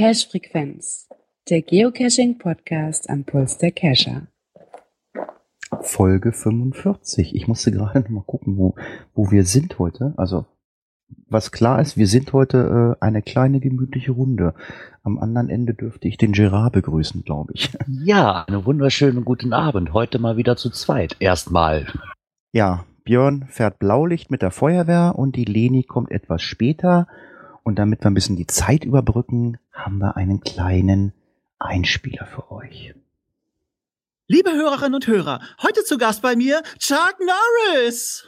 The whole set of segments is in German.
Cache Frequenz, der Geocaching Podcast am Puls der Cacher. Folge 45. Ich musste gerade noch mal gucken, wo, wo wir sind heute. Also, was klar ist, wir sind heute äh, eine kleine gemütliche Runde. Am anderen Ende dürfte ich den Gerard begrüßen, glaube ich. Ja, einen wunderschönen guten Abend. Heute mal wieder zu zweit. Erstmal. Ja, Björn fährt Blaulicht mit der Feuerwehr und die Leni kommt etwas später. Und damit wir ein bisschen die Zeit überbrücken, haben wir einen kleinen Einspieler für euch. Liebe Hörerinnen und Hörer, heute zu Gast bei mir Chuck Norris.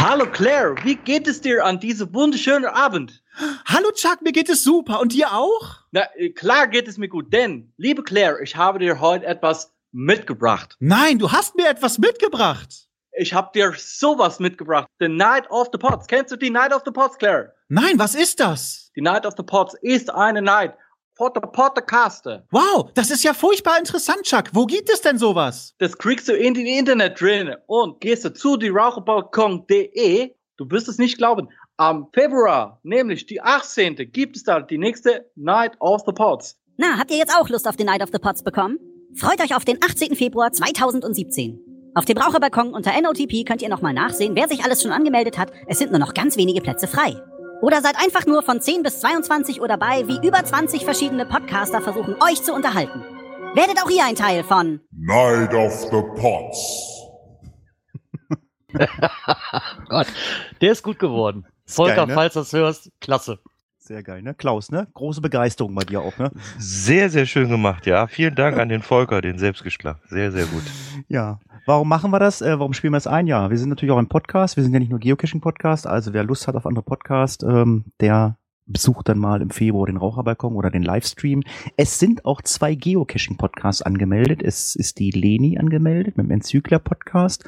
Hallo Claire, wie geht es dir an diesem wunderschönen Abend? Hallo Chuck, mir geht es super. Und dir auch? Na, äh, klar geht es mir gut, denn, liebe Claire, ich habe dir heute etwas mitgebracht. Nein, du hast mir etwas mitgebracht. Ich habe dir sowas mitgebracht. The Night of the Pots. Kennst du die Night of the Pots, Claire? Nein, was ist das? Die Night of the Pots ist eine Night for the Podcaster. Wow, das ist ja furchtbar interessant, Chuck. Wo gibt es denn sowas? Das kriegst du in den Internet drin und gehst du zu dieraucherbalkon.de. Du wirst es nicht glauben. Am Februar, nämlich die 18. gibt es da die nächste Night of the Pots. Na, habt ihr jetzt auch Lust auf den Night of the Pots bekommen? Freut euch auf den 18. Februar 2017. Auf dem Raucherbalkon unter NOTP könnt ihr nochmal nachsehen, wer sich alles schon angemeldet hat. Es sind nur noch ganz wenige Plätze frei. Oder seid einfach nur von 10 bis 22 Uhr dabei, wie über 20 verschiedene Podcaster versuchen, euch zu unterhalten. Werdet auch ihr ein Teil von Night of the Pots. Gott, der ist gut geworden. Volker, geil, ne? falls du das hörst, klasse. Sehr geil, ne? Klaus, ne? Große Begeisterung bei dir auch, ne? Sehr, sehr schön gemacht, ja. Vielen Dank an den Volker, den Selbstgeschlagen. Sehr, sehr gut. Ja. Warum machen wir das? Äh, warum spielen wir es ein? Ja, wir sind natürlich auch ein Podcast. Wir sind ja nicht nur Geocaching-Podcast. Also wer Lust hat auf andere Podcasts, ähm, der besucht dann mal im Februar den Raucherbalkon oder den Livestream. Es sind auch zwei Geocaching-Podcasts angemeldet. Es ist die Leni angemeldet mit dem Enzykler-Podcast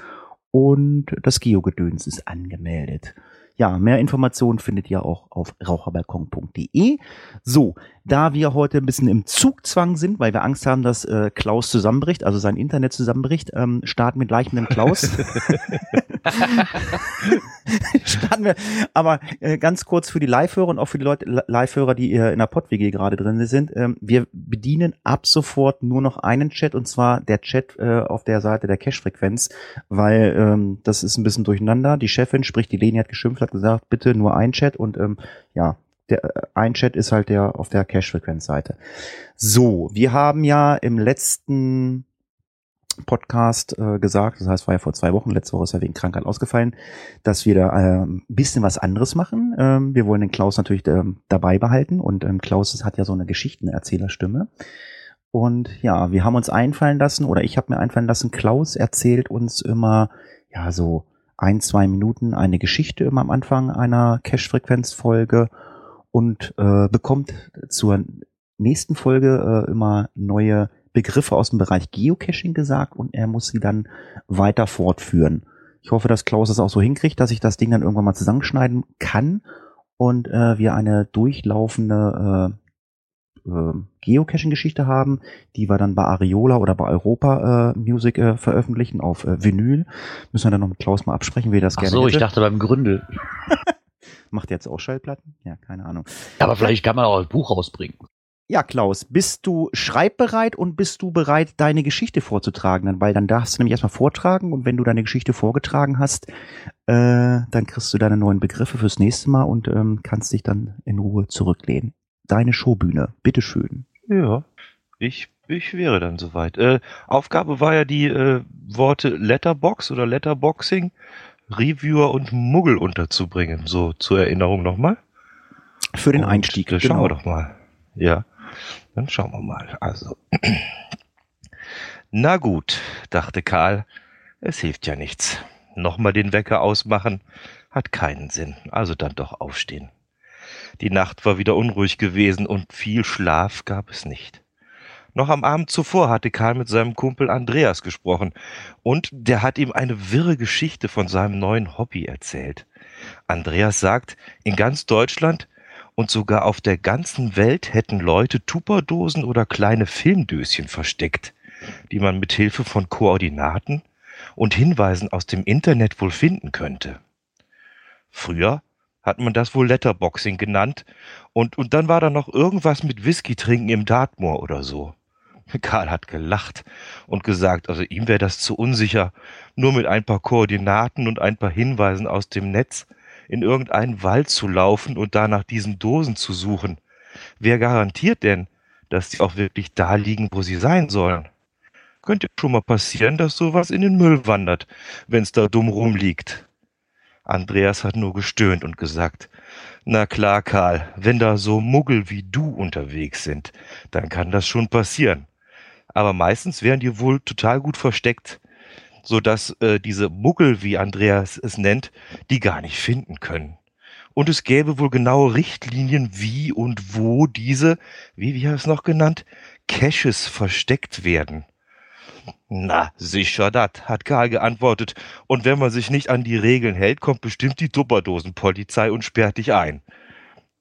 und das Geogedöns ist angemeldet. Ja, mehr Informationen findet ihr auch auf raucherbalkon.de. So, da wir heute ein bisschen im Zugzwang sind, weil wir Angst haben, dass äh, Klaus zusammenbricht, also sein Internet zusammenbricht, ähm, starten wir gleich mit dem Klaus. starten wir, aber äh, ganz kurz für die Live-Hörer und auch für die Leute, Li- Live-Hörer, die äh, in der Pod-WG gerade drin sind. Ähm, wir bedienen ab sofort nur noch einen Chat und zwar der Chat äh, auf der Seite der Cache-Frequenz, weil ähm, das ist ein bisschen durcheinander. Die Chefin, sprich die Leni hat geschimpft, hat gesagt, bitte nur ein Chat und ähm, ja, der, äh, ein Chat ist halt der auf der Cache-Frequenz-Seite. So, wir haben ja im letzten Podcast äh, gesagt, das heißt, war ja vor zwei Wochen, letzte Woche ist ja wegen Krankheit ausgefallen, dass wir da äh, ein bisschen was anderes machen. Ähm, wir wollen den Klaus natürlich ähm, dabei behalten und ähm, Klaus hat ja so eine Geschichtenerzählerstimme. Und ja, wir haben uns einfallen lassen, oder ich habe mir einfallen lassen, Klaus erzählt uns immer, ja, so ein, zwei Minuten eine Geschichte immer am Anfang einer Cache-Frequenz-Folge und äh, bekommt zur nächsten Folge äh, immer neue Begriffe aus dem Bereich Geocaching gesagt und er muss sie dann weiter fortführen. Ich hoffe, dass Klaus es auch so hinkriegt, dass ich das Ding dann irgendwann mal zusammenschneiden kann und äh, wir eine durchlaufende äh, Geocaching-Geschichte haben, die wir dann bei Areola oder bei Europa äh, Music äh, veröffentlichen auf äh, Vinyl. Müssen wir dann noch mit Klaus mal absprechen, wie das Ach gerne so, ich hätte. dachte beim Gründel. Macht er jetzt auch Schallplatten? Ja, keine Ahnung. Aber vielleicht kann man auch ein Buch rausbringen. Ja, Klaus, bist du schreibbereit und bist du bereit, deine Geschichte vorzutragen? Dann, weil dann darfst du nämlich erstmal vortragen und wenn du deine Geschichte vorgetragen hast, äh, dann kriegst du deine neuen Begriffe fürs nächste Mal und ähm, kannst dich dann in Ruhe zurücklehnen. Deine Showbühne, bitteschön. Ja, ich, ich wäre dann soweit. Äh, Aufgabe war ja die äh, Worte Letterbox oder Letterboxing, Reviewer und Muggel unterzubringen. So zur Erinnerung nochmal. Für den Und, Einstieg, Schauen genau. wir doch mal. Ja, dann schauen wir mal. Also. Na gut, dachte Karl, es hilft ja nichts. Nochmal den Wecker ausmachen hat keinen Sinn, also dann doch aufstehen. Die Nacht war wieder unruhig gewesen und viel Schlaf gab es nicht. Noch am Abend zuvor hatte Karl mit seinem Kumpel Andreas gesprochen und der hat ihm eine wirre Geschichte von seinem neuen Hobby erzählt. Andreas sagt, in ganz Deutschland und sogar auf der ganzen Welt hätten Leute Tupperdosen oder kleine Filmdöschen versteckt, die man mit Hilfe von Koordinaten und Hinweisen aus dem Internet wohl finden könnte. Früher hat man das wohl Letterboxing genannt und, und dann war da noch irgendwas mit Whisky trinken im Dartmoor oder so. Karl hat gelacht und gesagt, also ihm wäre das zu unsicher, nur mit ein paar Koordinaten und ein paar Hinweisen aus dem Netz in irgendeinen Wald zu laufen und da nach diesen Dosen zu suchen. Wer garantiert denn, dass sie auch wirklich da liegen, wo sie sein sollen? Könnte schon mal passieren, dass sowas in den Müll wandert, wenn's da dumm rumliegt. Andreas hat nur gestöhnt und gesagt, na klar, Karl, wenn da so Muggel wie du unterwegs sind, dann kann das schon passieren. Aber meistens wären die wohl total gut versteckt, so dass äh, diese Muggel, wie Andreas es nennt, die gar nicht finden können. Und es gäbe wohl genaue Richtlinien, wie und wo diese, wie, hat es noch genannt, Caches versteckt werden. Na, sicher dat, hat Karl geantwortet. Und wenn man sich nicht an die Regeln hält, kommt bestimmt die Tupperdosenpolizei und sperrt dich ein.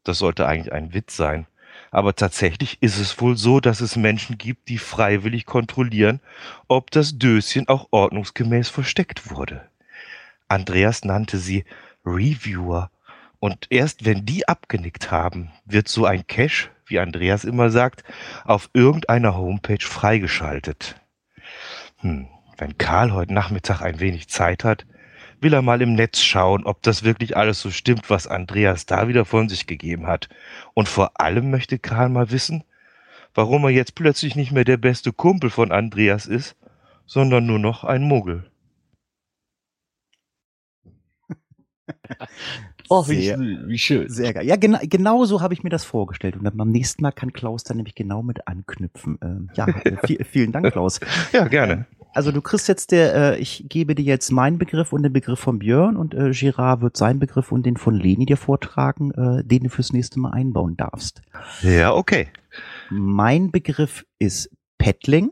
Das sollte eigentlich ein Witz sein. Aber tatsächlich ist es wohl so, dass es Menschen gibt, die freiwillig kontrollieren, ob das Döschen auch ordnungsgemäß versteckt wurde. Andreas nannte sie Reviewer. Und erst wenn die abgenickt haben, wird so ein Cache, wie Andreas immer sagt, auf irgendeiner Homepage freigeschaltet. Hm, wenn Karl heute Nachmittag ein wenig Zeit hat, will er mal im Netz schauen, ob das wirklich alles so stimmt, was Andreas da wieder von sich gegeben hat. Und vor allem möchte Karl mal wissen, warum er jetzt plötzlich nicht mehr der beste Kumpel von Andreas ist, sondern nur noch ein Muggel. Oh, wie, Sehr- wie schön. Sehr geil. Ja, genau, genau so habe ich mir das vorgestellt. Und dann beim nächsten Mal kann Klaus dann nämlich genau mit anknüpfen. Ähm, ja, äh, viel, vielen Dank, Klaus. Ja, gerne. Also du kriegst jetzt der, äh, ich gebe dir jetzt meinen Begriff und den Begriff von Björn und äh, Girard wird seinen Begriff und den von Leni dir vortragen, äh, den du fürs nächste Mal einbauen darfst. Ja, okay. Mein Begriff ist Paddling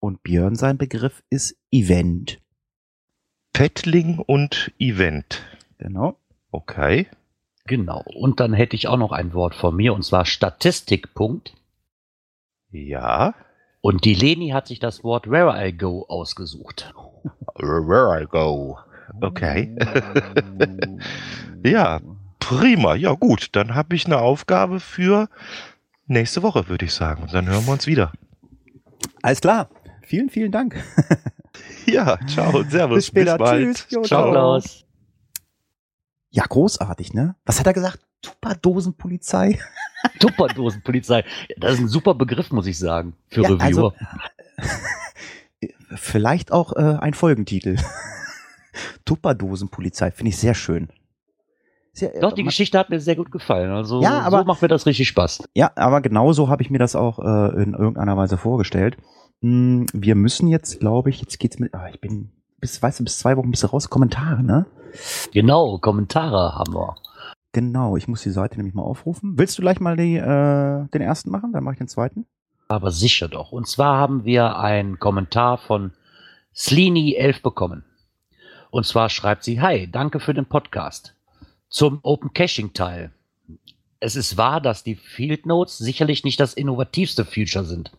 und Björn sein Begriff ist Event. Paddling und Event. Genau. Okay. Genau. Und dann hätte ich auch noch ein Wort von mir, und zwar Statistikpunkt. Ja. Und die Leni hat sich das Wort Where I Go ausgesucht. Where I go. Okay. Ja, prima. Ja, gut. Dann habe ich eine Aufgabe für nächste Woche, würde ich sagen. Und dann hören wir uns wieder. Alles klar. Vielen, vielen Dank. Ja, ciao. Servus. Bis später. bald. Tschüss. Jo, Ciao, ciao. Ja, großartig, ne? Was hat er gesagt? Tupperdosenpolizei? Tupperdosenpolizei. Das ist ein super Begriff, muss ich sagen, für Ja, Reviewer. also, Vielleicht auch äh, ein Folgentitel. Tupperdosenpolizei, finde ich sehr schön. Sehr, äh, Doch, die man- Geschichte hat mir sehr gut gefallen. Also Ja, aber- so macht mir das richtig Spaß. Ja, aber genauso habe ich mir das auch äh, in irgendeiner Weise vorgestellt. Hm, wir müssen jetzt, glaube ich, jetzt geht's mit, ah, ich bin, bis, weißt du, bis zwei Wochen bist du raus, Kommentare, ne? Genau, Kommentare haben wir. Genau, ich muss die Seite nämlich mal aufrufen. Willst du gleich mal die, äh, den ersten machen? Dann mache ich den zweiten. Aber sicher doch. Und zwar haben wir einen Kommentar von Sleeny11 bekommen. Und zwar schreibt sie, Hi, danke für den Podcast. Zum Open Caching Teil. Es ist wahr, dass die Field Notes sicherlich nicht das innovativste Feature sind.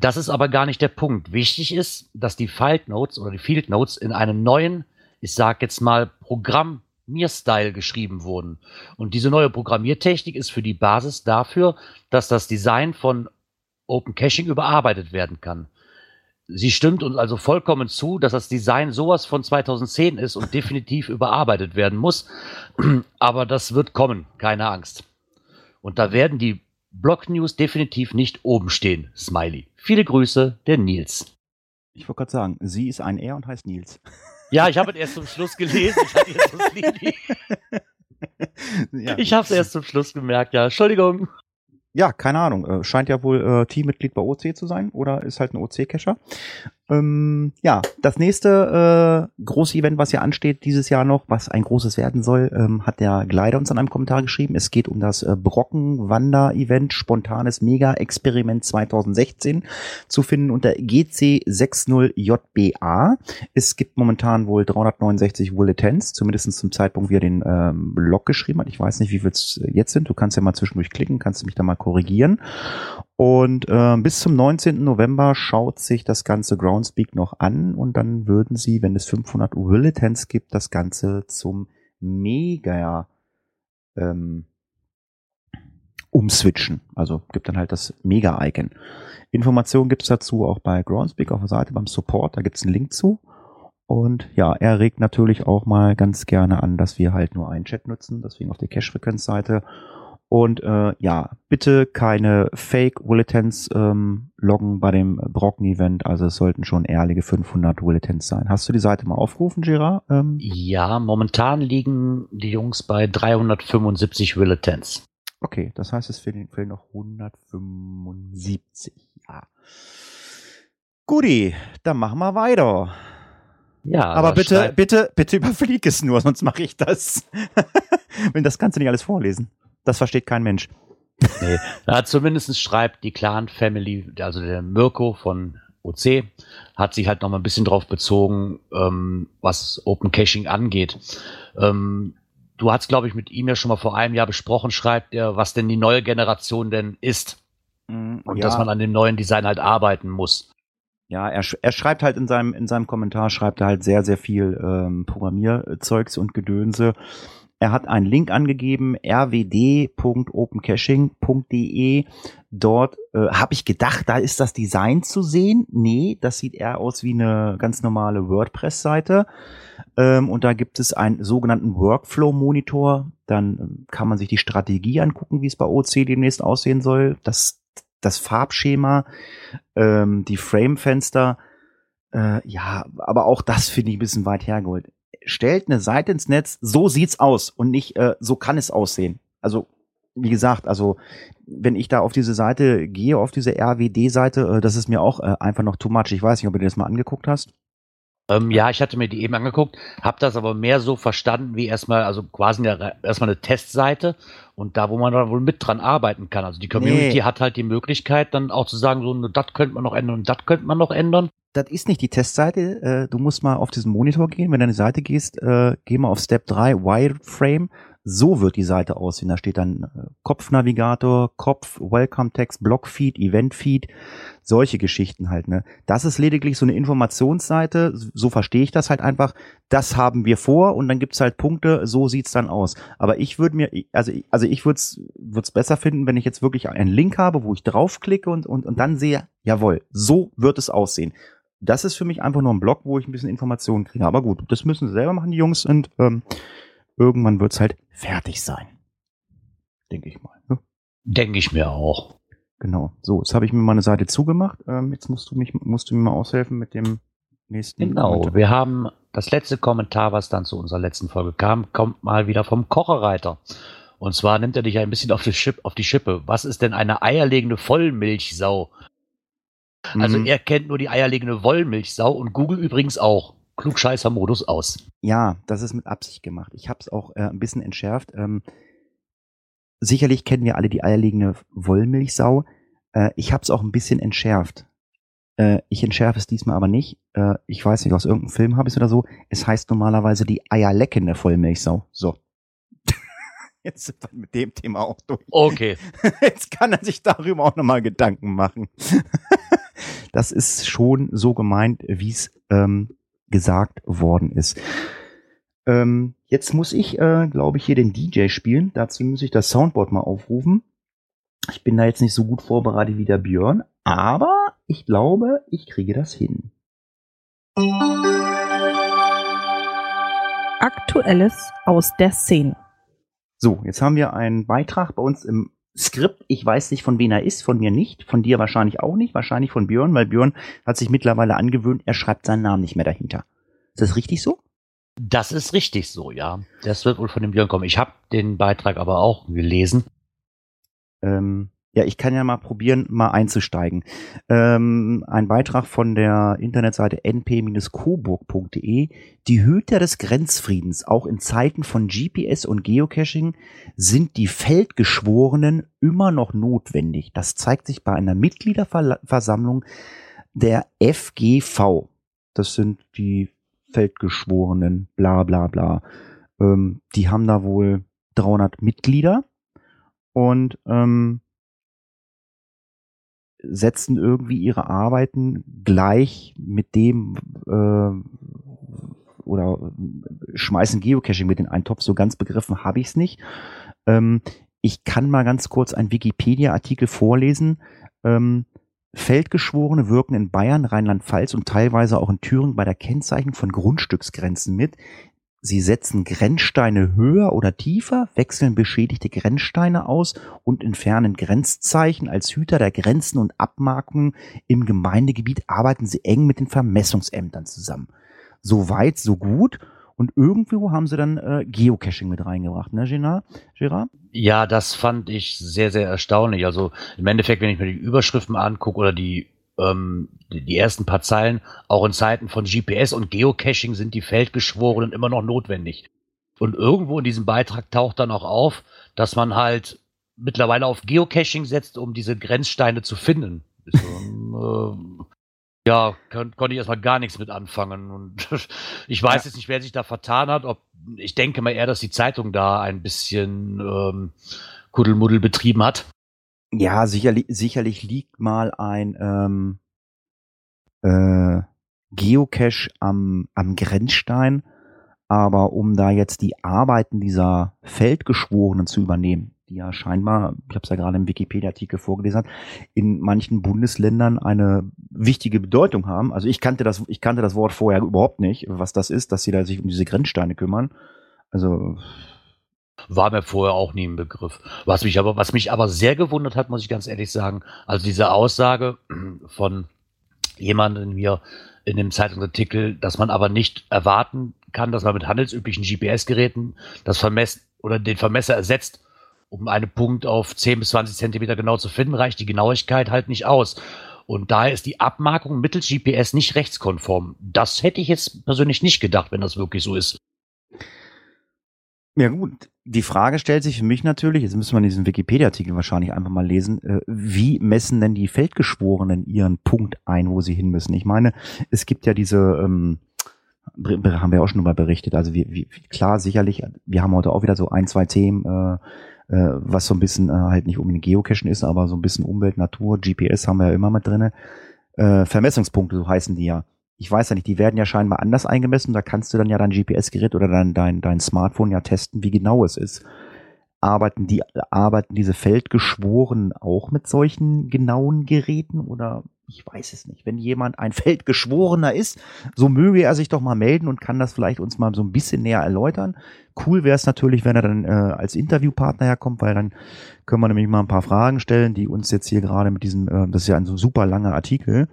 Das ist aber gar nicht der Punkt. Wichtig ist, dass die Field Notes oder die Field Notes in einem neuen, ich sag jetzt mal, Programmierstyle geschrieben wurden. Und diese neue Programmiertechnik ist für die Basis dafür, dass das Design von Open Caching überarbeitet werden kann. Sie stimmt uns also vollkommen zu, dass das Design sowas von 2010 ist und definitiv überarbeitet werden muss. Aber das wird kommen, keine Angst. Und da werden die Blog News definitiv nicht oben stehen. Smiley. Viele Grüße, der Nils. Ich wollte gerade sagen, sie ist ein R und heißt Nils. Ja, ich habe es erst zum Schluss gelesen. Ich, habe es erst zum Schluss gemerkt, ja. Entschuldigung. Ja, keine Ahnung. Äh, scheint ja wohl äh, Teammitglied bei OC zu sein oder ist halt ein OC-Cacher. Ähm, ja, das nächste äh, große Event, was ja ansteht dieses Jahr noch, was ein großes werden soll, ähm, hat der Gleider uns in einem Kommentar geschrieben. Es geht um das äh, Brocken-Wander-Event, spontanes Mega-Experiment 2016, zu finden unter GC60JBA. Es gibt momentan wohl 369 Bulletins, zumindest zum Zeitpunkt, wie er den ähm, Blog geschrieben hat. Ich weiß nicht, wie viel es jetzt sind. Du kannst ja mal zwischendurch klicken, kannst du mich da mal korrigieren. Und äh, bis zum 19. November schaut sich das ganze Groundspeak noch an und dann würden sie, wenn es 500 Bulletins gibt, das Ganze zum Mega ähm, umswitchen. Also gibt dann halt das Mega-Icon. Informationen gibt es dazu auch bei Groundspeak auf der Seite beim Support, da gibt es einen Link zu. Und ja, er regt natürlich auch mal ganz gerne an, dass wir halt nur einen Chat nutzen, deswegen auf der Cache-Frequenz-Seite. Und äh, ja, bitte keine Fake-Bulletins ähm, loggen bei dem Brocken-Event. Also es sollten schon ehrliche 500 Bulletins sein. Hast du die Seite mal aufgerufen, Gerard? Ähm, Ja, momentan liegen die Jungs bei 375 Bulletins. okay, das heißt, es fehlen, fehlen noch 175. Ja. Guti, dann machen wir weiter. Ja, Aber bitte, bitte, bitte überflieg es nur, sonst mache ich das. Wenn das kannst du nicht alles vorlesen. Das versteht kein Mensch. Nee, ja, zumindest schreibt die Clan Family, also der Mirko von OC, hat sich halt noch mal ein bisschen drauf bezogen, ähm, was Open Caching angeht. Ähm, du hast, glaube ich, mit ihm ja schon mal vor einem Jahr besprochen, schreibt er, was denn die neue Generation denn ist und ja, dass man an dem neuen Design halt arbeiten muss. ja er, er schreibt halt in seinem, in seinem Kommentar, schreibt er halt sehr, sehr viel ähm, Programmierzeugs und Gedönse. Er hat einen Link angegeben, rwd.opencaching.de. Dort äh, habe ich gedacht, da ist das Design zu sehen. Nee, das sieht eher aus wie eine ganz normale WordPress-Seite. Ähm, und da gibt es einen sogenannten Workflow-Monitor. Dann ähm, kann man sich die Strategie angucken, wie es bei OC demnächst aussehen soll. Das, das Farbschema, ähm, die Frame-Fenster. Äh, ja, aber auch das finde ich ein bisschen weit hergeholt. Stellt eine Seite ins Netz, so sieht's aus und nicht äh, so kann es aussehen. Also wie gesagt, also wenn ich da auf diese Seite gehe, auf diese RWD-Seite, äh, das ist mir auch äh, einfach noch too much. Ich weiß nicht, ob du dir das mal angeguckt hast. Ähm, ja, ich hatte mir die eben angeguckt, habe das aber mehr so verstanden wie erstmal, also quasi eine, erstmal eine Testseite und da, wo man dann wohl mit dran arbeiten kann. Also die Community Nee. hat halt die Möglichkeit, dann auch zu sagen, so, das könnte man noch ändern und das könnte man noch ändern. Das ist nicht die Testseite. Äh, du musst mal auf diesen Monitor gehen. Wenn du die Seite gehst, äh, geh mal auf Step 3, Wireframe. So wird die Seite aussehen. Da steht dann äh, Kopfnavigator, Kopf, Welcome Text, Blockfeed, Eventfeed, solche Geschichten halt. Ne? Das ist lediglich so eine Informationsseite. So verstehe ich das halt einfach. Das haben wir vor und dann gibt's halt Punkte. So sieht's dann aus. Aber ich würde mir, also also ich würde es besser finden, wenn ich jetzt wirklich einen Link habe, wo ich draufklicke und und und dann sehe, jawohl, so wird es aussehen das ist für mich einfach nur ein Blog, wo ich ein bisschen Informationen kriege. Aber gut, das müssen sie selber machen, die Jungs, und ähm, irgendwann wird's halt fertig sein. Denke ich mal. Ne? Denke ich mir auch. Genau. So, jetzt habe ich mir mal eine Seite zugemacht. Ähm, jetzt musst du mich, musst du mir mal aushelfen mit dem nächsten. Genau, Kommentar. wir haben das letzte Kommentar, was dann zu unserer letzten Folge kam, kommt mal wieder vom Kocherreiter. Und zwar nimmt er dich ein bisschen auf die, Schip, auf die Schippe. Was ist denn eine eierlegende Vollmilchsau? Also Mhm. er kennt nur die eierlegende Wollmilchsau und Google übrigens auch. Klugscheißer-Modus aus. Ja, das ist mit Absicht gemacht. Ich habe es auch äh, ein bisschen entschärft. Ähm, sicherlich kennen wir alle die eierlegende Wollmilchsau. Äh, ich habe es auch ein bisschen entschärft. Äh, ich entschärfe es diesmal aber nicht. Äh, ich weiß nicht, aus irgendeinem Film habe ich es oder so. Es heißt normalerweise die eierleckende Vollmilchsau. So. Jetzt sind wir mit dem Thema auch durch. Okay. Jetzt kann er sich darüber auch nochmal Gedanken machen. das ist schon so gemeint, wie es ähm, gesagt worden ist. Ähm, jetzt muss ich, äh, glaube ich, hier den DJ spielen. Dazu muss ich das Soundboard mal aufrufen. Ich bin da jetzt nicht so gut vorbereitet wie der Björn, aber ich glaube, ich kriege das hin. Aktuelles aus der Szene. So, jetzt haben wir einen Beitrag bei uns im Skript. Ich weiß nicht, von wem er ist, von mir nicht, von dir wahrscheinlich auch nicht, wahrscheinlich von Björn, weil Björn hat sich mittlerweile angewöhnt, er schreibt seinen Namen nicht mehr dahinter. Ist das richtig so? Das ist richtig so, ja. Das wird wohl von dem Björn kommen. Ich habe den Beitrag aber auch gelesen. Ähm, Ja, ich kann ja mal probieren, mal einzusteigen. Ähm, ein Beitrag von der Internetseite np-coburg.de. Die Hüter des Grenzfriedens, auch in Zeiten von GPS und Geocaching, sind die Feldgeschworenen immer noch notwendig. Das zeigt sich bei einer Mitgliederversammlung der FGV. Das sind die Feldgeschworenen, bla bla bla. Ähm, die haben da wohl 300 Mitglieder und ähm, setzen irgendwie ihre Arbeiten gleich mit dem äh, oder schmeißen Geocaching mit in einen Topf. So ganz begriffen habe ich es nicht. Ähm, ich kann mal ganz kurz einen Wikipedia-Artikel vorlesen. Ähm, Feldgeschworene wirken in Bayern, Rheinland-Pfalz und teilweise auch in Thüringen bei der Kennzeichnung von Grundstücksgrenzen mit. Sie setzen Grenzsteine höher oder tiefer, wechseln beschädigte Grenzsteine aus und entfernen Grenzzeichen. Als Hüter der Grenzen und Abmarkungen im Gemeindegebiet arbeiten sie eng mit den Vermessungsämtern zusammen. So weit, so gut. Und irgendwo haben sie dann äh, Geocaching mit reingebracht, ne, Gérard? Gérard? Ja, das fand ich sehr, sehr erstaunlich. Also im Endeffekt, wenn ich mir die Überschriften angucke oder die ähm, die, ersten paar Zeilen, auch in Zeiten von GPS und Geocaching sind die Feldgeschworenen immer noch notwendig. Und irgendwo in diesem Beitrag taucht dann auch auf, dass man halt mittlerweile auf Geocaching setzt, um diese Grenzsteine zu finden. So, äh, ja, kon konnte ich erstmal gar nichts mit anfangen. Und ich weiß ja. jetzt nicht, wer sich da vertan hat. Ob, ich denke mal eher, dass die Zeitung da ein bisschen ähm, Kuddelmuddel betrieben hat. Ja, sicherlich, sicherlich liegt mal ein ähm, äh, Geocache am, am Grenzstein, aber um da jetzt die Arbeiten dieser Feldgeschworenen zu übernehmen, die ja scheinbar, ich habe es ja gerade im Wikipedia-Artikel vorgelesen, in manchen Bundesländern eine wichtige Bedeutung haben. Also ich kannte das, ich kannte das Wort vorher überhaupt nicht, was das ist, dass sie da sich um diese Grenzsteine kümmern. Also war mir vorher auch nie ein Begriff. Was mich aber, was mich aber sehr gewundert hat, muss ich ganz ehrlich sagen, also diese Aussage von jemandem hier in dem Zeitungsartikel, dass man aber nicht erwarten kann, dass man mit handelsüblichen GPS-Geräten das Vermess oder den Vermesser ersetzt, um einen Punkt auf 10 bis 20 Zentimeter genau zu finden, reicht die Genauigkeit halt nicht aus. Und daher ist die Abmarkung mittels GPS nicht rechtskonform. Das hätte ich jetzt persönlich nicht gedacht, wenn das wirklich so ist. Ja gut, die Frage stellt sich für mich natürlich, jetzt müssen wir diesen Wikipedia-Artikel wahrscheinlich einfach mal lesen, äh, wie messen denn die Feldgeschworenen ihren Punkt ein, wo sie hin müssen? Ich meine, es gibt ja diese, ähm, haben wir auch schon mal berichtet, also wir, wir, klar, sicherlich, wir haben heute auch wieder so ein, zwei Themen, äh, äh, was so ein bisschen äh, halt nicht unbedingt Geocachen ist, aber so ein bisschen Umwelt, Natur, GPS haben wir ja immer mit drinne. Äh, Vermessungspunkte, so heißen die ja ich weiß ja nicht, die werden ja scheinbar anders eingemessen. Da kannst du dann ja dein GPS-Gerät oder dein, dein, dein Smartphone ja testen, wie genau es ist. Arbeiten die, arbeiten diese Feldgeschworen auch mit solchen genauen Geräten oder ich weiß es nicht. Wenn jemand ein Feldgeschworener ist, so möge er sich doch mal melden und kann das vielleicht uns mal so ein bisschen näher erläutern. Cool wäre es natürlich, wenn er dann äh, als Interviewpartner herkommt, weil dann können wir nämlich mal ein paar Fragen stellen, die uns jetzt hier gerade mit diesem, äh, das ist ja ein so super langer Artikel,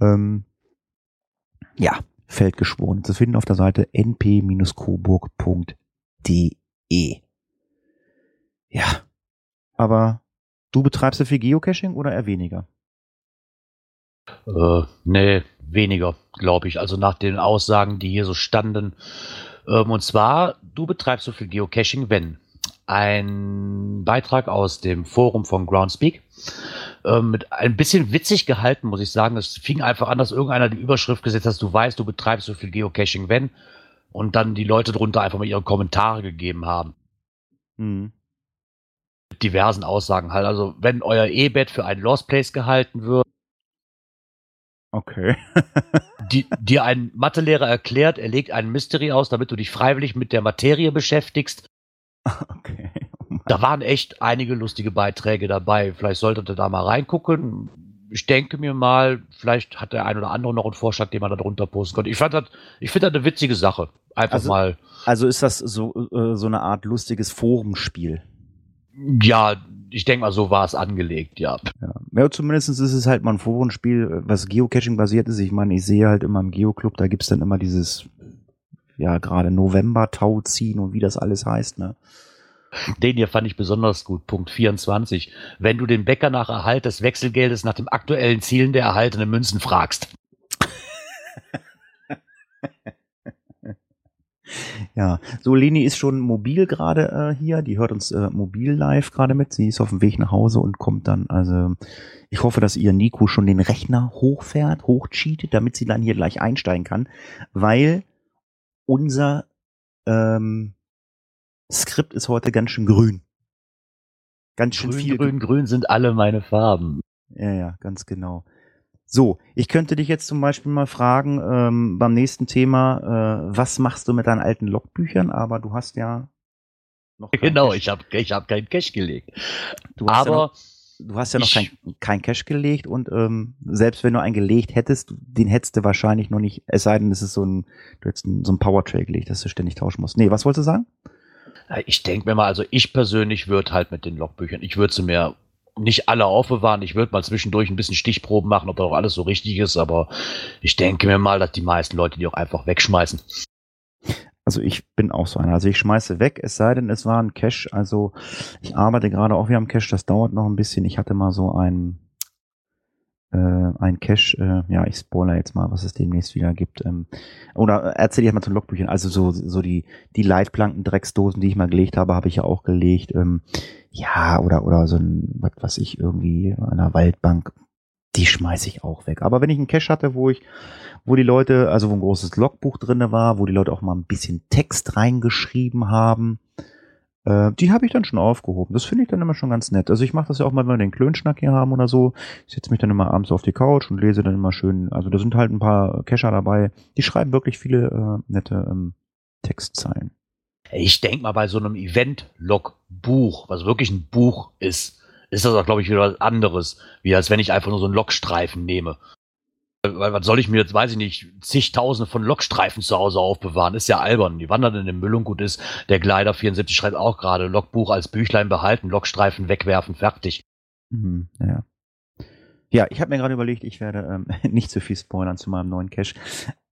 ähm, ja, Feldgeschworen zu finden auf der Seite np-coburg.de. Ja, aber du betreibst ja viel Geocaching oder eher weniger? Äh, nee, weniger, glaube ich. Also nach den Aussagen, die hier so standen. Ähm, und zwar, du betreibst so viel Geocaching, wenn ein Beitrag aus dem Forum von Groundspeak ähm, mit ein bisschen witzig gehalten, muss ich sagen. Es fing einfach an, dass irgendeiner die Überschrift gesetzt hat, du weißt, du betreibst so viel Geocaching, wenn, und dann die Leute drunter einfach mal ihre Kommentare gegeben haben. Mhm. Mit diversen Aussagen halt. Also, wenn euer E-Bett für ein Lost Place gehalten wird, Okay. die, dir ein Mathelehrer erklärt, er legt einen Mystery aus, damit du dich freiwillig mit der Materie beschäftigst. Okay. Oh da waren echt einige lustige Beiträge dabei. Vielleicht solltet ihr da mal reingucken. Ich denke mir mal, vielleicht hat der ein oder andere noch einen Vorschlag, den man da drunter posten konnte. Ich fand das, ich finde das eine witzige Sache. Einfach also, mal. Also ist das so, äh, so eine Art lustiges Forumspiel? Ja, ich denke mal, so war es angelegt, ja. ja. Ja, zumindest ist es halt mal ein Forenspiel, was Geocaching basiert ist. Ich meine, ich sehe halt immer im Geoclub, da gibt's dann immer dieses, ja, gerade November-Tau ziehen und wie das alles heißt, ne? Den hier fand ich besonders gut. Punkt 24. Wenn du den Bäcker nach Erhalt des Wechselgeldes nach dem aktuellen Zielen der erhaltenen Münzen fragst. Ja, so Leni ist schon mobil gerade äh, hier. Die hört uns äh, mobil live gerade mit. Sie ist auf dem Weg nach Hause und kommt dann. Also ich hoffe, dass ihr Nico schon den Rechner hochfährt, hochcheatet, damit sie dann hier gleich einsteigen kann, weil unser ähm, Skript ist heute ganz schön grün. Ganz schön Grün, viel. grün, grün sind alle meine Farben. Ja, ja, ganz genau. So, ich könnte dich jetzt zum Beispiel mal fragen ähm, beim nächsten Thema, äh, was machst du mit deinen alten Logbüchern? Aber du hast ja noch Genau, Cash. ich habe ich hab keinen Cash gelegt. du hast ja Aber noch, du hast ja noch kein, kein Cash gelegt und ähm, selbst wenn du einen gelegt hättest, den hättest du wahrscheinlich noch nicht, es sei denn, es ist so ein, du hättest so ein Powertrail gelegt, dass du ständig tauschen musst. Nee, was wolltest du sagen? äh, ich denke mir mal, also ich persönlich würde halt mit den Logbüchern, ich würde sie mir nicht alle aufbewahren. Ich würde mal zwischendurch ein bisschen Stichproben machen, ob da auch alles so richtig ist, aber ich denke mir mal, dass die meisten Leute die auch einfach wegschmeißen. Also ich bin auch so einer. Also ich schmeiße weg, es sei denn, es war ein Cache. Also ich arbeite gerade auch wieder am Cache, das dauert noch ein bisschen. Ich hatte mal so ein, äh, ein Cache, äh, ja, ich spoiler jetzt mal, was es demnächst wieder gibt. Ähm, oder erzähle ich mal zu den Logbüchern. Also so, so die, die Leitplanken, Drecksdosen, die ich mal gelegt habe, habe ich ja auch gelegt. Ähm, ja, oder, oder so ein, was weiß ich, irgendwie an einer Waldbank, die schmeiße ich auch weg. Aber wenn ich einen Cache hatte, wo ich, wo die Leute, also wo ein großes Logbuch drinne war, wo die Leute auch mal ein bisschen Text reingeschrieben haben, äh, die habe ich dann schon aufgehoben. Das finde ich dann immer schon ganz nett. Also ich mache das ja auch mal, wenn wir den Klönschnack hier haben oder so. Ich setze mich dann immer abends auf die Couch und lese dann immer schön. Also da sind halt ein paar Cacher dabei, die schreiben wirklich viele äh, nette ähm, Textzeilen. Ich denke mal, bei so einem Event-Logbuch, was wirklich ein Buch ist, ist das auch, glaube ich, wieder was anderes, wie als wenn ich einfach nur so einen Logstreifen nehme. Weil was soll ich mir jetzt, weiß ich nicht, zigtausende von Logstreifen zu Hause aufbewahren? Ist ja albern. Die wandern in den Müll und gut ist. Der Glider 74 schreibt auch gerade, Logbuch als Büchlein behalten, Logstreifen wegwerfen, fertig. Mhm, ja. Ja, ich habe mir gerade überlegt, ich werde ähm, nicht zu viel spoilern zu meinem neuen Cache.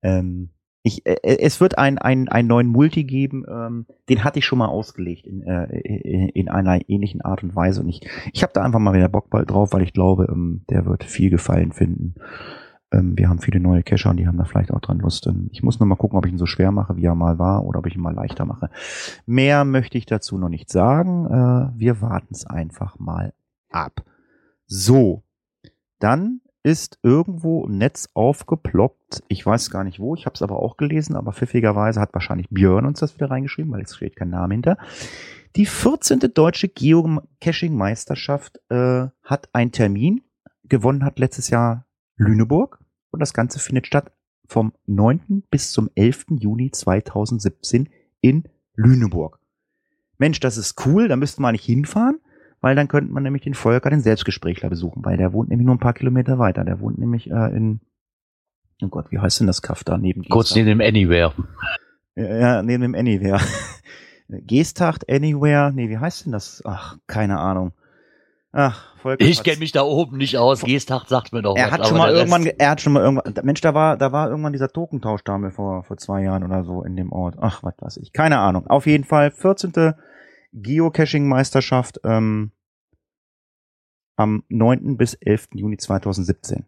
Ähm, ich, äh, es wird ein, ein, einen neuen Multi geben, ähm, den hatte ich schon mal ausgelegt in, äh, in einer ähnlichen Art und Weise. Und ich, ich habe da einfach mal wieder Bock drauf, weil ich glaube, ähm, der wird viel Gefallen finden. Ähm, wir haben viele neue Cacher und die haben da vielleicht auch dran Lust. Ähm, ich muss nur mal gucken, ob ich ihn so schwer mache, wie er mal war, oder ob ich ihn mal leichter mache. Mehr möchte ich dazu noch nicht sagen. Äh, wir warten es einfach mal ab. So, dann ist irgendwo im Netz aufgeploppt. Ich weiß gar nicht wo, ich habe es aber auch gelesen, aber pfiffigerweise hat wahrscheinlich Björn uns das wieder reingeschrieben, weil es steht kein Name hinter. Die 14. deutsche Geocaching-Meisterschaft äh, hat einen Termin. Gewonnen hat letztes Jahr Lüneburg und das Ganze findet statt vom 9. bis zum 11. Juni 2017 in Lüneburg. Mensch, das ist cool, da müssten wir nicht hinfahren, weil dann könnte man nämlich den Volker, den Selbstgesprächler, besuchen, weil der wohnt nämlich nur ein paar Kilometer weiter. Der wohnt nämlich äh, in, oh Gott, wie heißt denn das Kaff da neben Kurz neben dem Anywhere. Ja, neben dem Anywhere. Geesthacht, Anywhere, nee, wie heißt denn das? Ach, keine Ahnung. Ach, Volker. Ich kenne mich da oben nicht aus. Geesthacht sagt mir doch er was, hat schon mal irgendwann, ge- er hat schon mal irgendwann, Mensch, da war, da war irgendwann dieser Tokentausch da vor, vor zwei Jahren oder so in dem Ort. Ach, was weiß ich. Keine Ahnung. Auf jeden Fall 14. Geocaching-Meisterschaft ähm, am 9. bis 11. Juni 2017.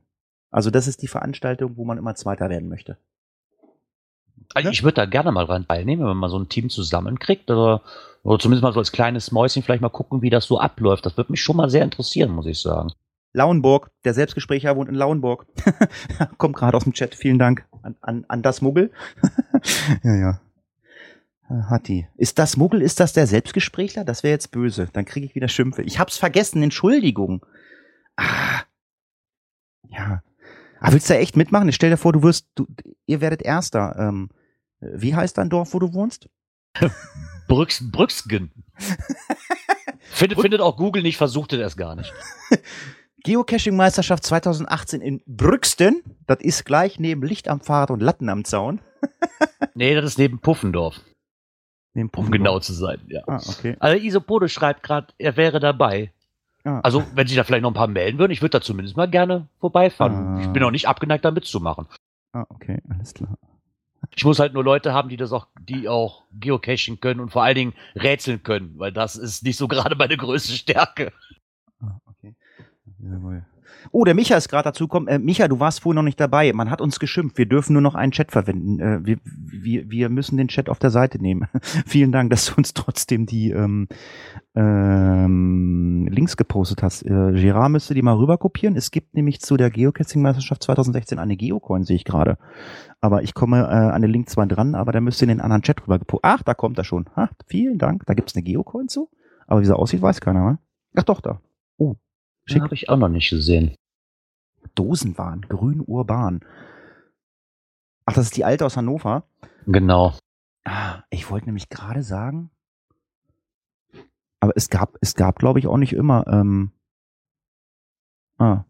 Also das ist die Veranstaltung, wo man immer Zweiter werden möchte. Also ich würde da gerne mal dran teilnehmen, wenn man so ein Team zusammenkriegt oder, oder zumindest mal so als kleines Mäuschen vielleicht mal gucken, wie das so abläuft. Das würde mich schon mal sehr interessieren, muss ich sagen. Lauenburg, der Selbstgesprächer wohnt in Lauenburg. Kommt gerade aus dem Chat, vielen Dank an, an, an das Muggel. ja, ja. Hat die. Ist das Muggel, ist das der Selbstgesprächler? Das wäre jetzt böse. Dann kriege ich wieder Schimpfe. Ich hab's vergessen, Entschuldigung. Ah. Ja. Aber willst du da echt mitmachen? Stell dir vor, du wirst, du, ihr werdet Erster. Ähm, wie heißt dein Dorf, wo du wohnst? Brüx, Brüxgen. findet, findet auch Google nicht, versucht es erst gar nicht. Geocaching-Meisterschaft 2018 in Brüxten. Das ist gleich neben Licht am Pfad und Latten am Zaun. Nee, das ist neben Puffendorf, um genau zu sein. Ja. Ah, okay. Also Isopode schreibt gerade, er wäre dabei. Ah. Also, wenn sich da vielleicht noch ein paar melden würden, ich würde da zumindest mal gerne vorbeifahren. Ah. Ich bin auch nicht abgeneigt, da mitzumachen. Ah, okay, alles klar. Ich muss halt nur Leute haben, die das auch, die auch geocachen können und vor allen Dingen rätseln können, weil das ist nicht so gerade meine größte Stärke. Ah, okay. Jawohl. Oh, der Micha ist gerade dazu gekommen. Äh, Micha, du warst vorhin noch nicht dabei. Man hat uns geschimpft. Wir dürfen nur noch einen Chat verwenden. Äh, wir, wir, wir müssen den Chat auf der Seite nehmen. Vielen Dank, dass du uns trotzdem die ähm, ähm, Links gepostet hast. Äh, Gerard müsste die mal rüber kopieren. Es gibt nämlich zu der Geocaching-Meisterschaft 2016 eine Geocoin, sehe ich gerade. Aber ich komme äh, an den Link zwar dran, aber der müsste in den anderen Chat rüber gepostet. Ach, da kommt er schon. Ha, vielen Dank. Da gibt's eine Geocoin zu. Aber wie sie aussieht, weiß keiner. Ne? Ach doch, da. Oh, Den habe ich auch noch nicht gesehen. Dosenwahn, grün urban. Ach, das ist die alte aus Hannover. Genau. Ah, ich wollte nämlich gerade sagen, aber es gab, es gab, glaube ich, auch nicht immer, ähm, ah,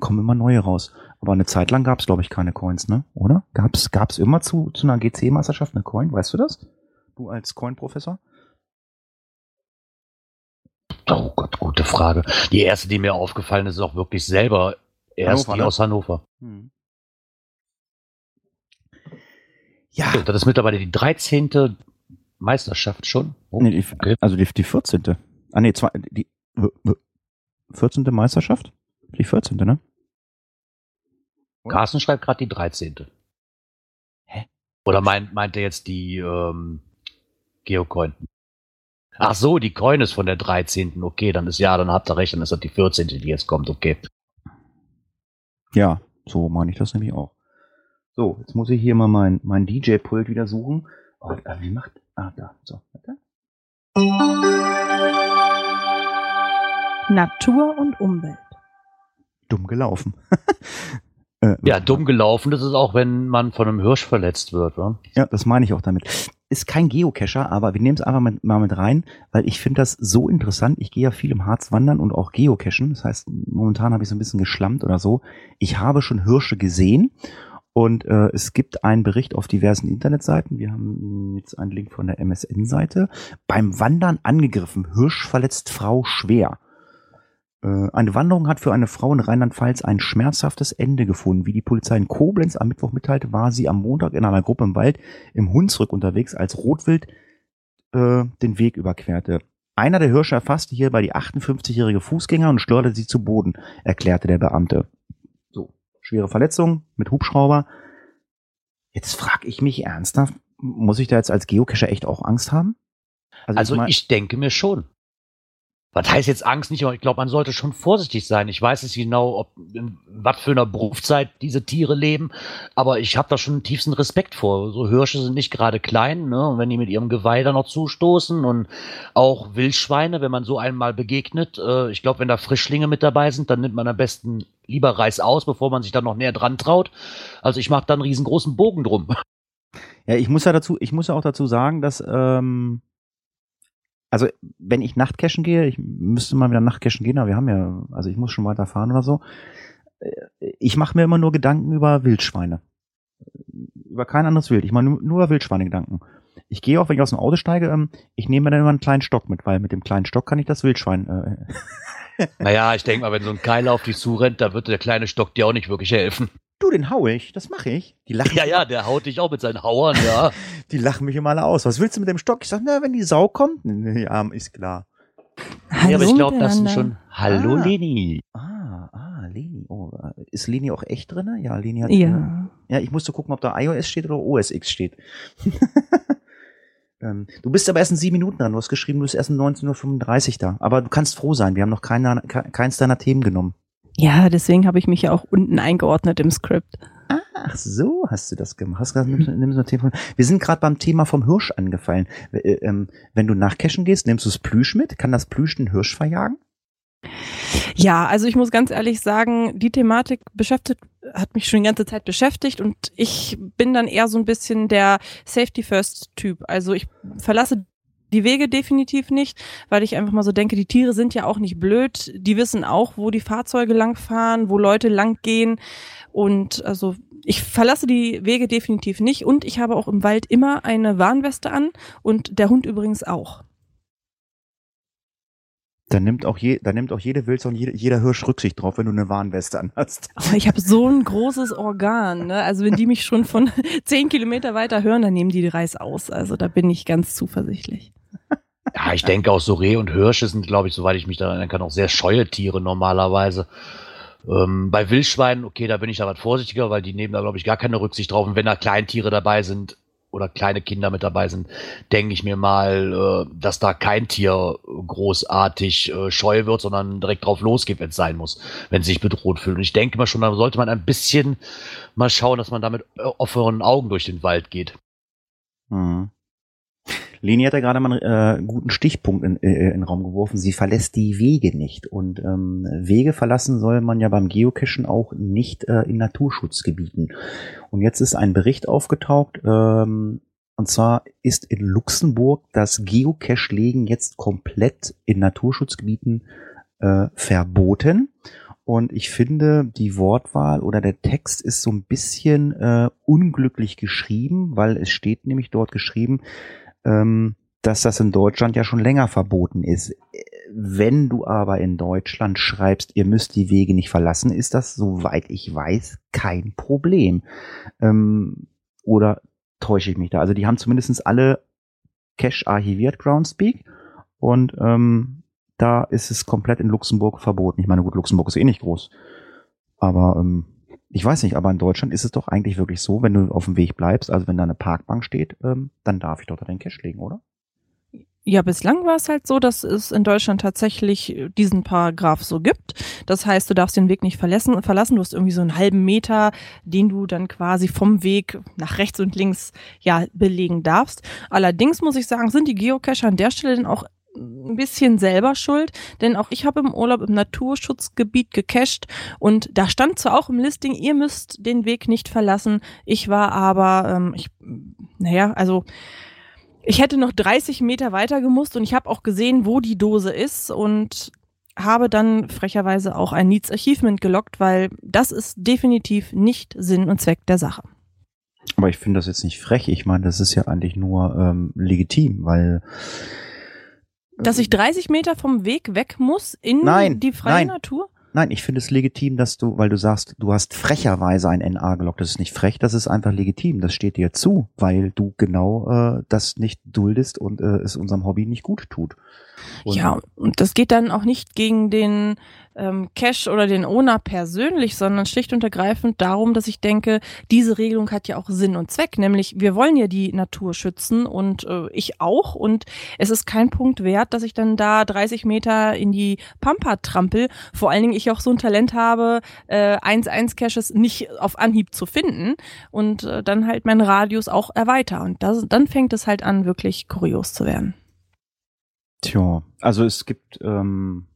kommen immer neue raus. Aber eine Zeit lang gab es, glaube ich, keine Coins, ne? Oder? Gab's, gab's immer zu, zu einer GC-Meisterschaft eine Coin? Weißt du das? Du als Coin-Professor? Oh Gott, gute Frage. Die erste, die mir aufgefallen ist, ist auch wirklich selber erst Hannover, die ne? aus Hannover. Hm. Ja, Das ist mittlerweile die 13. Meisterschaft schon. Oh, nee, die, okay. also die, die 14. Ah, nee, zwei, die w- w- 14. Meisterschaft? Die 14. ne? Carsten schreibt gerade die 13. Hä? Oder meint, meint er jetzt die ähm, Geocoin? Ach so, die Coin ist von der 13. Okay, dann ist ja, dann habt ihr recht, dann ist das die 14. die jetzt kommt, okay. Ja, so meine ich das nämlich auch. So, jetzt muss ich hier mal mein, mein DJ-Pult wieder suchen. Oh, äh, wie macht. Ah, da. So. Warte. Natur und Umwelt. Dumm gelaufen. äh, Ja, dumm gelaufen, das ist auch, wenn man von einem Hirsch verletzt wird. Wa? Ja, das meine ich auch damit. Ist kein Geocacher, aber wir nehmen es einfach mit, mal mit rein, weil ich finde das so interessant. Ich gehe ja viel im Harz wandern und auch Geocachen. Das heißt, momentan habe ich so ein bisschen geschlammt oder so. Ich habe schon Hirsche gesehen und äh, es gibt einen Bericht auf diversen Internetseiten. Wir haben jetzt einen Link von der MSN-Seite. Beim Wandern angegriffen. Hirsch verletzt Frau schwer. Äh, Eine Wanderung hat für eine Frau in Rheinland-Pfalz ein schmerzhaftes Ende gefunden. Wie die Polizei in Koblenz am Mittwoch mitteilte, war sie am Montag in einer Gruppe im Wald im Hunsrück unterwegs, als Rotwild äh, den Weg überquerte. Einer der Hirsche erfasste hierbei die 58-jährige Fußgänger und schleuderte sie zu Boden, erklärte der Beamte. So, schwere Verletzung mit Hubschrauber. Jetzt frage ich mich ernsthaft, muss ich da jetzt als Geocacher echt auch Angst haben? Also mein- ich denke mir schon. Was heißt jetzt Angst nicht, aber ich glaube, man sollte schon vorsichtig sein. Ich weiß nicht genau, ob in was für einer Berufszeit diese Tiere leben, aber ich habe da schon tiefsten Respekt vor. So Hirsche sind nicht gerade klein, ne? Und wenn die mit ihrem Geweih da noch zustoßen und auch Wildschweine, wenn man so einmal begegnet, äh, ich glaube, wenn da Frischlinge mit dabei sind, dann nimmt man am besten lieber Reis aus, bevor man sich da noch näher dran traut. Also ich mache da einen riesengroßen Bogen drum. Ja, ich muss ja dazu, ich muss ja auch dazu sagen, dass ähm, also wenn ich Nachtcachen gehe, ich müsste mal wieder Nachtcachen gehen, aber wir haben ja, also ich muss schon weiterfahren oder so. Äh, Ich mache mir immer nur Gedanken über Wildschweine. Über kein anderes Wild. Ich mache nur, nur über Wildschweine Gedanken. Ich gehe auch, wenn ich aus dem Auto steige, ähm, ich nehme mir dann immer einen kleinen Stock mit, weil mit dem kleinen Stock kann ich das Wildschwein. Äh, Naja, ich denke mal, wenn so ein Keiler auf dich zurennt, da wird der kleine Stock dir auch nicht wirklich helfen. Du, den hau ich, das mache ich. Die lachen, Ja, ja, der haut dich auch mit seinen Hauern, ja. die lachen mich immer alle aus. Was willst du mit dem Stock? Ich sag, na, wenn die Sau kommt, ja, ist klar. Hallo ja, aber ich glaube, das sind schon. Hallo, Ah. Leni. Ah, ah, Leni. Oh, äh, ist Leni auch echt drin? Ja, Leni hat. Ja. Äh, ja, ich musste gucken, ob da iOS steht oder OS X steht. ähm, du bist aber erst in sieben Minuten dran. Du hast geschrieben, du bist erst um 19.35 Uhr da. Aber du kannst froh sein. Wir haben noch keiner, ke- keins deiner Themen genommen. Ja, deswegen habe ich mich ja auch unten eingeordnet im Skript. Ach so, hast du das gemacht. Hast gesagt, nimmst, nimmst du Telefon. Wir sind gerade beim Thema vom Hirsch angefallen. Äh, ähm, wenn du nach Cashen gehst, nimmst du das Plüsch mit? Kann das Plüsch den Hirsch verjagen? Ja, also ich muss ganz ehrlich sagen, die Thematik beschäftigt, hat mich schon die ganze Zeit beschäftigt und ich bin dann eher so ein bisschen der Safety First Typ. Also ich verlasse die Wege definitiv nicht, weil ich einfach mal so denke, die Tiere sind ja auch nicht blöd. Die wissen auch, wo die Fahrzeuge langfahren, wo Leute langgehen. Und also ich verlasse die Wege definitiv nicht. Und ich habe auch im Wald immer eine Warnweste an und der Hund übrigens auch. Da nimmt auch, je, da nimmt auch jede Wilson, jede, jeder Hirsch Rücksicht drauf, wenn du eine Warnweste anhast. Aber ich habe so ein großes Organ. Ne? Also wenn die mich schon von zehn Kilometer weiter hören, dann nehmen die die Reis aus. Also da bin ich ganz zuversichtlich. Ja, ich denke auch so Reh und Hirsche sind, glaube ich, soweit ich mich daran erinnern kann, auch sehr scheue Tiere normalerweise. Ähm, bei Wildschweinen, okay, da bin ich da was vorsichtiger, weil die nehmen da, glaube ich, gar keine Rücksicht drauf. Und wenn da Kleintiere dabei sind oder kleine Kinder mit dabei sind, denke ich mir mal, äh, dass da kein Tier großartig äh, scheu wird, sondern direkt drauf losgeht, wenn es sein muss, wenn es sich bedroht fühlt. Und ich denke mal schon, da sollte man ein bisschen mal schauen, dass man da mit äh, offenen Augen durch den Wald geht. Mhm. Leni hat ja gerade mal einen äh, guten Stichpunkt in, äh, in den Raum geworfen. Sie verlässt die Wege nicht. Und ähm, Wege verlassen soll man ja beim Geocachen auch nicht äh, in Naturschutzgebieten. Und jetzt ist ein Bericht aufgetaucht, ähm, und zwar ist in Luxemburg das Geocache-Legen jetzt komplett in Naturschutzgebieten äh, verboten. Und ich finde, die Wortwahl oder der Text ist so ein bisschen äh, unglücklich geschrieben, weil es steht nämlich dort geschrieben, ähm, dass das in Deutschland ja schon länger verboten ist. Wenn du aber in Deutschland schreibst, ihr müsst die Wege nicht verlassen, ist das, soweit ich weiß, kein Problem. Ähm, oder täusche ich mich da? Also die haben zumindest alle Cache archiviert, Groundspeak. Und ähm, da ist es komplett in Luxemburg verboten. Ich meine, gut, Luxemburg ist eh nicht groß. Aber ähm, ich weiß nicht, aber in Deutschland ist es doch eigentlich wirklich so, wenn du auf dem Weg bleibst, also wenn da eine Parkbank steht, ähm, dann darf ich dort den Cash legen, oder? Ja, bislang war es halt so, dass es in Deutschland tatsächlich diesen Paragraph so gibt. Das heißt, du darfst den Weg nicht verlassen. verlassen. Du hast irgendwie so einen halben Meter, den du dann quasi vom Weg nach rechts und links ja belegen darfst. Allerdings muss ich sagen, sind die Geocacher an der Stelle dann auch ein bisschen selber schuld, denn auch ich habe im Urlaub im Naturschutzgebiet gecached und da stand zwar auch im Listing, ihr müsst den Weg nicht verlassen. Ich war aber, ähm, ich, naja, also ich hätte noch 30 Meter weiter gemusst und ich habe auch gesehen, wo die Dose ist und habe dann frecherweise auch ein Needs Achievement gelockt, weil das ist definitiv nicht Sinn und Zweck der Sache. Aber ich finde das jetzt nicht frech. Ich meine, das ist ja eigentlich nur ähm, legitim, weil dass ich 30 Meter vom Weg weg muss in nein, die freie nein. Natur? Nein, ich finde es legitim, dass du, weil du sagst, du hast frecherweise ein NA gelockt. Das ist nicht frech, das ist einfach legitim. Das steht dir zu, weil du genau äh, das nicht duldest und äh, es unserem Hobby nicht gut tut. Und ja, und das geht dann auch nicht gegen den ähm, Cash oder den Owner persönlich, sondern schlicht und ergreifend darum, dass ich denke, diese Regelung hat ja auch Sinn und Zweck, nämlich wir wollen ja die Natur schützen und äh, ich auch. Und es ist kein Punkt wert, dass ich dann da 30 Meter in die Pampa trampel, vor allen Dingen ich auch so ein Talent habe, äh, 1-1-Caches nicht auf Anhieb zu finden und äh, dann halt meinen Radius auch erweiter und das, dann fängt es halt an, wirklich kurios zu werden. Tja, also es gibt ähm,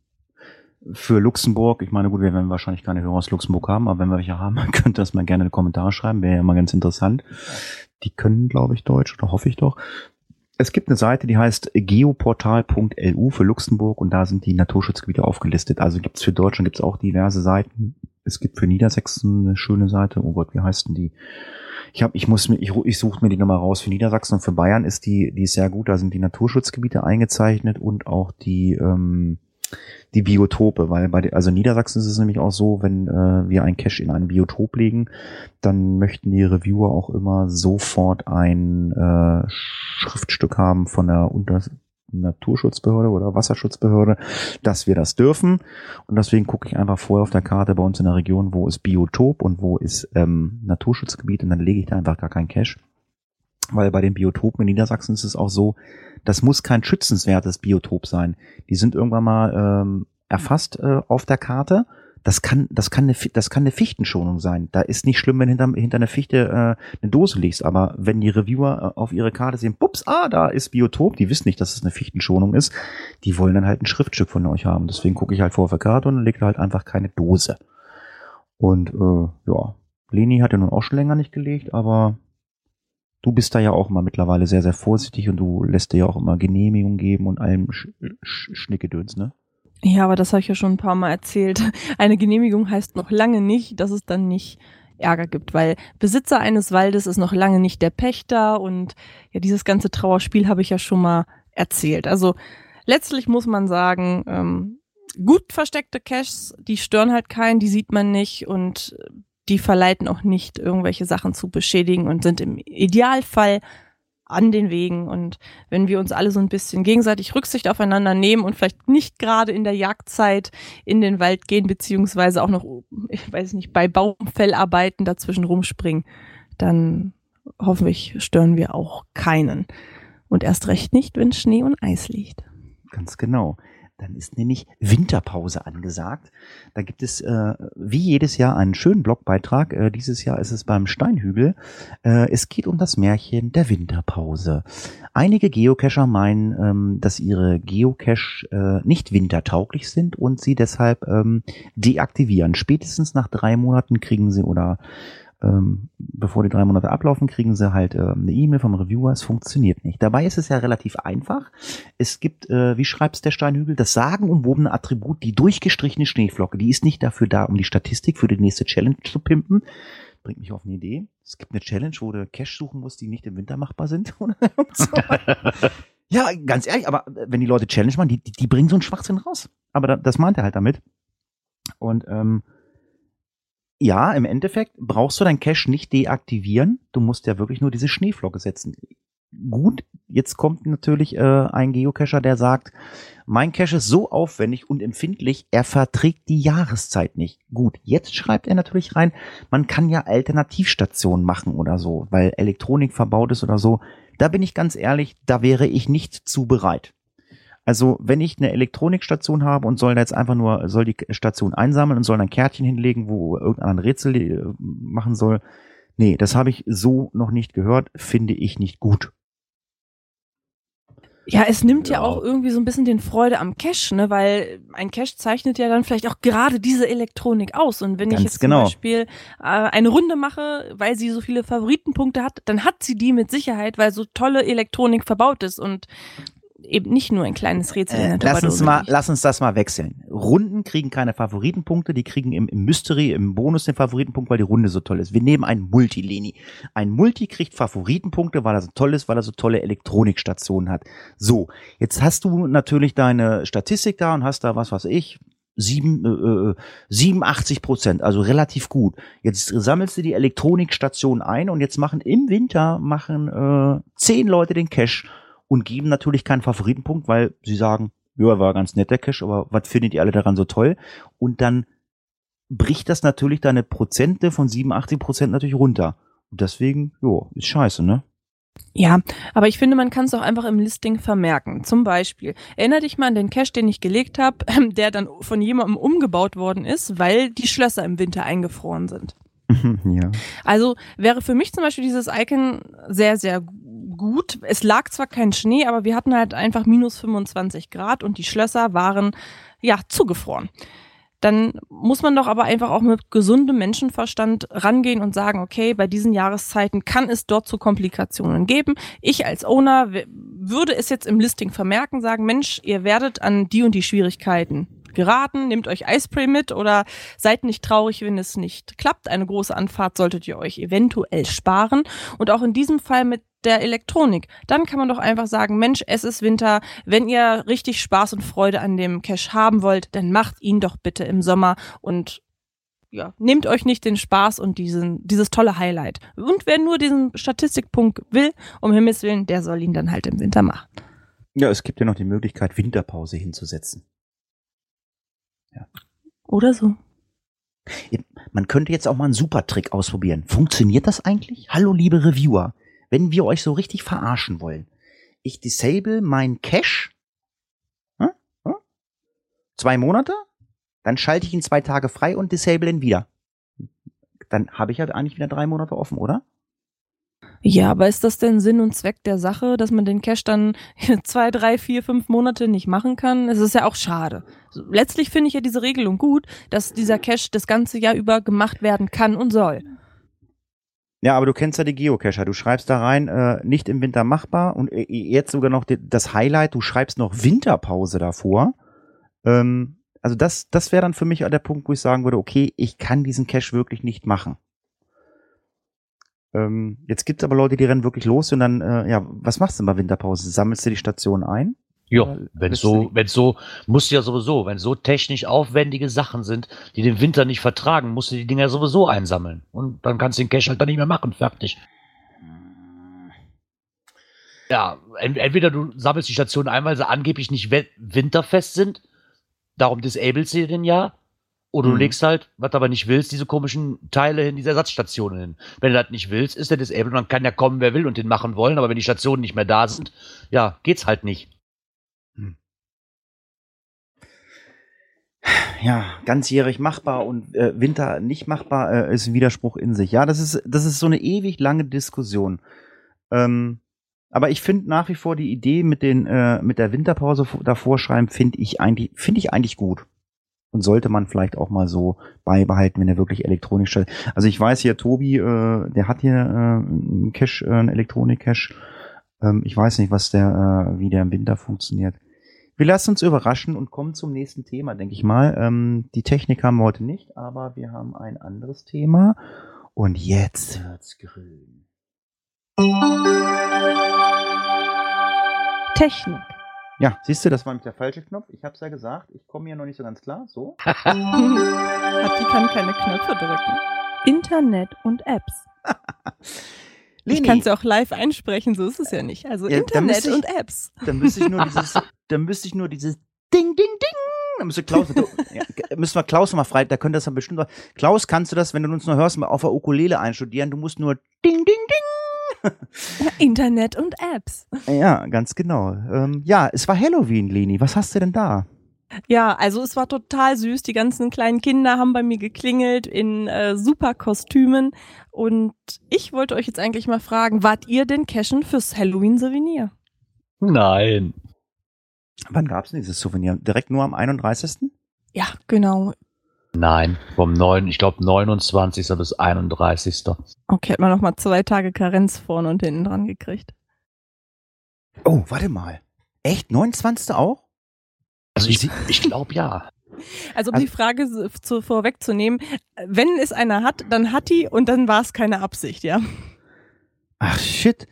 für Luxemburg, ich meine, gut, wir werden wahrscheinlich keine Hörer aus Luxemburg haben, aber wenn wir welche haben, könnt ihr das mal gerne in die Kommentare schreiben, wäre ja mal ganz interessant. Die können, glaube ich, Deutsch, oder hoffe ich doch. Es gibt eine Seite, die heißt geoportal.lu für Luxemburg und da sind die Naturschutzgebiete aufgelistet. Also gibt's für Deutschland gibt's auch diverse Seiten. Es gibt für Niedersachsen eine schöne Seite. Oh Gott, wie heißt denn die? Ich hab, ich muss mir, ich, ich suche mir die nochmal raus. Für Niedersachsen und für Bayern ist die, die ist sehr gut. Da sind die Naturschutzgebiete eingezeichnet und auch die, ähm, die Biotope, weil bei, also in Niedersachsen ist es nämlich auch so, wenn äh, wir ein Cache in ein Biotop legen, dann möchten die Reviewer auch immer sofort ein äh, Schriftstück haben von der Unter Naturschutzbehörde oder Wasserschutzbehörde, dass wir das dürfen. Und deswegen gucke ich einfach vorher auf der Karte bei uns in der Region, wo ist Biotop und wo ist ähm, Naturschutzgebiet und dann lege ich da einfach gar keinen Cache. Weil bei den Biotopen in Niedersachsen ist es auch so, das muss kein schützenswertes Biotop sein. Die sind irgendwann mal ähm, erfasst äh, auf der Karte. Das kann, das kann eine, das kann eine Fichtenschonung sein. Da ist nicht schlimm, wenn hinter, hinter einer Fichte äh, eine Dose liegst. Aber wenn die Reviewer äh, auf ihre Karte sehen, pups, ah, da ist Biotop, die wissen nicht, dass es eine Fichtenschonung ist. Die wollen dann halt ein Schriftstück von euch haben. Deswegen gucke ich halt vor auf der Karte und lege halt einfach keine Dose. Und äh, ja, Leni hat ja nun auch schon länger nicht gelegt, aber du bist da ja auch immer mittlerweile sehr, sehr vorsichtig und du lässt dir ja auch immer Genehmigung geben und allem Sch Sch Schnickgedöns, ne? Ja, aber das habe ich ja schon ein paar Mal erzählt. Eine Genehmigung heißt noch lange nicht, dass es dann nicht Ärger gibt, weil Besitzer eines Waldes ist noch lange nicht der Pächter und ja, dieses ganze Trauerspiel habe ich ja schon mal erzählt. Also letztlich muss man sagen, ähm, gut versteckte Caches, die stören halt keinen, die sieht man nicht und die verleiten auch nicht, irgendwelche Sachen zu beschädigen und sind im Idealfall an den Wegen. Und wenn wir uns alle so ein bisschen gegenseitig Rücksicht aufeinander nehmen und vielleicht nicht gerade in der Jagdzeit in den Wald gehen, beziehungsweise auch noch, ich weiß nicht, bei Baumfellarbeiten dazwischen rumspringen, dann hoffentlich stören wir auch keinen. Und erst recht nicht, wenn Schnee und Eis liegt. Ganz genau. Dann ist nämlich Winterpause angesagt. Da gibt es äh, wie jedes Jahr einen schönen Blogbeitrag. Äh, dieses Jahr ist es beim Steinhügel. Äh, es geht um das Märchen der Winterpause. Einige Geocacher meinen, ähm, dass ihre Geocache äh, nicht wintertauglich sind und sie deshalb ähm, deaktivieren. Spätestens nach drei Monaten kriegen sie oder ähm, bevor die drei Monate ablaufen, kriegen sie halt äh, eine E-Mail vom Reviewer, es funktioniert nicht. Dabei ist es ja relativ einfach. Es gibt, äh, wie schreibt's der Steinhügel, das sagenumwobene Attribut, die durchgestrichene Schneeflocke. Die ist nicht dafür da, um die Statistik für die nächste Challenge zu pimpen. Bringt mich auf eine Idee. Es gibt eine Challenge, wo du Cash suchen musst, die nicht im Winter machbar sind. ja, ganz ehrlich, aber wenn die Leute Challenge machen, die, die, die bringen so einen Schwachsinn raus. Aber da, das meint er halt damit. Und ähm, ja, im Endeffekt brauchst du dein Cache nicht deaktivieren. Du musst ja wirklich nur diese Schneeflocke setzen. Gut, jetzt kommt natürlich äh, ein Geocacher, der sagt, mein Cache ist so aufwendig und empfindlich, er verträgt die Jahreszeit nicht. Gut, jetzt schreibt er natürlich rein, man kann ja Alternativstationen machen oder so, weil Elektronik verbaut ist oder so. Da bin ich ganz ehrlich, da wäre ich nicht zu bereit. Also wenn ich eine Elektronikstation habe und soll da jetzt einfach nur, soll die Station einsammeln und soll ein Kärtchen hinlegen, wo irgendein Rätsel äh, machen soll. Nee, das habe ich so noch nicht gehört, finde ich nicht gut. Ja, es nimmt ja. ja. auch irgendwie so ein bisschen den Freude am Cache, ne, weil ein Cache zeichnet ja dann vielleicht auch gerade diese Elektronik aus. Und wenn Ganz ich jetzt genau. zum Beispiel äh, eine Runde mache, weil sie so viele Favoritenpunkte hat, dann hat sie die mit Sicherheit, weil so tolle Elektronik verbaut ist. Und eben nicht nur ein kleines Rätsel. Äh, lass uns mal, lass uns das mal wechseln. Runden kriegen keine Favoritenpunkte, die kriegen im, im Mystery, im Bonus den Favoritenpunkt, weil die Runde so toll ist. Wir nehmen ein Multi, Leni. Ein Multi kriegt Favoritenpunkte, weil er so toll ist, weil er so tolle Elektronikstationen hat. So, jetzt hast du natürlich deine Statistik da und hast da was, was ich, sieben, äh, 87 äh, Prozent, also relativ gut. Jetzt sammelst du die Elektronikstation ein und jetzt machen im Winter machen äh, zehn Leute den Cash und geben natürlich keinen Favoritenpunkt, weil sie sagen, ja, war ganz nett der Cash, aber was findet ihr alle daran so toll? Und dann bricht das natürlich deine Prozente von 87 Prozent natürlich runter. Und deswegen, jo, ist scheiße, ne? Ja, aber ich finde, man kann es auch einfach im Listing vermerken. Zum Beispiel, erinnere dich mal an den Cache, den ich gelegt habe, der dann von jemandem umgebaut worden ist, weil die Schlösser im Winter eingefroren sind. ja. Also wäre für mich zum Beispiel dieses Icon sehr, sehr gut. Es lag zwar kein Schnee, aber wir hatten halt einfach minus 25 Grad und die Schlösser waren ja zugefroren. Dann muss man doch aber einfach auch mit gesundem Menschenverstand rangehen und sagen, okay, bei diesen Jahreszeiten kann es dort zu Komplikationen geben. Ich als Owner würde es jetzt im Listing vermerken, sagen, Mensch, ihr werdet an die und die Schwierigkeiten geraten, nehmt euch Eispray mit oder seid nicht traurig, wenn es nicht klappt. Eine große Anfahrt solltet ihr euch eventuell sparen. Und auch in diesem Fall mit der Elektronik. Dann kann man doch einfach sagen, Mensch, es ist Winter. Wenn ihr richtig Spaß und Freude an dem Cache haben wollt, dann macht ihn doch bitte im Sommer und ja, nehmt euch nicht den Spaß und diesen, dieses tolle Highlight. Und wer nur diesen Statistikpunkt will, um Himmels Willen, der soll ihn dann halt im Winter machen. Ja, es gibt ja noch die Möglichkeit, Winterpause hinzusetzen. Ja. Oder so. Man könnte jetzt auch mal einen Supertrick ausprobieren. Funktioniert das eigentlich? Hallo, liebe Reviewer wenn wir euch so richtig verarschen wollen. Ich disable mein Cache. Hm? Hm? Zwei Monate, dann schalte ich ihn zwei Tage frei und disable ihn wieder. Dann habe ich ja eigentlich wieder drei Monate offen, oder? Ja, aber ist das denn Sinn und Zweck der Sache, dass man den Cache dann zwei, drei, vier, fünf Monate nicht machen kann? Es ist ja auch schade. Letztlich finde ich ja diese Regelung gut, dass dieser Cache das ganze Jahr über gemacht werden kann und soll. Ja, aber du kennst ja die Geocacher. Du schreibst da rein, äh, nicht im Winter machbar und äh, jetzt sogar noch das Highlight, du schreibst noch Winterpause davor. Ähm, also das, das wäre dann für mich der Punkt, wo ich sagen würde, okay, ich kann diesen Cache wirklich nicht machen. Ähm, jetzt gibt es aber Leute, die rennen wirklich los und dann, äh, ja, was machst du bei Winterpause? Sammelst du die Station ein? Ja, Oder wenn so, du wenn so, musst du ja sowieso, wenn so technisch aufwendige Sachen sind, die den Winter nicht vertragen, musst du die Dinger sowieso einsammeln. Und dann kannst du den Cache halt dann nicht mehr machen, fertig. Ja, ent entweder du sammelst die Stationen ein, weil sie angeblich nicht winterfest sind, darum disablest sie den ja, oder du Mhm. legst halt, was du aber nicht willst, diese komischen Teile in diese Ersatzstationen hin. Wenn du das nicht willst, ist der disabled und dann kann ja kommen, wer will und den machen wollen, aber wenn die Stationen nicht mehr da sind, ja, geht's halt nicht. Ja, ganzjährig machbar und äh, Winter nicht machbar, äh, ist ein Widerspruch in sich. Ja, das ist, das ist so eine ewig lange Diskussion. Ähm, aber ich finde nach wie vor die Idee mit den, äh, mit der Winterpause davor schreiben, finde ich eigentlich, ich eigentlich gut. Und sollte man vielleicht auch mal so beibehalten, wenn er wirklich elektronisch stellt. Also ich weiß hier, Tobi, äh, der hat hier äh, einen Cache, äh, einen Elektronik-Cache. Ähm, ich weiß nicht, was der, wie der im Winter funktioniert. Wir lassen uns überraschen und kommen zum nächsten Thema, denke ich mal. Ähm, die Technik haben wir heute nicht, aber wir haben ein anderes Thema. Und jetzt wird's grün. Technik. Ja, siehst du, das war nämlich der falsche Knopf. Ich hab's ja gesagt, ich komme hier noch nicht so ganz klar. So. Hat die kann keine Knöpfe drücken. Internet und Apps. Ich kann es ja auch live einsprechen, so ist es ja nicht. Also Ja, Internet ich- und Apps. Dann müsste ich nur dieses, dann müsste ich nur dieses Ding, Ding, Ding. Dann müsste Klaus, ja, müssen wir Klaus mal frei, da könnte das dann bestimmt. noch- Klaus, kannst du das, wenn du uns nur hörst, mal auf der Ukulele einstudieren? Du musst nur Ding, Ding, Ding. Ja, Internet und Apps. Ja, ganz genau. Ähm, ja, es war Halloween, Leni. Was hast du denn da? Ja, also es war total süß. Die ganzen kleinen Kinder haben bei mir geklingelt in äh, super Kostümen. Und ich wollte euch jetzt eigentlich mal fragen, wart ihr denn cashen fürs Halloween-Souvenir? Nein. Wann gab's denn dieses Souvenir? Direkt nur am 31.? Ja, genau. Nein, vom 9, ich glaube 29. bis 31. Okay, hat man noch mal zwei Tage Karenz vorne und hinten dran gekriegt. Oh, warte mal. Echt? 29. auch? Also ich, ich glaube ja. Also um Also- die Frage zu, vorwegzunehmen, wenn es einer hat, dann hat die und dann war es keine Absicht, ja. Ach shit.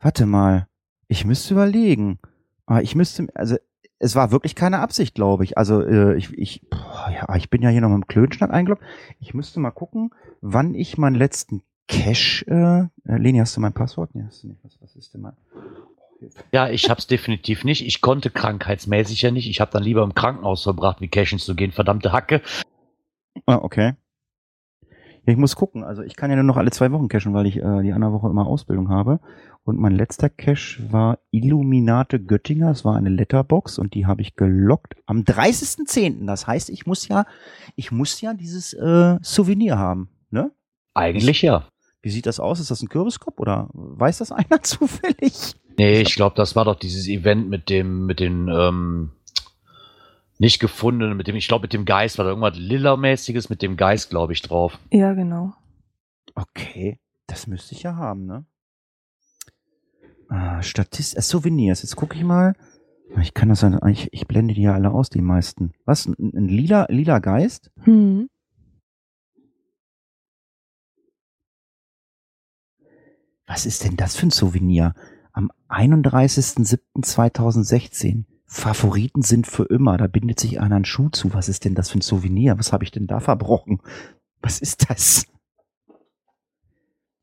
Warte mal. Ich müsste überlegen. Aber ich müsste, also es war wirklich keine Absicht, glaube ich. Also äh, ich, ich, boah, ja, ich bin ja hier noch mit dem Klönschnack eingeloggt. Ich müsste mal gucken, wann ich meinen letzten Cache. Äh, äh, Leni, hast du mein Passwort? Nee, hast du nicht. Was, was ist denn mein? Ja, ich hab's definitiv nicht. Ich konnte krankheitsmäßig ja nicht. Ich habe dann lieber im Krankenhaus verbracht, wie cashen zu gehen. Verdammte Hacke. Ah, okay. Ja, ich muss gucken. Also ich kann ja nur noch alle zwei Wochen cachen, weil ich äh, die andere Woche immer Ausbildung habe. Und mein letzter Cache war Illuminate Göttinger. Es war eine Letterbox und die habe ich gelockt am 30.10. Das heißt, ich muss ja, ich muss ja dieses äh, Souvenir haben. Ne? Eigentlich ja. Wie sieht das aus? Ist das ein Kürbiskopf oder weiß das einer zufällig? Nee, ich glaube, das war doch dieses Event mit dem, mit den, ähm, nicht gefundenen, mit dem, ich glaube, mit dem Geist war da irgendwas Lilla-mäßiges mit dem Geist, glaube ich, drauf. Ja, genau. Okay, das müsste ich ja haben, ne? Ah, Statist, äh, Souvenirs. Jetzt gucke ich mal. Ich kann das ja, ich, ich blende die ja alle aus, die meisten. Was? Ein, ein lila, lila Geist? Hm. Was ist denn das für ein Souvenir? Am 31.07.2016. Favoriten sind für immer. Da bindet sich einer einen Schuh zu. Was ist denn das für ein Souvenir? Was habe ich denn da verbrochen? Was ist das?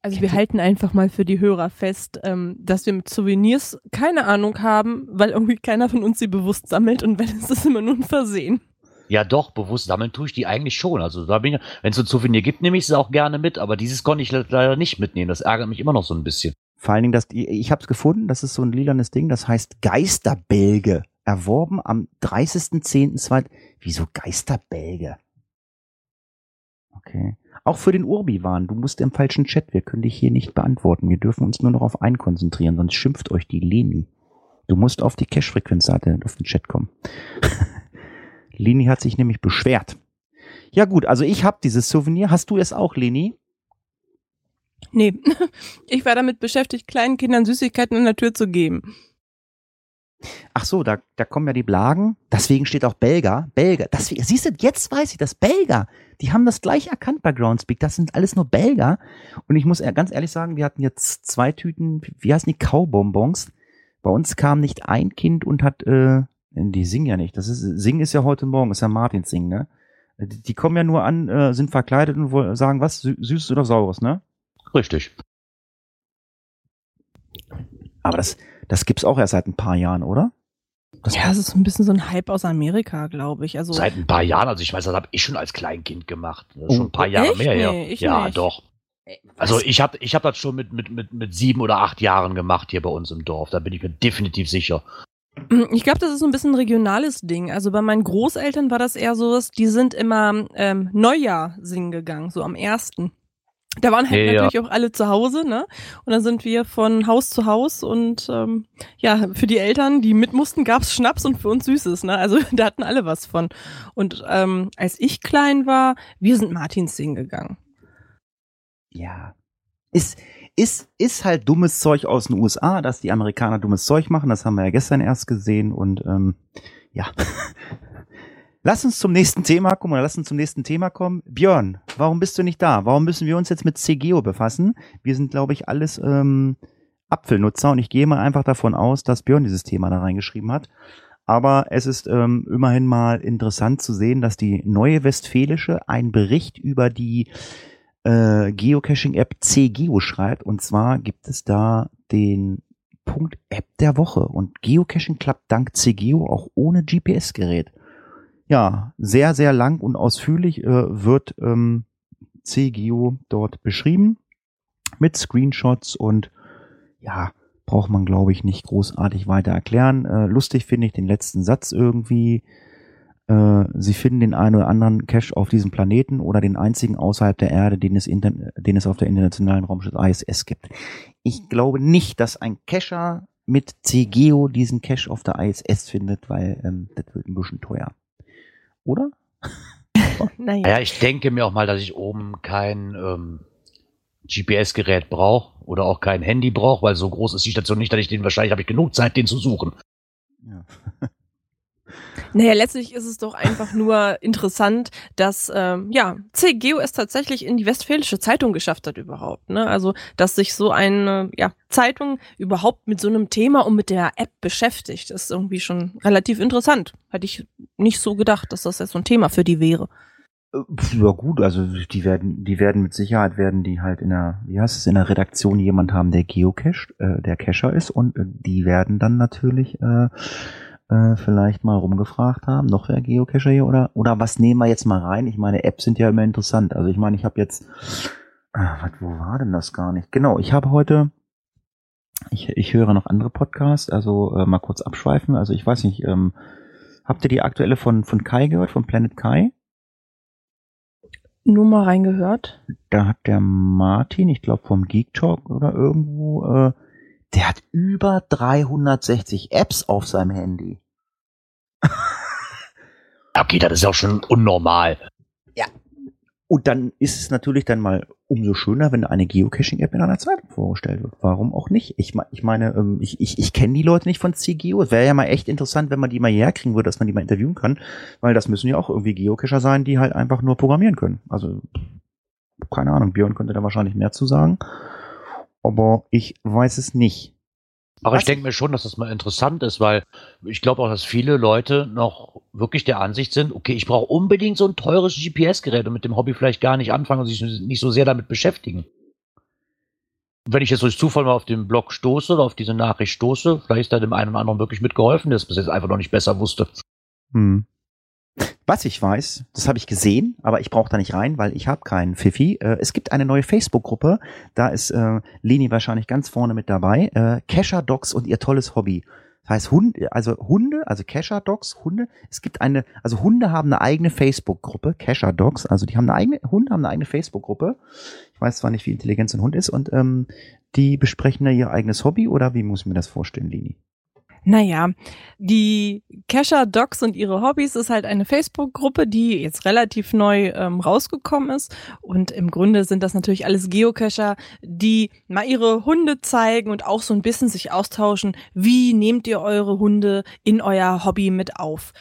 Also wir halten einfach mal für die Hörer fest, ähm, dass wir mit Souvenirs keine Ahnung haben, weil irgendwie keiner von uns sie bewusst sammelt und wenn es ist immer nur ein Versehen. Ja, doch, bewusst sammeln tue ich die eigentlich schon. Also da bin ich, wenn es so ein Souvenir gibt, nehme ich sie auch gerne mit, aber dieses konnte ich le- leider nicht mitnehmen. Das ärgert mich immer noch so ein bisschen. Vor allen Dingen, das, ich habe es gefunden, das ist so ein lilanes Ding, das heißt Geisterbälge. Erworben am 30.10.2. Wieso Geisterbälge? Okay. Auch für den Urbi-Wahn. Du musst im falschen Chat. Wir können dich hier nicht beantworten. Wir dürfen uns nur noch auf einen konzentrieren, sonst schimpft euch die Leni. Du musst auf die Cash-Frequenzseite, auf den Chat kommen. Leni hat sich nämlich beschwert. Ja gut, also ich habe dieses Souvenir. Hast du es auch, Leni? Nee, ich war damit beschäftigt, kleinen Kindern Süßigkeiten an der Tür zu geben. Ach so, da, da kommen ja die Blagen. Deswegen steht auch Belga. Belga. Das, siehst du, jetzt weiß ich das. Belga. Die haben das gleich erkannt bei Groundspeak. Das sind alles nur Belga. Und ich muss ehr- ganz ehrlich sagen, wir hatten jetzt zwei Tüten, wie heißen die, Kaubonbons. Bei uns kam nicht ein Kind und hat, äh, die singen ja nicht. Das ist, singen ist ja heute Morgen, ist ja Martins Singen, ne? Die, die kommen ja nur an, äh, sind verkleidet und wollen sagen, was, Sü Süßes oder Saures, ne? Richtig. Aber das, das gibt's auch erst seit ein paar Jahren, oder? Das ja, es ist ein bisschen so ein Hype aus Amerika, glaube ich. Also Seit ein paar Jahren, also ich weiß, das habe ich schon als Kleinkind gemacht. Das ist schon ein paar Jahre Echt? mehr her. Nee, ich ja, nicht. doch. Also ich habe ich hab das schon mit, mit, mit, mit sieben oder acht Jahren gemacht hier bei uns im Dorf. Da bin ich mir definitiv sicher. Ich glaube, das ist so ein bisschen ein regionales Ding. Also bei meinen Großeltern war das eher so, was, die sind immer ähm, Neujahr singen gegangen, so am ersten. Da waren halt Ja, ja. natürlich auch alle zu Hause, ne? Und dann sind wir von Haus zu Haus und ähm, ja, für die Eltern, die mit mussten, gab's Schnaps und für uns Süßes, ne? Also da hatten alle was von. Und ähm, als ich klein war, wir sind Martins singen gegangen. Ja. Ist, ist, ist halt dummes Zeug aus den USA, dass die Amerikaner dummes Zeug machen. Das haben wir ja gestern erst gesehen und ähm, ja. Lass uns zum nächsten Thema kommen oder lass uns zum nächsten Thema kommen. Björn, warum bist du nicht da? Warum müssen wir uns jetzt mit CGO befassen? Wir sind, glaube ich, alles ähm, Apfelnutzer und ich gehe mal einfach davon aus, dass Björn dieses Thema da reingeschrieben hat. Aber es ist ähm, immerhin mal interessant zu sehen, dass die Neue Westfälische einen Bericht über die äh, Geocaching-App CGeo schreibt. Und zwar gibt es da den Punkt App der Woche. Und Geocaching klappt dank CGeo auch ohne GPS-Gerät. Ja, sehr, sehr lang und ausführlich äh, wird ähm, CGeo dort beschrieben. Mit Screenshots und ja, braucht man, glaube ich, nicht großartig weiter erklären. Äh, lustig finde ich den letzten Satz irgendwie. Äh, sie finden den einen oder anderen Cache auf diesem Planeten oder den einzigen außerhalb der Erde, den es, inter den es auf der internationalen Raumschiff ISS gibt. Ich glaube nicht, dass ein Cacher mit CGeo diesen Cache auf der ISS findet, weil ähm, das wird ein bisschen teuer. Oder? Naja. Naja, ich denke mir auch mal, dass ich oben kein ähm, GPS-Gerät brauche oder auch kein Handy brauche, weil so groß ist die Station nicht, dass ich den wahrscheinlich habe ich genug Zeit, den zu suchen. Ja. Naja, letztlich ist es doch einfach nur interessant, dass ähm, ja CGeo es tatsächlich in die Westfälische Zeitung geschafft hat überhaupt. Ne? Also, dass sich so eine ja, Zeitung überhaupt mit so einem Thema und mit der App beschäftigt, ist irgendwie schon relativ interessant. Hätte ich nicht so gedacht, dass das jetzt so ein Thema für die wäre. Äh, Ja gut, also die werden, die werden mit Sicherheit werden die halt in der, wie heißt es, in der Redaktion jemand haben, der Geocache, äh, der Cacher ist und äh, die werden dann natürlich äh, äh, vielleicht mal rumgefragt haben, noch wer Geocacher hier oder oder was nehmen wir jetzt mal rein? Ich meine, Apps sind ja immer interessant. Also ich meine, ich habe jetzt, äh, was, wo war denn das gar nicht? Genau, ich habe heute, ich, ich höre noch andere Podcasts, also äh, mal kurz abschweifen. Also ich weiß nicht, ähm, habt ihr die aktuelle von von Kai gehört, von Planet Kai? Nur mal reingehört. da hat der Martin, ich glaube vom Geek Talk oder irgendwo, äh, der hat über 360 Apps auf seinem Handy. Okay, das ist auch schon unnormal. Und dann ist es natürlich dann mal umso schöner, wenn eine Geocaching-App in einer Zeitung vorgestellt wird. Warum auch nicht? Ich, ich meine, ähm, ich, ich, ich kenne die Leute nicht von CGeo. Es wäre ja mal echt interessant, wenn man die mal hierher kriegen würde, dass man die mal interviewen kann. Weil das müssen ja auch irgendwie Geocacher sein, die halt einfach nur programmieren können. Also, keine Ahnung, Björn könnte da wahrscheinlich mehr zu sagen. Aber ich weiß es nicht. Aber Was? ich denke mir schon, dass das mal interessant ist, weil ich glaube auch, dass viele Leute noch wirklich der Ansicht sind, okay, ich brauche unbedingt so ein teures GPS-Gerät und mit dem Hobby vielleicht gar nicht anfangen und sich nicht so sehr damit beschäftigen. Und wenn ich jetzt durch Zufall mal auf den Blog stoße oder auf diese Nachricht stoße, vielleicht ist da dem einen oder anderen wirklich mitgeholfen, der es bis jetzt einfach noch nicht besser wusste. Hm. Was ich weiß, das habe ich gesehen, aber ich brauche da nicht rein, weil ich habe keinen Fifi. Äh, es gibt eine neue Facebook-Gruppe, da ist äh, Leni wahrscheinlich ganz vorne mit dabei. Äh, Kescher Dogs und ihr tolles Hobby. Das heißt Hunde, also Hunde, also Kescher Dogs, Hunde. Es gibt eine, also Hunde haben eine eigene Facebook-Gruppe, Kescher Dogs, also die haben eine eigene, Hunde haben eine eigene Facebook-Gruppe. Ich weiß zwar nicht, wie intelligent so ein Hund ist und ähm, die besprechen da ihr eigenes Hobby oder wie muss ich mir das vorstellen, Leni? Naja, die Kescher Docs und ihre Hobbys ist halt eine Facebook-Gruppe, die jetzt relativ neu ähm, rausgekommen ist. Und im Grunde sind das natürlich alles Geocacher, die mal ihre Hunde zeigen und auch so ein bisschen sich austauschen. Wie nehmt ihr eure Hunde in euer Hobby mit auf?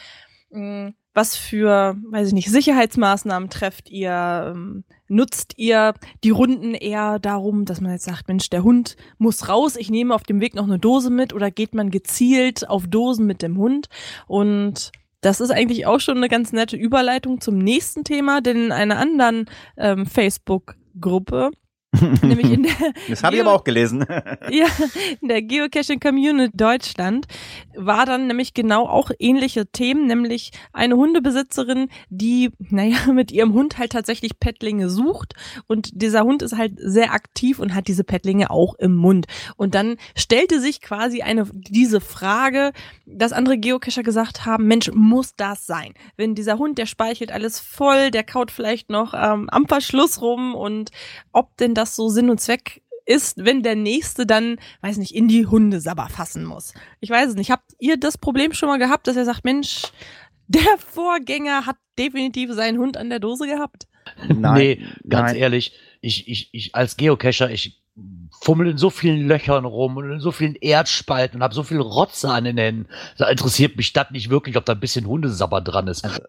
Mm, was für, weiß ich nicht, Sicherheitsmaßnahmen trefft ihr? Ähm, nutzt ihr die Runden eher darum, dass man jetzt sagt, Mensch, der Hund muss raus, ich nehme auf dem Weg noch eine Dose mit oder geht man gezielt auf Dosen mit dem Hund? Und das ist eigentlich auch schon eine ganz nette Überleitung zum nächsten Thema, denn in einer anderen ähm, Facebook-Gruppe nämlich in der das habe ich aber auch gelesen. ja, in der Geocaching Community Deutschland war dann nämlich genau auch ähnliche Themen, nämlich eine Hundebesitzerin, die, naja, mit ihrem Hund halt tatsächlich Pettlinge sucht und dieser Hund ist halt sehr aktiv und hat diese Pettlinge auch im Mund. Und dann stellte sich quasi eine, diese Frage, dass andere Geocacher gesagt haben, Mensch, muss das sein? Wenn dieser Hund, der speichelt alles voll, der kaut vielleicht noch ähm, am Verschluss rum und ob denn das so Sinn und Zweck ist, wenn der Nächste dann, weiß nicht, in die Hundesabber fassen muss. Ich weiß es nicht. Habt ihr das Problem schon mal gehabt, dass er sagt, Mensch, der Vorgänger hat definitiv seinen Hund an der Dose gehabt? Nein, nee, ganz nein. ehrlich, ich, ich, ich als Geocacher, ich fummel in so vielen Löchern rum und in so vielen Erdspalten und habe so viel Rotze an den Händen. Da interessiert mich das nicht wirklich, ob da ein bisschen Hundesabber dran ist. Also,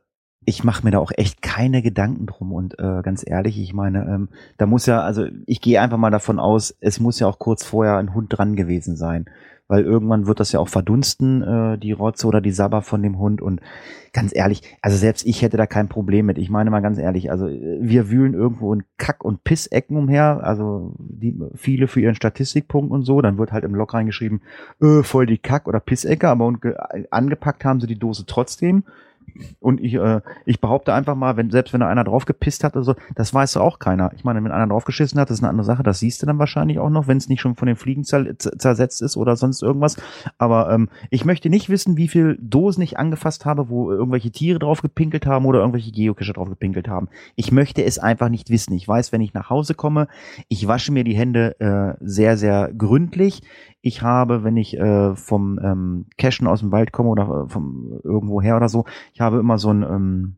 ich mache mir da auch echt keine Gedanken drum und äh, ganz ehrlich, ich meine, ähm, da muss ja, also ich gehe einfach mal davon aus, es muss ja auch kurz vorher ein Hund dran gewesen sein, weil irgendwann wird das ja auch verdunsten, äh, die Rotze oder die Sabber von dem Hund und ganz ehrlich, also selbst ich hätte da kein Problem mit. Ich meine mal ganz ehrlich, also wir wühlen irgendwo in Kack- und Pissecken umher, also die viele für ihren Statistikpunkt und so, dann wird halt im Log reingeschrieben, äh, voll die Kack- oder Pissecke, aber und angepackt haben sie die Dose trotzdem und ich, äh, ich behaupte einfach mal, wenn, selbst wenn da einer drauf gepisst hat oder so, das weiß auch keiner. Ich meine, wenn einer draufgeschissen hat, das ist eine andere Sache, das siehst du dann wahrscheinlich auch noch, wenn es nicht schon von den Fliegen zersetzt ist oder sonst irgendwas. Aber ähm, ich möchte nicht wissen, wie viel Dosen ich angefasst habe, wo irgendwelche Tiere drauf gepinkelt haben oder irgendwelche Geocacher drauf gepinkelt haben. Ich möchte es einfach nicht wissen. Ich weiß, wenn ich nach Hause komme, ich wasche mir die Hände äh, sehr, sehr gründlich. Ich habe, wenn ich äh, vom ähm, Cashen aus dem Wald komme oder äh, vom irgendwo her oder so, ich habe immer so ein ähm,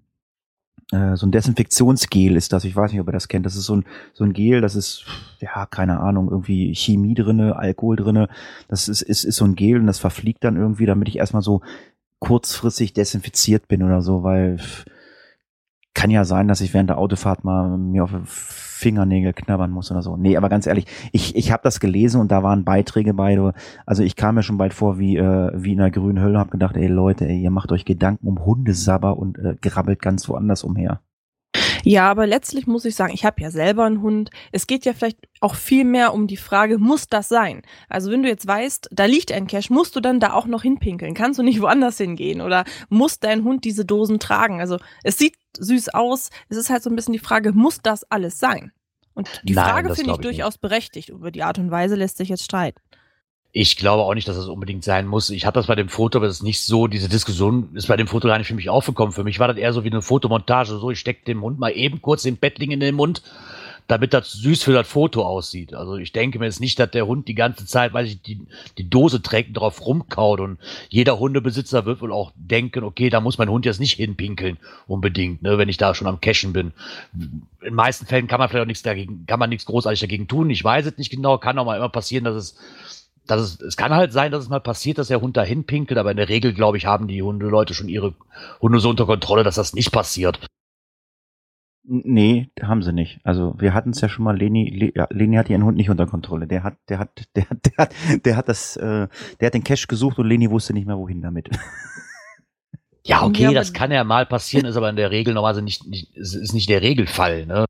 äh, so ein Desinfektionsgel ist das. Ich weiß nicht, ob ihr das kennt. Das ist so ein so ein Gel. Das ist ja keine Ahnung irgendwie Chemie drinne, Alkohol drinne. Das ist ist ist so ein Gel und das verfliegt dann irgendwie, damit ich erstmal so kurzfristig desinfiziert bin oder so, weil kann ja sein, dass ich während der Autofahrt mal mir auf Fingernägel knabbern muss oder so. Nee, aber ganz ehrlich, ich, ich habe das gelesen und da waren Beiträge bei. Also ich kam mir schon bald vor wie, äh, wie in einer grünen Hölle und habe gedacht, ey Leute, ey, ihr macht euch Gedanken um Hundesabber und äh, grabbelt ganz woanders umher. Ja, aber letztlich muss ich sagen, ich habe ja selber einen Hund. Es geht ja vielleicht auch viel mehr um die Frage, muss das sein? Also wenn du jetzt weißt, da liegt ein Cash, musst du dann da auch noch hinpinkeln? Kannst du nicht woanders hingehen? Oder muss dein Hund diese Dosen tragen? Also es sieht süß aus. Es ist halt so ein bisschen die Frage, muss das alles sein? Und die Nein, Frage finde ich, ich durchaus berechtigt. Über die Art und Weise lässt sich jetzt streiten. Ich glaube auch nicht, dass das unbedingt sein muss. Ich hatte das bei dem Foto, aber es ist nicht so, diese Diskussion ist bei dem Foto gar nicht für mich aufgekommen. Für mich war das eher so wie eine Fotomontage. So, ich stecke dem Hund mal eben kurz den Bettling in den Mund, damit das süß für das Foto aussieht. Also ich denke mir jetzt nicht, dass der Hund die ganze Zeit, weil ich die, die Dose trägt und drauf rumkaut und jeder Hundebesitzer wird wohl auch denken, okay, da muss mein Hund jetzt nicht hinpinkeln, unbedingt, ne, wenn ich da schon am Cashen bin. In meisten Fällen kann man vielleicht auch nichts dagegen, kann man nichts großartig dagegen tun. Ich weiß es nicht genau, kann auch mal immer passieren, dass es dass es, es kann halt sein, dass es mal passiert, dass der Hund da hinpinkelt, aber in der Regel, glaube ich, haben die Hundeleute schon ihre Hunde so unter Kontrolle, dass das nicht passiert. Nee, haben sie nicht. Also wir hatten es ja schon mal, Leni, Le, ja, Leni hat ihren Hund nicht unter Kontrolle. Der hat, der hat, der hat, der hat, der hat das, äh, der hat den Cash gesucht und Leni wusste nicht mehr wohin damit. Ja, okay, ja, das kann ja mal passieren, ist aber in der Regel normalerweise nicht, nicht ist nicht der Regelfall, ne?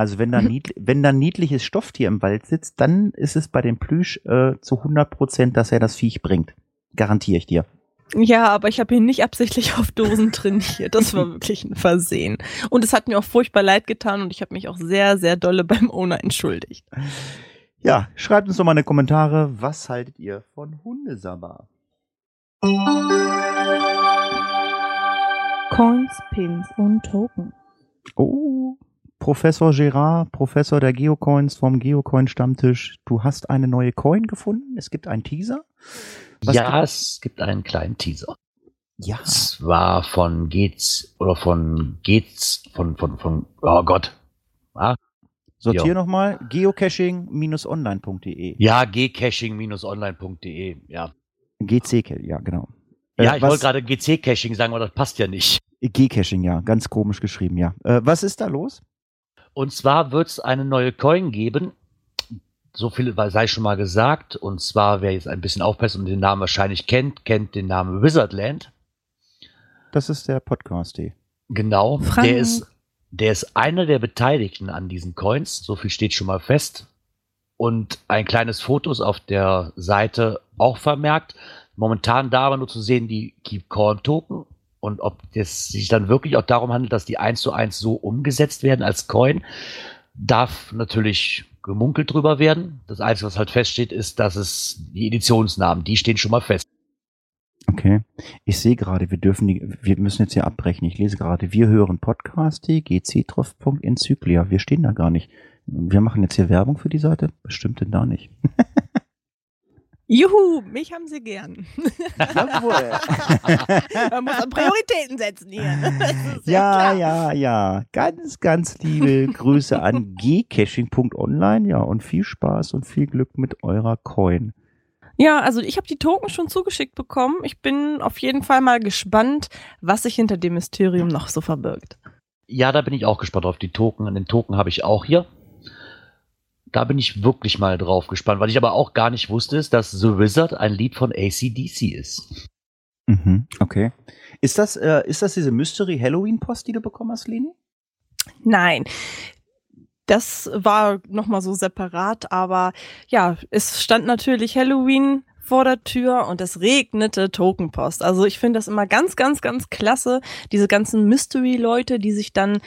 Also wenn da, mhm. niedli wenn da niedliches Stofftier im Wald sitzt, dann ist es bei dem Plüsch äh, zu 100 Prozent, dass er das Viech bringt. Garantiere ich dir. Ja, aber ich habe ihn nicht absichtlich auf Dosen trainiert. Das war wirklich ein Versehen. Und es hat mir auch furchtbar leid getan und ich habe mich auch sehr, sehr dolle beim Owner entschuldigt. Ja, schreibt uns doch mal in die Kommentare, was haltet ihr von Hundesabber? Coins, Pins und Token. Oh, Professor Gerard, Professor der Geocoins vom Geocoin-Stammtisch. Du hast eine neue Coin gefunden? Es gibt einen Teaser? Was ja, gibt es gibt einen kleinen Teaser. Ja. Und zwar von geht's oder von geht's von von von oh Gott. Ah. Sortier nochmal geocaching-online.de. Ja, gcaching-online.de, ja. GC, ja, genau. Ja, Äh, ich was- wollte gerade GC-Caching sagen, aber das passt ja nicht. G-Caching, ja. Ganz komisch geschrieben, ja. Äh, was ist da los? Und zwar wird es eine neue Coin geben. So viel weil- sei schon mal gesagt. Und zwar, wer jetzt ein bisschen aufpasst und den Namen wahrscheinlich kennt, kennt den Namen Wizardland. Das ist der Podcast, die. Genau. Frank. Der ist, der ist einer der Beteiligten an diesen Coins. So viel steht schon mal fest. Und ein kleines Foto ist auf der Seite auch vermerkt. Momentan da aber nur zu sehen die Keep Corn Token. Und ob es sich dann wirklich auch darum handelt, dass die eins zu eins so umgesetzt werden als Coin, darf natürlich gemunkelt drüber werden. Das Einzige, was halt feststeht, ist, dass es die Editionsnamen, die stehen schon mal fest. Okay. Ich sehe gerade, wir dürfen die, wir müssen jetzt hier abbrechen. Ich lese gerade, wir hören Podcast, gctroff.enzyklia. Wir stehen da gar nicht. Wir machen jetzt hier Werbung für die Seite? Bestimmt denn da nicht. Juhu, mich haben sie gern. Jawohl. Man muss an Prioritäten setzen hier. Ja, klar. ja, ja. Ganz, ganz liebe Grüße an gcaching.online. Ja, und viel Spaß und viel Glück mit eurer Coin. Ja, also ich habe die Token schon zugeschickt bekommen. Ich bin auf jeden Fall mal gespannt, was sich hinter dem Mysterium noch so verbirgt. Ja, da bin ich auch gespannt auf die Token. An den Token habe ich auch hier. Da bin ich wirklich mal drauf gespannt. Was ich aber auch gar nicht wusste, ist, dass The Wizard ein Lied von ACDC ist. Mhm, okay. Ist das, äh, ist das diese Mystery Halloween Post, die du bekommen hast, Leni? Nein. Das war nochmal so separat, aber ja, es stand natürlich Halloween vor der Tür und es regnete Tokenpost. Also ich finde das immer ganz, ganz, ganz klasse, diese ganzen Mystery-Leute, die sich dann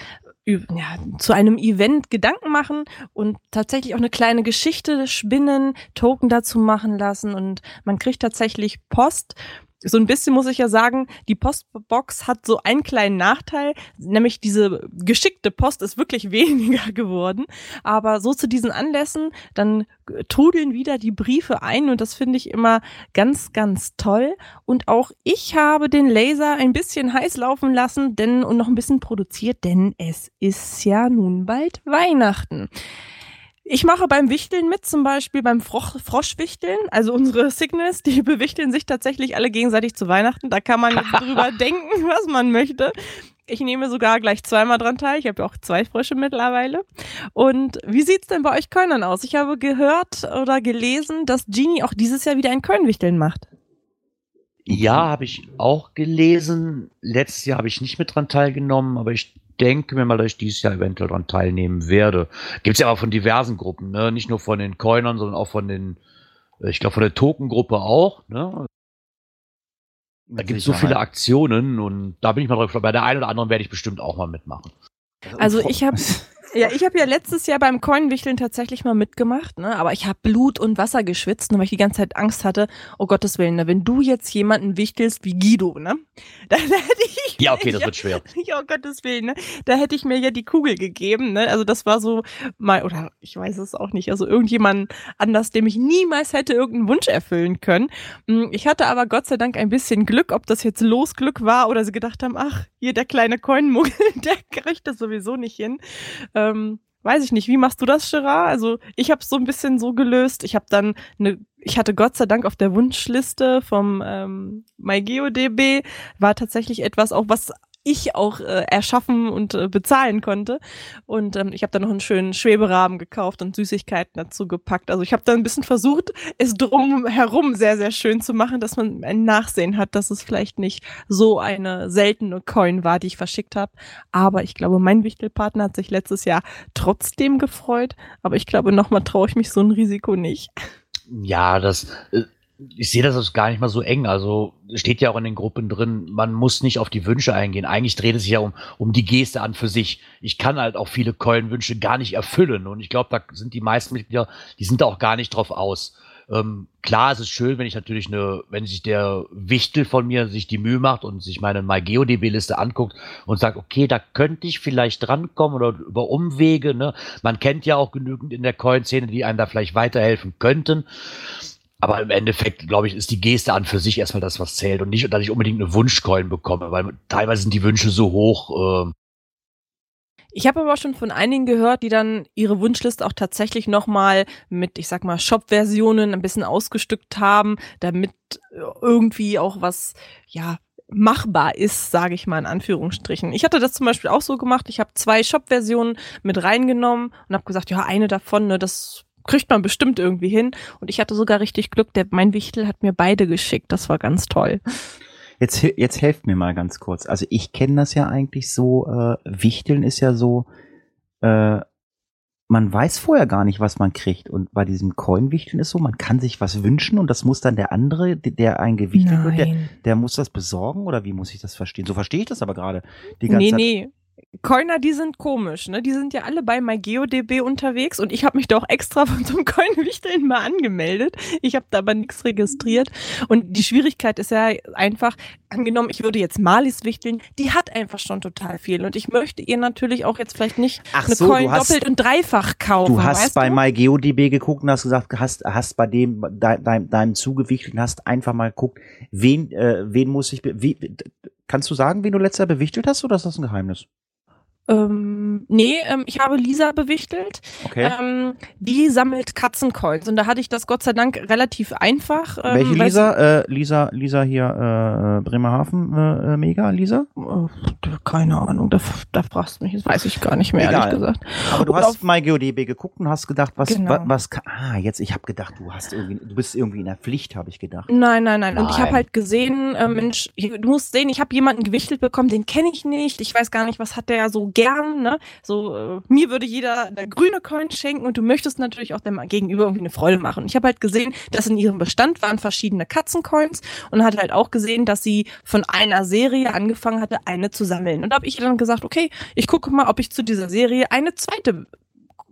ja, zu einem Event Gedanken machen und tatsächlich auch eine kleine Geschichte spinnen, Token dazu machen lassen und man kriegt tatsächlich Post. So ein bisschen muss ich ja sagen, die Postbox hat so einen kleinen Nachteil, nämlich diese geschickte Post ist wirklich weniger geworden. Aber so zu diesen Anlässen, dann trudeln wieder die Briefe ein und das finde ich immer ganz, ganz toll. Und auch ich habe den Laser ein bisschen heiß laufen lassen, denn und noch ein bisschen produziert, denn es ist ja nun bald Weihnachten. Ich mache beim Wichteln mit, zum Beispiel beim Frosch, Froschwichteln. Also unsere Signals, die bewichteln sich tatsächlich alle gegenseitig zu Weihnachten. Da kann man drüber denken, was man möchte. Ich nehme sogar gleich zweimal dran teil. Ich habe ja auch zwei Frösche mittlerweile. Und wie sieht's denn bei euch Kölnern aus? Ich habe gehört oder gelesen, dass Genie auch dieses Jahr wieder ein Kölnwichteln macht. Ja, habe ich auch gelesen. Letztes Jahr habe ich nicht mit dran teilgenommen, aber ich denke mir mal, dass ich dieses Jahr eventuell dran teilnehmen werde. Gibt's ja aber von diversen Gruppen, ne? Nicht nur von den Coinern, sondern auch von den, äh, ich glaube von der Token-Gruppe auch, ne? Da gibt es so viele Aktionen und da bin ich mal drauf. Bei der einen oder anderen werde ich bestimmt auch mal mitmachen. Also ich habe ja, ich habe ja letztes Jahr beim Coinwichteln tatsächlich mal mitgemacht, ne? Aber ich habe Blut und Wasser geschwitzt, nur weil ich die ganze Zeit Angst hatte. Oh Gottes Willen, ne? wenn du jetzt jemanden wichtelst wie Guido, ne? Dann hätte ich Ja, okay, das ja, wird schwer. Ja, um Gottes Willen, ne? Da hätte ich mir ja die Kugel gegeben, ne? Also das war so mal, oder ich weiß es auch nicht, also irgendjemand anders, dem ich niemals hätte irgendeinen Wunsch erfüllen können. Mm, Ich hatte aber Gott sei Dank ein bisschen Glück, ob das jetzt Losglück war oder sie gedacht haben, ach, hier der kleine Coinmuggel, der kriegt das sowieso nicht hin. Ähm, weiß ich nicht, wie machst du das, Gerard? Also ich habe es so ein bisschen so gelöst. Ich habe dann eine, ich hatte Gott sei Dank auf der Wunschliste vom ähm, MyGeoDB war tatsächlich etwas auch, was ich auch äh, erschaffen und äh, bezahlen konnte. Und ähm, ich habe dann noch einen schönen Schweberahmen gekauft und Süßigkeiten dazu gepackt. Also ich habe dann ein bisschen versucht, es drum herum sehr, sehr schön zu machen, dass man ein Nachsehen hat, dass es vielleicht nicht so eine seltene Coin war, die ich verschickt habe. Aber ich glaube, mein Wichtelpartner hat sich letztes Jahr trotzdem gefreut. Aber ich glaube, nochmal traue ich mich so ein Risiko nicht. Ja, das, äh, ich sehe das gar nicht mal so eng. Also steht ja auch in den Gruppen drin, man muss nicht auf die Wünsche eingehen. Eigentlich dreht es sich ja um, um die Geste an für sich. Ich kann halt auch viele Coin-Wünsche gar nicht erfüllen. Und ich glaube, da sind die meisten Mitglieder, die sind da auch gar nicht drauf aus. Ähm, klar, es ist schön, wenn ich natürlich eine, wenn sich der Wichtel von mir sich die Mühe macht und sich meine MyGeoDB-Liste anguckt und sagt, okay, da könnte ich vielleicht drankommen oder über Umwege. Ne? Man kennt ja auch genügend in der Coin-Szene, die einem da vielleicht weiterhelfen könnten. Aber im Endeffekt, glaube ich, ist die Geste an für sich erstmal das, was zählt und nicht, dass ich unbedingt eine Wunschcoin bekomme, weil teilweise sind die Wünsche so hoch. Äh, Ich habe aber schon von einigen gehört, die dann ihre Wunschliste auch tatsächlich nochmal mit, ich sag mal, Shop-Versionen ein bisschen ausgestückt haben, damit irgendwie auch was, ja, machbar ist, sage ich mal in Anführungsstrichen. Ich hatte das zum Beispiel auch so gemacht. Ich habe zwei Shop-Versionen mit reingenommen und habe gesagt, ja, eine davon, ne, das kriegt man bestimmt irgendwie hin. Und ich hatte sogar richtig Glück, der, mein Wichtel hat mir beide geschickt. Das war ganz toll. Jetzt, jetzt helft mir mal ganz kurz. Also ich kenne das ja eigentlich so, äh, Wichteln ist ja so, äh, man weiß vorher gar nicht, was man kriegt. Und bei diesem Coin-Wichteln ist so, man kann sich was wünschen und das muss dann der andere, der ein gewichtelt wird, der, der muss das besorgen oder wie muss ich das verstehen? So verstehe ich das aber gerade. Die ganze nee, Zeit. nee. Coiner, die sind komisch, ne? Die sind ja alle bei MyGeoDB unterwegs und ich habe mich da auch extra von so einem Coin-Wichteln mal angemeldet. Ich habe da aber nichts registriert. Und die Schwierigkeit ist ja einfach, angenommen, ich würde jetzt Malis wichteln, die hat einfach schon total viel. Und ich möchte ihr natürlich auch jetzt vielleicht nicht Ach eine so, Coin hast- doppelt und dreifach kaufen. Du hast bei du? MyGeoDB geguckt und hast gesagt, hast, hast bei dem, dein, dein, deinem Zugewichteln, hast einfach mal geguckt, wen, äh, wen muss ich, wie, kannst du sagen, wen du letzter bewichtelt hast oder ist das ein Geheimnis? Ähm, nee, ähm, ich habe Lisa bewichtelt. Okay. Ähm, die sammelt Katzencoins und da hatte ich das Gott sei Dank relativ einfach. Ähm, Welche Lisa? Äh, Lisa, Lisa hier, äh, Bremerhaven, äh, äh, Mega, Lisa? Oh, keine Ahnung, da, da fragst du mich, das weiß ich gar nicht mehr, Egal. ehrlich gesagt. Aber du Und hast auf- MyGeoDB geguckt und hast gedacht, was, Genau. was, was, ah, jetzt, ich habe gedacht, du hast irgendwie, du bist irgendwie in der Pflicht, habe ich gedacht. Nein, nein, nein. Und ich habe Nein. halt gesehen, äh, Mensch, du musst sehen, ich habe jemanden gewichtelt bekommen, den kenne ich nicht. Ich weiß gar nicht, was hat der so gern. Ne? So äh, mir würde jeder eine grüne Coin schenken und du möchtest natürlich auch dem Gegenüber irgendwie eine Freude machen. Ich habe halt gesehen, dass in ihrem Bestand waren verschiedene Katzencoins und hatte halt auch gesehen, dass sie von einer Serie angefangen hatte, eine zu sammeln. Und da habe ich dann gesagt, okay, ich gucke mal, ob ich zu dieser Serie eine zweite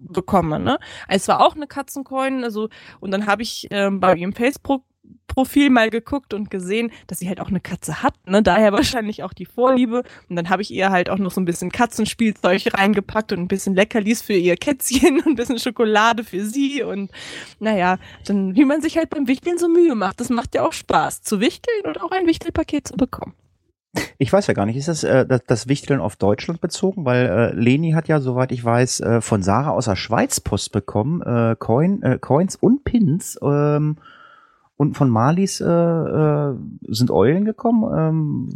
bekomme. Ne? Es war auch eine Katzencoin, also und dann habe ich ähm, bei ihrem Facebook Profil mal geguckt und gesehen, dass sie halt auch eine Katze hat, ne? Daher wahrscheinlich auch die Vorliebe. Und dann habe ich ihr halt auch noch so ein bisschen Katzenspielzeug reingepackt und ein bisschen Leckerlis für ihr Kätzchen und ein bisschen Schokolade für sie. Und naja, dann, wie man sich halt beim Wichteln so Mühe macht. Das macht ja auch Spaß, zu wichteln und auch ein Wichtelpaket zu bekommen. Ich weiß ja gar nicht, ist das äh, das, Wichteln auf Deutschland bezogen? Weil äh, Leni hat ja, soweit ich weiß, äh, von Sarah aus der Schweiz Post bekommen, äh, Coin, äh, Coins und Pins. Ähm, und von Malis äh, äh, sind Eulen gekommen. Ähm,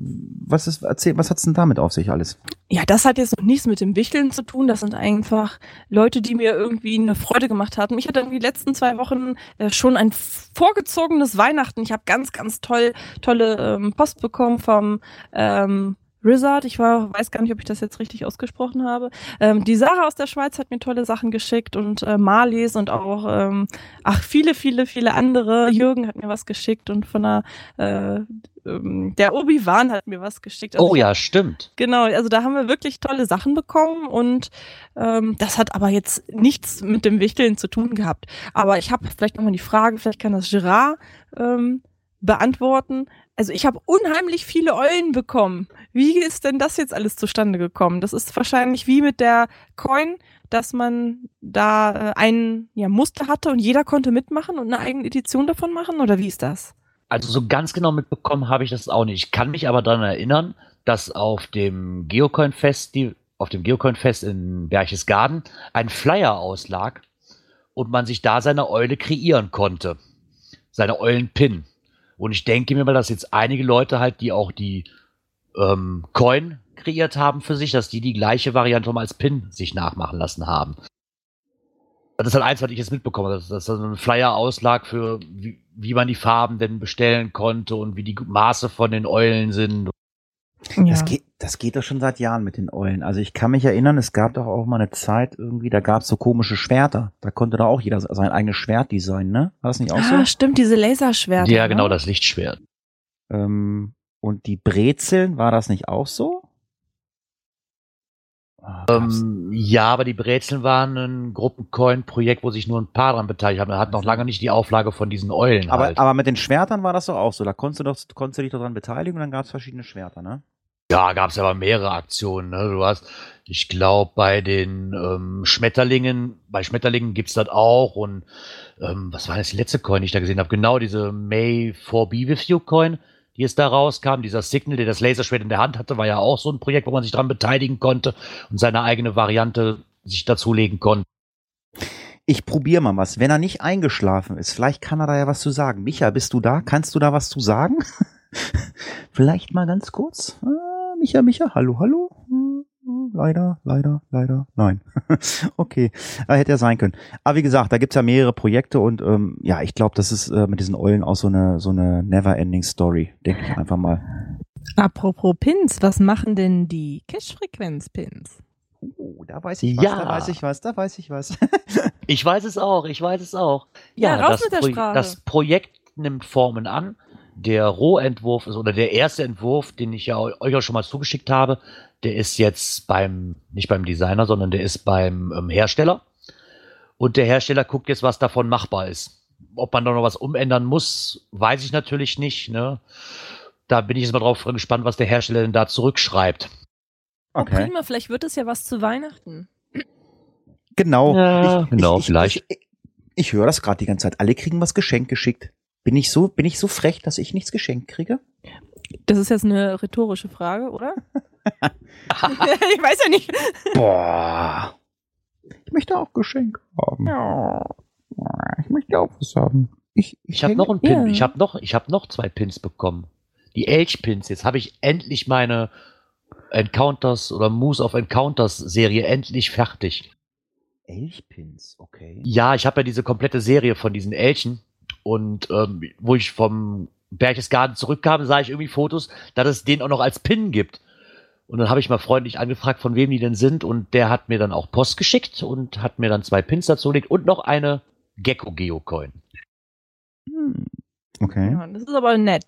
was ist, erzähl, was hat's denn damit auf sich alles? Ja, das hat jetzt noch nichts mit dem Wichteln zu tun. Das sind einfach Leute, die mir irgendwie eine Freude gemacht hatten. Ich hatte irgendwie die letzten zwei Wochen äh, schon ein vorgezogenes Weihnachten. Ich habe ganz, ganz toll, tolle ähm, Post bekommen vom ähm, Rizard. Ich war, weiß gar nicht, ob ich das jetzt richtig ausgesprochen habe. Ähm, die Sarah aus der Schweiz hat mir tolle Sachen geschickt und äh, Marlies und auch, ähm, ach, viele, viele, viele andere. Jürgen hat mir was geschickt und von der, äh, ähm, der Obi-Wan hat mir was geschickt. Also Oh ja, stimmt. Genau, also da haben wir wirklich tolle Sachen bekommen und ähm, das hat aber jetzt nichts mit dem Wichteln zu tun gehabt. Aber ich habe vielleicht nochmal die Frage, vielleicht kann das Gerard ähm, beantworten. Also ich habe unheimlich viele Eulen bekommen. Wie ist denn das jetzt alles zustande gekommen? Das ist wahrscheinlich wie mit der Coin, dass man da äh, ein ja, Muster hatte und jeder konnte mitmachen und eine eigene Edition davon machen? Oder wie ist das? Also so ganz genau mitbekommen habe ich das auch nicht. Ich kann mich aber daran erinnern, dass auf dem Geocoin-Fest, auf dem Geocoin-Fest in Berchtesgaden ein Flyer auslag und man sich da seine Eule kreieren konnte. Seine Eulen-Pin. Und ich denke mir mal, dass jetzt einige Leute halt, die auch die ähm, Coin kreiert haben für sich, dass die die gleiche Variante mal als Pin sich nachmachen lassen haben. Das ist halt eins, was ich jetzt mitbekomme, dass, dass da so ein Flyer auslag für, wie, wie man die Farben denn bestellen konnte und wie die Maße von den Eulen sind. Ja. Das geht, das geht doch schon seit Jahren mit den Eulen. Also ich kann mich erinnern, es gab doch auch mal eine Zeit irgendwie, da gab's so komische Schwerter. Da konnte da auch jeder sein eigenes Schwert designen, ne? War das nicht auch so? ah, stimmt, diese Laserschwerter. Ja, genau, ne? das Lichtschwert. Ähm, und die Brezeln, war das nicht auch so? Ah, gab's- Ähm, ja, aber die Brezeln waren ein Gruppencoin-Projekt, wo sich nur ein paar dran beteiligt haben. Er hat noch lange nicht die Auflage von diesen Eulen aber, halt. aber mit den Schwertern war das doch auch so. Da konntest du, doch, konntest du dich doch dran beteiligen und dann gab's verschiedene Schwerter, ne? Ja, gab es aber mehrere Aktionen. Ne? Du hast, ich glaube, bei den ähm, Schmetterlingen, bei Schmetterlingen gibt's das auch. Und ähm, was war das die letzte Coin, die ich da gesehen habe? Genau, diese May 4 Be With You Coin. die es da rauskam. Dieser Signal, der das Laserschwert in der Hand hatte, war ja auch so ein Projekt, wo man sich dran beteiligen konnte und seine eigene Variante sich dazulegen konnte. Ich probiere mal was. Wenn er nicht eingeschlafen ist, vielleicht kann er da ja was zu sagen. Micha, bist du da? Kannst du da was zu sagen? vielleicht mal ganz kurz. Ah, Micha, Micha, hallo, hallo. Leider, leider, leider, nein. okay, äh, hätte ja sein können. Aber wie gesagt, da gibt's ja mehrere Projekte und ähm, ja, ich glaube, das ist äh, mit diesen Eulen auch so eine so eine Never-Ending Story, denke ich einfach mal. Apropos Pins, was machen denn die Cache-Frequenz-Pins? Oh, da weiß ich was, Ja. da weiß ich was, da weiß ich was. Ich weiß es auch, ich weiß es auch. Ja, raus das, mit der Pro- Sprache. das Projekt nimmt Formen an. Der Rohentwurf ist, oder der erste Entwurf, den ich ja eu- euch auch schon mal zugeschickt habe, der ist jetzt beim, nicht beim Designer, sondern der ist beim ähm, Hersteller. Und der Hersteller guckt jetzt, was davon machbar ist. Ob man da noch was umändern muss, weiß ich natürlich nicht. Ne? Da bin ich jetzt mal drauf gespannt, was der Hersteller denn da zurückschreibt. Oh, Okay. prima, vielleicht wird es ja was zu Weihnachten. Genau. Ja, ich, genau, ich, ich, vielleicht. Ich, ich, ich höre das gerade die ganze Zeit. Alle kriegen was geschenkt geschickt. Bin ich so, bin ich so frech, dass ich nichts geschenkt kriege? Das ist jetzt eine rhetorische Frage, oder? ich weiß ja nicht. Boah. Ich möchte auch Geschenk haben. Ich möchte auch was haben. Ich, Ich habe hänge- noch einen Pin. Ja. Ich habe noch, ich habe noch zwei Pins bekommen. Die Elch-Pins. Jetzt habe ich endlich meine Encounters oder Moose of Encounters Serie endlich fertig. Elchpins, okay. Ja, ich habe ja diese komplette Serie von diesen Elchen und ähm, wo ich vom Berchtesgaden zurückkam, sah ich irgendwie Fotos, dass es den auch noch als Pin gibt. Und dann habe ich mal freundlich angefragt, von wem die denn sind und der hat mir dann auch Post geschickt und hat mir dann zwei Pins dazu gelegt und noch eine Gecko Geocoin. Hm. Okay. Ja, das ist aber nett.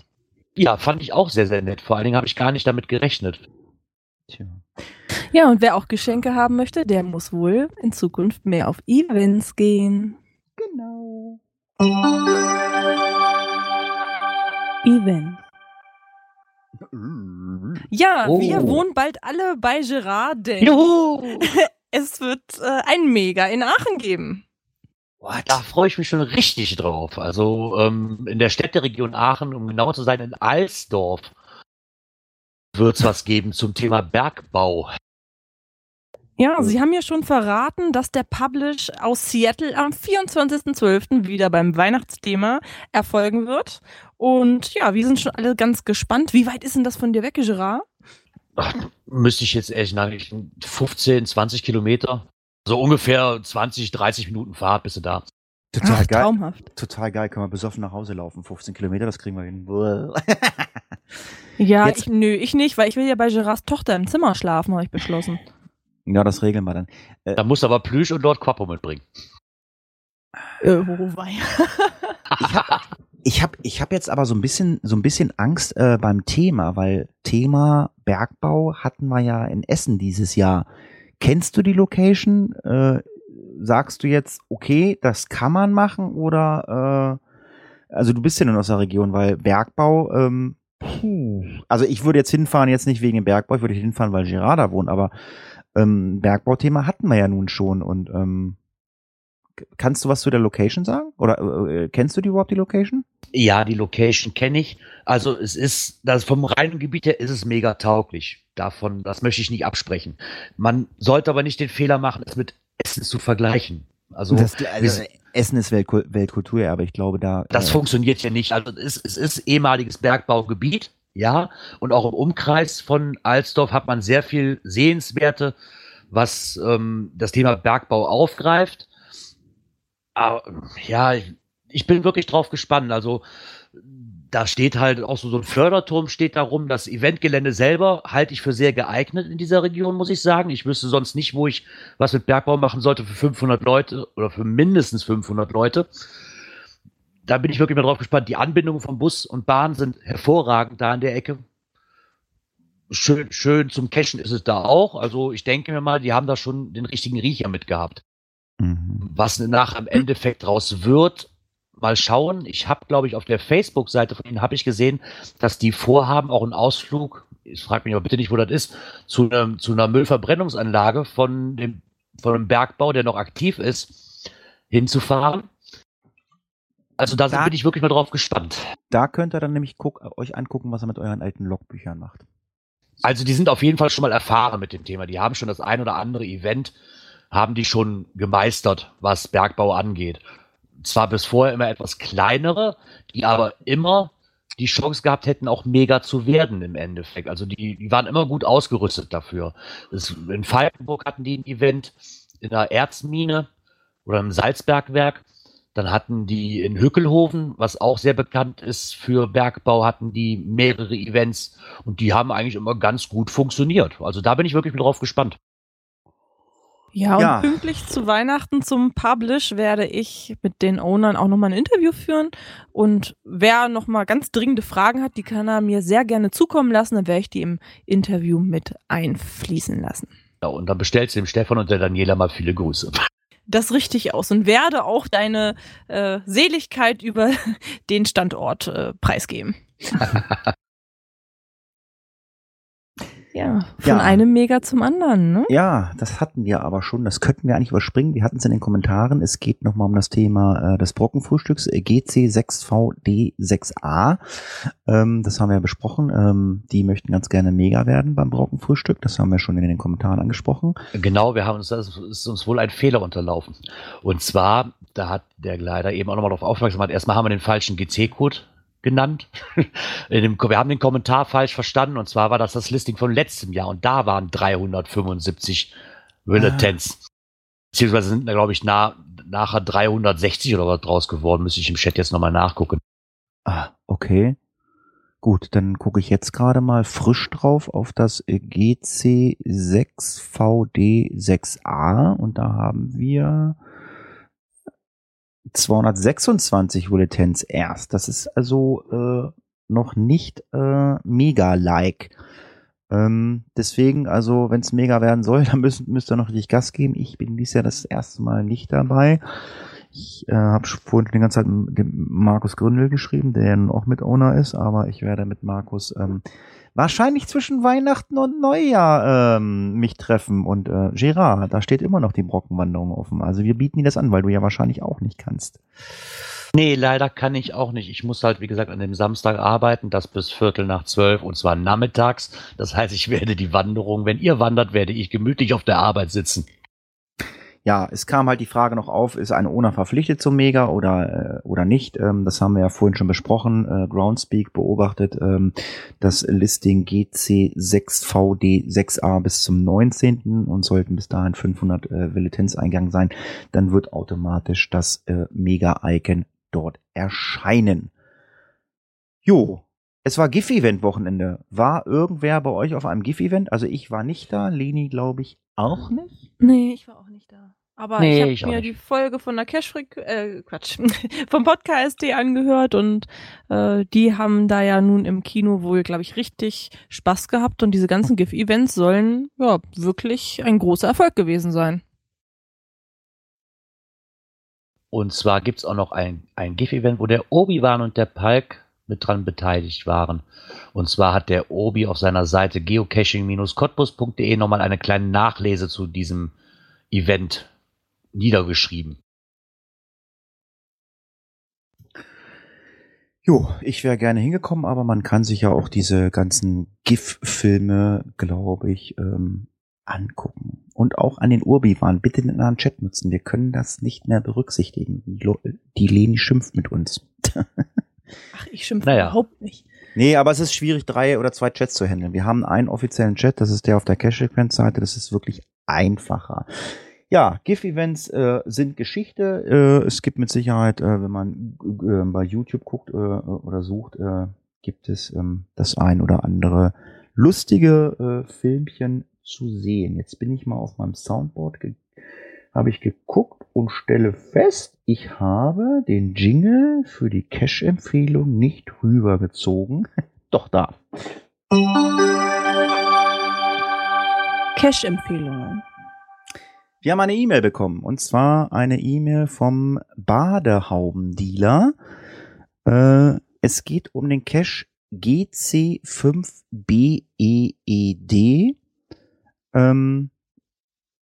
Ja, fand ich auch sehr, sehr nett. Vor allen Dingen habe ich gar nicht damit gerechnet. Tja. Ja, und wer auch Geschenke haben möchte, der muss wohl in Zukunft mehr auf Events gehen. Genau. Event. Ja, Oh. wir wohnen bald alle bei Gerard, denn Juhu! es wird äh, ein Mega in Aachen geben. Da freue ich mich schon richtig drauf. Also ähm, in der Städteregion Aachen, um genau zu sein, in Alsdorf, wird es was geben zum Thema Bergbau. Ja, Sie haben ja schon verraten, dass der Publish aus Seattle am 24.12. wieder beim Weihnachtsthema erfolgen wird. Und ja, wir sind schon alle ganz gespannt. Wie weit ist denn das von dir weg, Gerard? Ach, müsste ich jetzt ehrlich sagen, 15, 20 Kilometer. So ungefähr 20, 30 Minuten Fahrt bist du da. Total Ach, geil. traumhaft. Total geil. Können wir besoffen nach Hause laufen. 15 Kilometer, das kriegen wir hin. Ja, Jetzt- ich, nö, ich nicht, weil ich will ja bei Gerards Tochter im Zimmer schlafen, habe ich beschlossen. Ja, das regeln wir dann. Da musst du aber Plüsch und dort Quappo mitbringen. Äh, wobei. Ich habe ich hab jetzt aber so ein bisschen so ein bisschen Angst äh, beim Thema, weil Thema Bergbau hatten wir ja in Essen dieses Jahr. Kennst du die Location? Äh, sagst du jetzt, okay, das kann man machen oder äh, also du bist ja nun aus der Region, weil Bergbau, ähm, puh, also ich würde jetzt hinfahren, jetzt nicht wegen dem Bergbau, ich würde hinfahren, weil Gerard da wohnt, aber ähm, Bergbauthema hatten wir ja nun schon und ähm, kannst du was zu der Location sagen? Oder äh, kennst du die überhaupt die Location? Ja, die Location kenne ich. Also es ist, das vom reinen Gebiet her ist es mega tauglich. Davon, das möchte ich nicht absprechen. Man sollte aber nicht den Fehler machen, es mit Essen zu vergleichen. Also das, also, Essen ist Weltkul Weltkultur, aber ich glaube, da. Das äh, funktioniert ja nicht. Also es ist, es ist ehemaliges Bergbaugebiet, ja. Und auch im Umkreis von Alsdorf hat man sehr viel Sehenswerte, was ähm, das Thema Bergbau aufgreift. Aber ja, ich, bin wirklich drauf gespannt. Also da steht halt auch so, so ein Förderturm steht da rum. Das Eventgelände selber halte ich für sehr geeignet in dieser Region, muss ich sagen. Ich wüsste sonst nicht, wo ich was mit Bergbau machen sollte für 500 Leute oder für mindestens 500 Leute da bin ich wirklich mal drauf gespannt. Die Anbindungen von Bus und Bahn sind hervorragend da in der Ecke. Schön, schön zum Cashen ist es da auch. Also ich denke mir mal, die haben da schon den richtigen Riecher mitgehabt. Mhm. Was nach im Endeffekt draus wird, mal schauen. Ich habe, glaube ich, auf der Facebook-Seite von ihnen habe ich gesehen, dass die vorhaben, auch einen Ausflug, ich frage mich aber bitte nicht, wo das ist, zu, einem, zu einer Müllverbrennungsanlage von dem, von einem Bergbau, der noch aktiv ist, hinzufahren Also da, Da- bin ich wirklich mal drauf gespannt. Da könnt ihr dann nämlich guck, euch angucken, was er mit euren alten Logbüchern macht. Also die sind auf jeden Fall schon mal erfahren mit dem Thema. Die haben schon das ein oder andere Event, haben die schon gemeistert, was Bergbau angeht. Zwar bis vorher immer etwas kleinere, die aber immer die Chance gehabt hätten, auch mega zu werden im Endeffekt. Also die, die waren immer gut ausgerüstet dafür. Das, in Falkenburg hatten die ein Event in der Erzmine oder im Salzbergwerk. Dann hatten die in Hückelhofen, was auch sehr bekannt ist für Bergbau, hatten die mehrere Events und die haben eigentlich immer ganz gut funktioniert. Also da bin ich wirklich drauf gespannt. Ja, und Ja. pünktlich zu Weihnachten zum Publish werde ich mit den Ownern auch nochmal ein Interview führen. Und wer nochmal ganz dringende Fragen hat, die kann er mir sehr gerne zukommen lassen. Dann werde ich die im Interview mit einfließen lassen. Ja, und dann bestellst du dem Stefan und der Daniela mal viele Grüße. Das richtig aus und werde auch deine äh, Seligkeit über den Standort äh, preisgeben. ja, von Ja. einem Mega zum anderen, ne? Ja, das hatten wir aber schon. Das könnten wir eigentlich überspringen. Wir hatten es in den Kommentaren. Es geht nochmal um das Thema äh, des Brockenfrühstücks äh, GC6VD6A. Ähm, das haben wir ja besprochen. Ähm, die möchten ganz gerne mega werden beim Brockenfrühstück. Das haben wir schon in den Kommentaren angesprochen. Genau, wir haben uns, das ist uns wohl ein Fehler unterlaufen. Und zwar, da hat der Gleiter eben auch nochmal darauf aufmerksam gemacht, erstmal haben wir den falschen GC-Code genannt. Dem, wir haben den Kommentar falsch verstanden und zwar war das das Listing von letztem Jahr und da waren 375 Willetens. Beziehungsweise sind da, glaube ich, nah, nachher 360 oder was draus geworden. Müsste ich im Chat jetzt nochmal nachgucken. Ah, okay. Gut, dann gucke ich jetzt gerade mal frisch drauf auf das äh, GC6VD6A und da haben wir 226 Bulletins erst. Das ist also äh, noch nicht äh, mega-like. Ähm, deswegen, also wenn es mega werden soll, dann müsst, müsst ihr noch richtig Gas geben. Ich bin dieses Jahr das erste Mal nicht dabei. Ich äh, habe vorhin die ganze Zeit mit Markus Gründel geschrieben, der ja nun auch mit Owner ist, aber ich werde mit Markus ähm, wahrscheinlich zwischen Weihnachten und Neujahr ähm, mich treffen. Und äh, Gerard, da steht immer noch die Brockenwanderung offen. Also wir bieten dir das an, weil du ja wahrscheinlich auch nicht kannst. Nee, leider kann ich auch nicht. Ich muss halt, wie gesagt, an dem Samstag arbeiten, das bis Viertel nach zwölf und zwar nachmittags. Das heißt, ich werde die Wanderung, wenn ihr wandert, werde ich gemütlich auf der Arbeit sitzen. Ja, es kam halt die Frage noch auf, ist eine Owner verpflichtet zum Mega oder, äh, oder nicht? Ähm, das haben wir ja vorhin schon besprochen. Äh, Groundspeak beobachtet ähm, das Listing GC6VD6A bis zum 19. und sollten bis dahin 500 äh, Villetens eingegangen sein. Dann wird automatisch das äh, Mega-Icon dort erscheinen. Jo, es war GIF-Event-Wochenende. War irgendwer bei euch auf einem GIF-Event? Also ich war nicht da, Leni glaube ich auch nicht. Nee, ich war auch nicht da. Aber Nee, ich habe mir die Folge von der Cashfreak, äh, Quatsch, vom Podcast angehört und äh, die haben da ja nun im Kino wohl, glaube ich, richtig Spaß gehabt und diese ganzen GIF-Events sollen ja wirklich ein großer Erfolg gewesen sein. Und zwar gibt's auch noch ein, ein GIF-Event, wo der Obi-Wan und der Palk mit dran beteiligt waren. Und zwar hat der Obi auf seiner Seite geocaching-cottbus.de nochmal eine kleine Nachlese zu diesem Event niedergeschrieben. Jo, ich wäre gerne hingekommen, aber man kann sich ja auch diese ganzen GIF-Filme, glaube ich, ähm, angucken. Und auch an den Urbi waren. Bitte in einen Chat nutzen. Wir können das nicht mehr berücksichtigen. Die Leni schimpft mit uns. Ach, ich schimpfe Naja. überhaupt nicht. Nee, aber es ist schwierig, drei oder zwei Chats zu handeln. Wir haben einen offiziellen Chat, das ist der auf der Cash-Sequence-Seite. Das ist wirklich einfacher. Ja, GIF-Events äh, sind Geschichte. Äh, es gibt mit Sicherheit, äh, wenn man äh, bei YouTube guckt äh, oder sucht, äh, gibt es ähm, das ein oder andere lustige äh, Filmchen zu sehen. Jetzt bin ich mal auf meinem Soundboard, ge habe ich geguckt und stelle fest, ich habe den Jingle für die Cash-Empfehlung nicht rübergezogen. Doch da. Cash-Empfehlungen. Wir haben eine E-Mail bekommen und zwar eine E-Mail vom Badehaubendealer. Äh, es geht um den Cache GC5BEED. Ähm,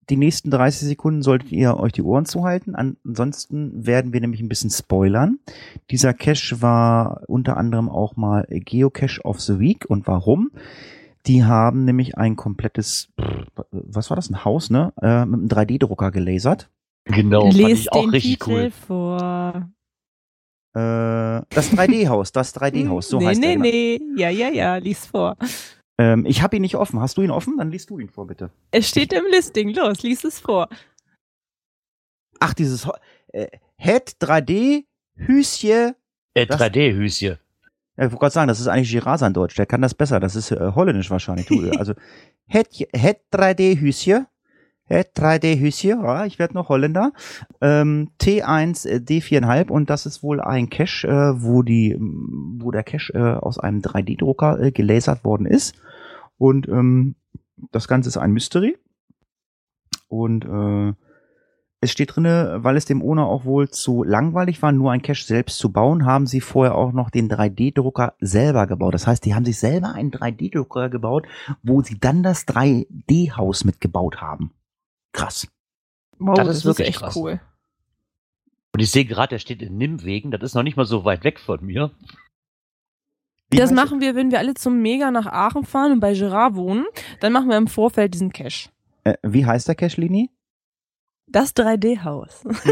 die nächsten 30 Sekunden solltet ihr euch die Ohren zuhalten. Ansonsten werden wir nämlich ein bisschen spoilern. Dieser Cache war unter anderem auch mal Geocache of the Week. Und warum? Die haben nämlich ein komplettes, was war das, ein Haus, ne? Äh, mit einem 3D-Drucker gelasert. Genau, fand Lies ich auch den richtig Titel cool. vor. Äh, das 3D-Haus, das 3D-Haus, so nee, heißt nee, er. nee. Ja, ja, ja, lies vor. Ähm, ich habe ihn nicht offen. Hast du ihn offen? Dann liest du ihn vor, bitte. Es steht im Listing. Los, lies es vor. Ach, dieses äh, Head 3D Hüsje. Äh, Das- 3D-Hüsje. Ja, ich wollte gerade sagen, das ist eigentlich Girasa in Deutsch. Der kann das besser. Das ist äh, holländisch wahrscheinlich. Du, also Head, Head 3D Hüsje. Head 3D Hüsje. Ja, ich werde noch Holländer. Ähm, T1 äh, D4,5 und das ist wohl ein Cache, äh, wo die, m, wo der Cache äh, aus einem 3D-Drucker äh, gelasert worden ist. Und ähm, das Ganze ist ein Mystery. Und äh, es steht drinne, weil es dem Owner auch wohl zu langweilig war, nur ein Cache selbst zu bauen, haben sie vorher auch noch den 3D-Drucker selber gebaut. Das heißt, die haben sich selber einen 3D-Drucker gebaut, wo sie dann das 3D-Haus mitgebaut haben. Krass. Wow, Das ist wirklich echt krass. cool. Und ich sehe gerade, der steht in Nimwegen. Das ist noch nicht mal so weit weg von mir. Wie das machen wir, wenn wir alle zum Mega nach Aachen fahren und bei Gerard wohnen. Dann machen wir im Vorfeld diesen Cache. Äh, wie heißt der Cache, Lini? Das 3D-Haus. nee,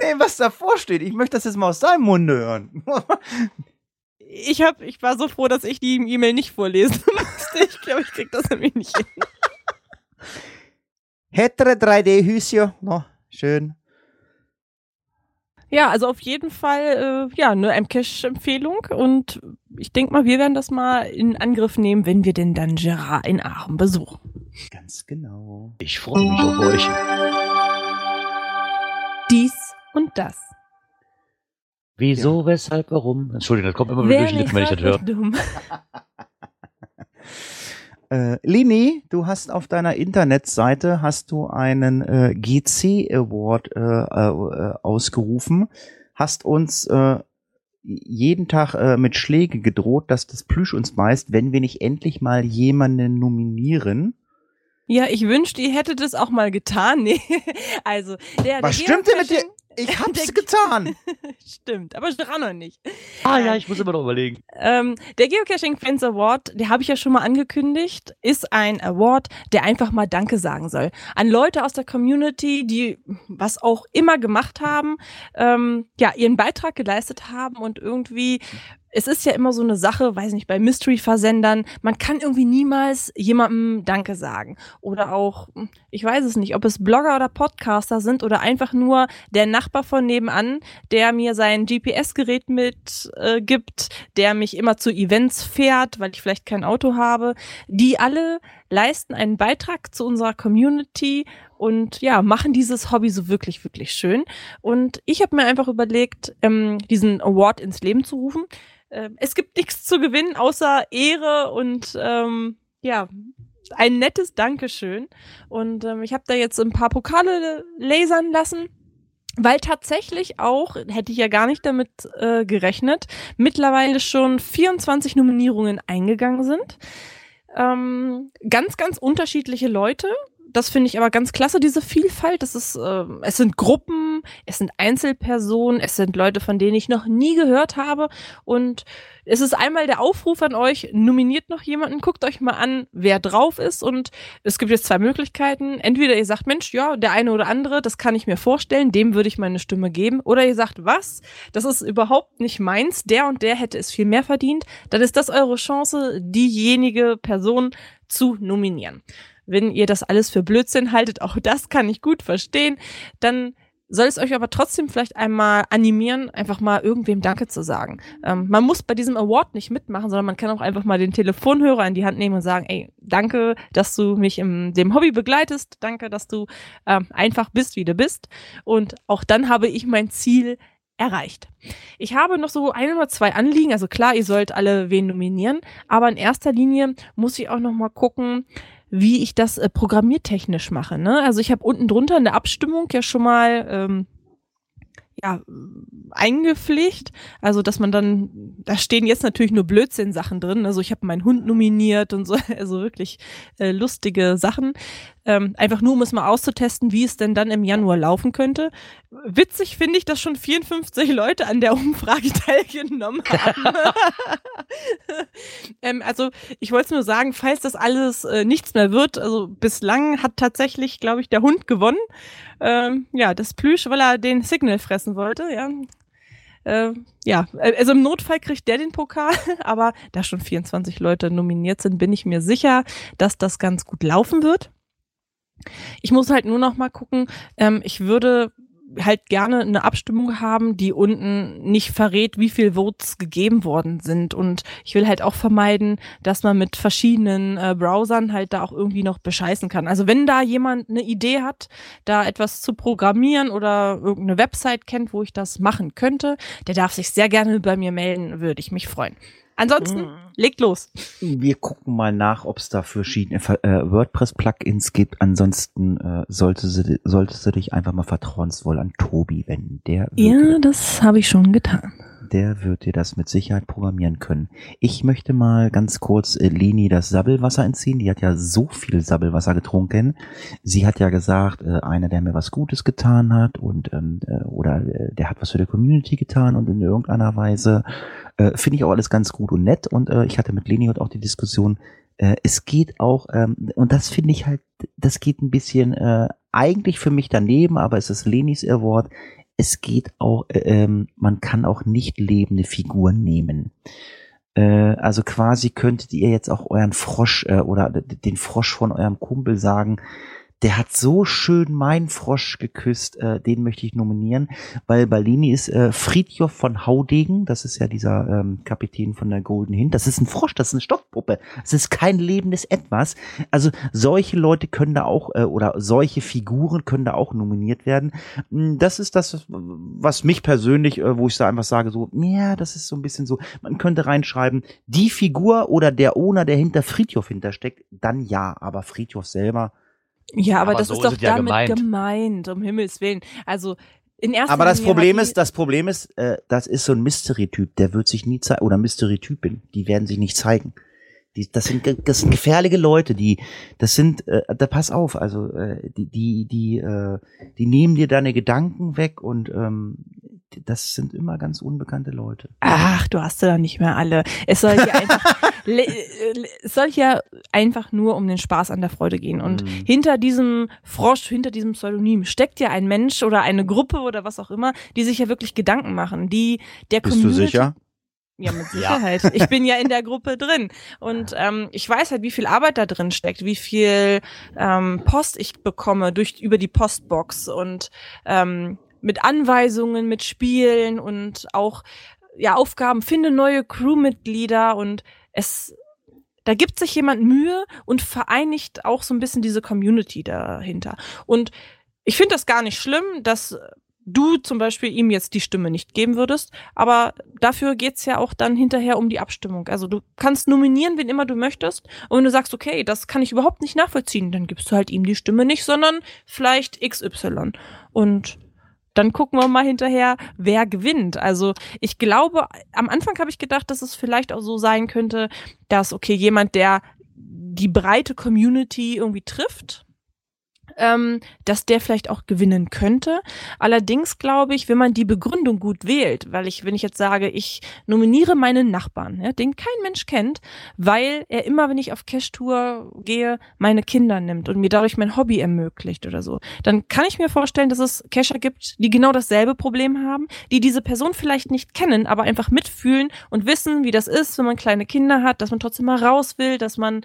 nee, was davor steht. Ich möchte das jetzt mal aus deinem Munde hören. Ich, hab, ich war so froh, dass ich die E-Mail nicht vorlesen musste. Ich glaube, ich krieg das nämlich nicht hin. Hetre 3D Hüsje. No, schön. Ja, also auf jeden Fall, äh, ja, eine M-Cache-Empfehlung. Und ich denke mal, wir werden das mal in Angriff nehmen, wenn wir denn dann Gerard in Aachen besuchen. Ganz genau. Ich freue mich auf euch. Dies und das. Wieso, weshalb, warum? Entschuldigung, das kommt immer wieder durch die Lippen, wenn ich das höre. dumm. Äh, Lini, du hast auf deiner Internetseite hast du einen äh, GC Award äh, äh, ausgerufen, hast uns äh, jeden Tag äh, mit Schläge gedroht, dass das Plüsch uns beißt, wenn wir nicht endlich mal jemanden nominieren. Ja, ich wünschte, ihr hättet es auch mal getan. Nee, also der, Was der stimmt denn mit dir? Ich hab's getan. Stimmt, aber Gerard noch nicht. Ah ja, ich muss immer noch überlegen. Ähm, der Geocaching Fans Award, der habe ich ja schon mal angekündigt, ist ein Award, der einfach mal Danke sagen soll. An Leute aus der Community, die was auch immer gemacht haben, ähm, ja, ihren Beitrag geleistet haben und irgendwie, es ist ja immer so eine Sache, weiß nicht, bei Mystery-Versendern, man kann irgendwie niemals jemandem Danke sagen. Oder auch, ich weiß es nicht, ob es Blogger oder Podcaster sind oder einfach nur der Nachbar von nebenan, der mir sein GPS-Gerät mit äh, gibt, der mich immer zu Events fährt, weil ich vielleicht kein Auto habe. Die alle leisten einen Beitrag zu unserer Community und ja, machen dieses Hobby so wirklich, wirklich schön. Und ich habe mir einfach überlegt, ähm, diesen Award ins Leben zu rufen. Ähm, es gibt nichts zu gewinnen, außer Ehre und ähm, ja, ein nettes Dankeschön. Und ähm, ich habe da jetzt ein paar Pokale lasern lassen. Weil tatsächlich auch, hätte ich ja gar nicht damit äh, gerechnet, mittlerweile schon 24 Nominierungen eingegangen sind. Ähm, ganz, ganz unterschiedliche Leute. Das finde ich aber ganz klasse, diese Vielfalt. Das ist, äh, es sind Gruppen, es sind Einzelpersonen, es sind Leute, von denen ich noch nie gehört habe. Und es ist einmal der Aufruf an euch, nominiert noch jemanden, guckt euch mal an, wer drauf ist. Und es gibt jetzt zwei Möglichkeiten. Entweder ihr sagt, Mensch, ja, der eine oder andere, das kann ich mir vorstellen, dem würde ich meine Stimme geben. Oder ihr sagt, was? Das ist überhaupt nicht meins, der und der hätte es viel mehr verdient. Dann ist das eure Chance, diejenige Person zu nominieren. Wenn ihr das alles für Blödsinn haltet, auch das kann ich gut verstehen, dann soll es euch aber trotzdem vielleicht einmal animieren, einfach mal irgendwem Danke zu sagen. Ähm, man muss bei diesem Award nicht mitmachen, sondern man kann auch einfach mal den Telefonhörer in die Hand nehmen und sagen, ey, danke, dass du mich in dem Hobby begleitest, danke, dass du ähm, einfach bist, wie du bist. Und auch dann habe ich mein Ziel erreicht. Ich habe noch so ein oder zwei Anliegen. Also klar, ihr sollt alle wen nominieren, aber in erster Linie muss ich auch noch mal gucken, wie ich das äh, programmiertechnisch mache. Ne? Also ich habe unten drunter in der Abstimmung ja schon mal ähm, ja, eingepflegt. Also, dass man dann, da stehen jetzt natürlich nur Blödsinn-Sachen drin. Also, ich habe meinen Hund nominiert und so, also wirklich äh, lustige Sachen. Ähm, einfach nur, um es mal auszutesten, wie es denn dann im Januar laufen könnte. Witzig finde ich, dass schon 54 Leute an der Umfrage teilgenommen haben. ähm, also, ich wollte nur sagen, falls das alles äh, nichts mehr wird, also bislang hat tatsächlich, glaube ich, der Hund gewonnen. Ähm, ja, das Plüsch, weil er den Signal fressen wollte, ja. Äh, ja, also im Notfall kriegt der den Pokal, aber da schon 24 Leute nominiert sind, bin ich mir sicher, dass das ganz gut laufen wird. Ich muss halt nur noch mal gucken, ähm, ich würde halt gerne eine Abstimmung haben, die unten nicht verrät, wie viel Votes gegeben worden sind. Und ich will halt auch vermeiden, dass man mit verschiedenen äh, Browsern halt da auch irgendwie noch bescheißen kann. Also wenn da jemand eine Idee hat, da etwas zu programmieren oder irgendeine Website kennt, wo ich das machen könnte, der darf sich sehr gerne bei mir melden, würde ich mich freuen. Ansonsten, mhm. legt los. Wir gucken mal nach, ob es da verschiedene äh, WordPress-Plugins gibt. Ansonsten äh, sollte sie, solltest du dich einfach mal vertrauensvoll an Tobi wenden. Der ja, das habe ich schon getan der wird dir das mit Sicherheit programmieren können. Ich möchte mal ganz kurz äh, Leni das Sabbelwasser entziehen. Die hat ja so viel Sabbelwasser getrunken. Sie hat ja gesagt, äh, einer, der mir was Gutes getan hat und ähm, äh, oder der hat was für die Community getan und in irgendeiner Weise finde ich auch alles ganz gut und nett. Und ich hatte mit Leni heute auch die Diskussion, es geht auch, ähm, und das finde ich halt, das geht ein bisschen eigentlich für mich daneben, aber es ist Lenis Award es geht auch, äh, ähm, man kann auch nicht lebende Figuren nehmen. Äh, also quasi könntet ihr jetzt auch euren Frosch äh, oder den Frosch von eurem Kumpel sagen, der hat so schön meinen Frosch geküsst, äh, den möchte ich nominieren, weil Balini ist äh, Friedjof von Haudegen, das ist ja dieser ähm, Kapitän von der Golden Hint, das ist ein Frosch, das ist eine Stoffpuppe, es ist kein lebendes Etwas. Also solche Leute können da auch, äh, oder solche Figuren können da auch nominiert werden. Hm, das ist das, was mich persönlich, äh, wo ich da einfach sage, so, ja, das ist so ein bisschen so, man könnte reinschreiben, die Figur oder der Owner, der hinter Friedhof hintersteckt, dann ja, aber Friedhof selber, ja, aber, aber das so ist doch ist damit gemeint. gemeint, um Himmels Willen. Also in erster Aber das Problem ist, das Problem ist, äh, das ist so ein Mystery-Typ, der wird sich nie zeigen, oder Mystery-Typin, die werden sich nicht zeigen. Die, das sind das sind gefährliche Leute, die das sind äh, da pass auf, also äh, die die die äh, die nehmen dir deine Gedanken weg und ähm, das sind immer ganz unbekannte Leute. Ach, du hast ja nicht mehr alle. Es soll hier einfach, es soll hier einfach nur um den Spaß an der Freude gehen. Und mhm. hinter diesem Frosch, hinter diesem Pseudonym steckt ja ein Mensch oder eine Gruppe oder was auch immer, die sich ja wirklich Gedanken machen, die der Bist Community du sicher? Ja, mit Sicherheit. Ja. Ich bin ja in der Gruppe drin. Und ähm, ich weiß halt, wie viel Arbeit da drin steckt, wie viel ähm, Post ich bekomme durch über die Postbox und ähm, mit Anweisungen, mit Spielen und auch ja Aufgaben, finde neue Crewmitglieder und es da gibt sich jemand Mühe und vereinigt auch so ein bisschen diese Community dahinter. Und ich finde das gar nicht schlimm, dass du zum Beispiel ihm jetzt die Stimme nicht geben würdest, aber dafür geht's ja auch dann hinterher um die Abstimmung. Also du kannst nominieren, wen immer du möchtest, und wenn du sagst, okay, das kann ich überhaupt nicht nachvollziehen, dann gibst du halt ihm die Stimme nicht, sondern vielleicht XY. Und dann gucken wir mal hinterher, wer gewinnt. Also ich glaube, am Anfang habe ich gedacht, dass es vielleicht auch so sein könnte, dass, okay, jemand, der die breite Community irgendwie trifft, ähm, dass der vielleicht auch gewinnen könnte. Allerdings glaube ich, wenn man die Begründung gut wählt, weil ich, wenn ich jetzt sage, ich nominiere meinen Nachbarn, ja, den kein Mensch kennt, weil er immer, wenn ich auf Cash-Tour gehe, meine Kinder nimmt und mir dadurch mein Hobby ermöglicht oder so, dann kann ich mir vorstellen, dass es Cacher gibt, die genau dasselbe Problem haben, die diese Person vielleicht nicht kennen, aber einfach mitfühlen und wissen, wie das ist, wenn man kleine Kinder hat, dass man trotzdem mal raus will, dass man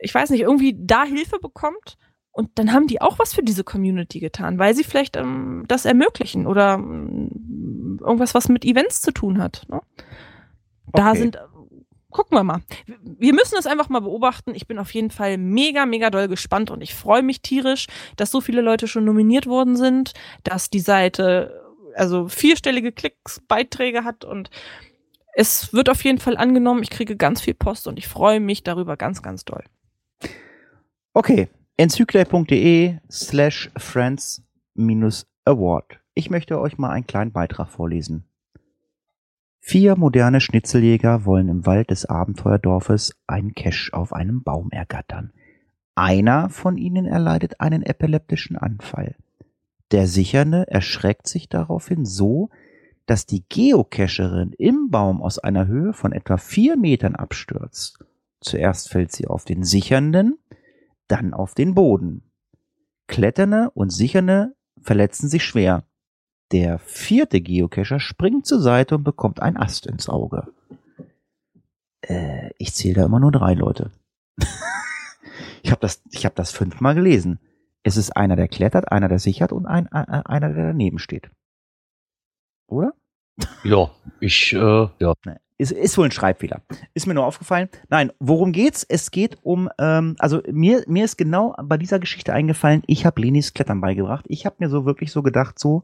ich weiß nicht, irgendwie da Hilfe bekommt und dann haben die auch was für diese Community getan, weil sie vielleicht ähm, das ermöglichen oder ähm, irgendwas, was mit Events zu tun hat. Ne? Da okay. sind, äh, gucken wir mal. Wir müssen das einfach mal beobachten. Ich bin auf jeden Fall mega, mega doll gespannt und ich freue mich tierisch, dass so viele Leute schon nominiert worden sind, dass die Seite also vierstellige Klicks, Beiträge hat und es wird auf jeden Fall angenommen. Ich kriege ganz viel Post und ich freue mich darüber ganz, ganz doll. Okay, encycler.de slash friends minus award. ich möchte euch mal einen kleinen Beitrag vorlesen. Vier moderne Schnitzeljäger wollen im Wald des Abenteuerdorfes einen Cache auf einem Baum ergattern. Einer von ihnen erleidet einen epileptischen Anfall. Der Sichernde erschreckt sich daraufhin so, dass die Geocacherin im Baum aus einer Höhe von etwa vier Metern abstürzt. Zuerst fällt sie auf den Sichernden, dann auf den Boden. Kletternde und Sichernde verletzen sich schwer. Der vierte Geocacher springt zur Seite und bekommt ein Ast ins Auge. Äh, ich zähle da immer nur drei Leute. ich habe das, ich hab das fünfmal gelesen. Es ist einer, der klettert, einer, der sichert und ein, äh, einer, der daneben steht. Oder? Ja, ich, äh, ja. Ist, ist wohl ein Schreibfehler. Ist mir nur aufgefallen. Nein, worum geht's? Es geht um, ähm, also mir, mir ist genau bei dieser Geschichte eingefallen, ich habe Lenis Klettern beigebracht. Ich habe mir so wirklich so gedacht, so,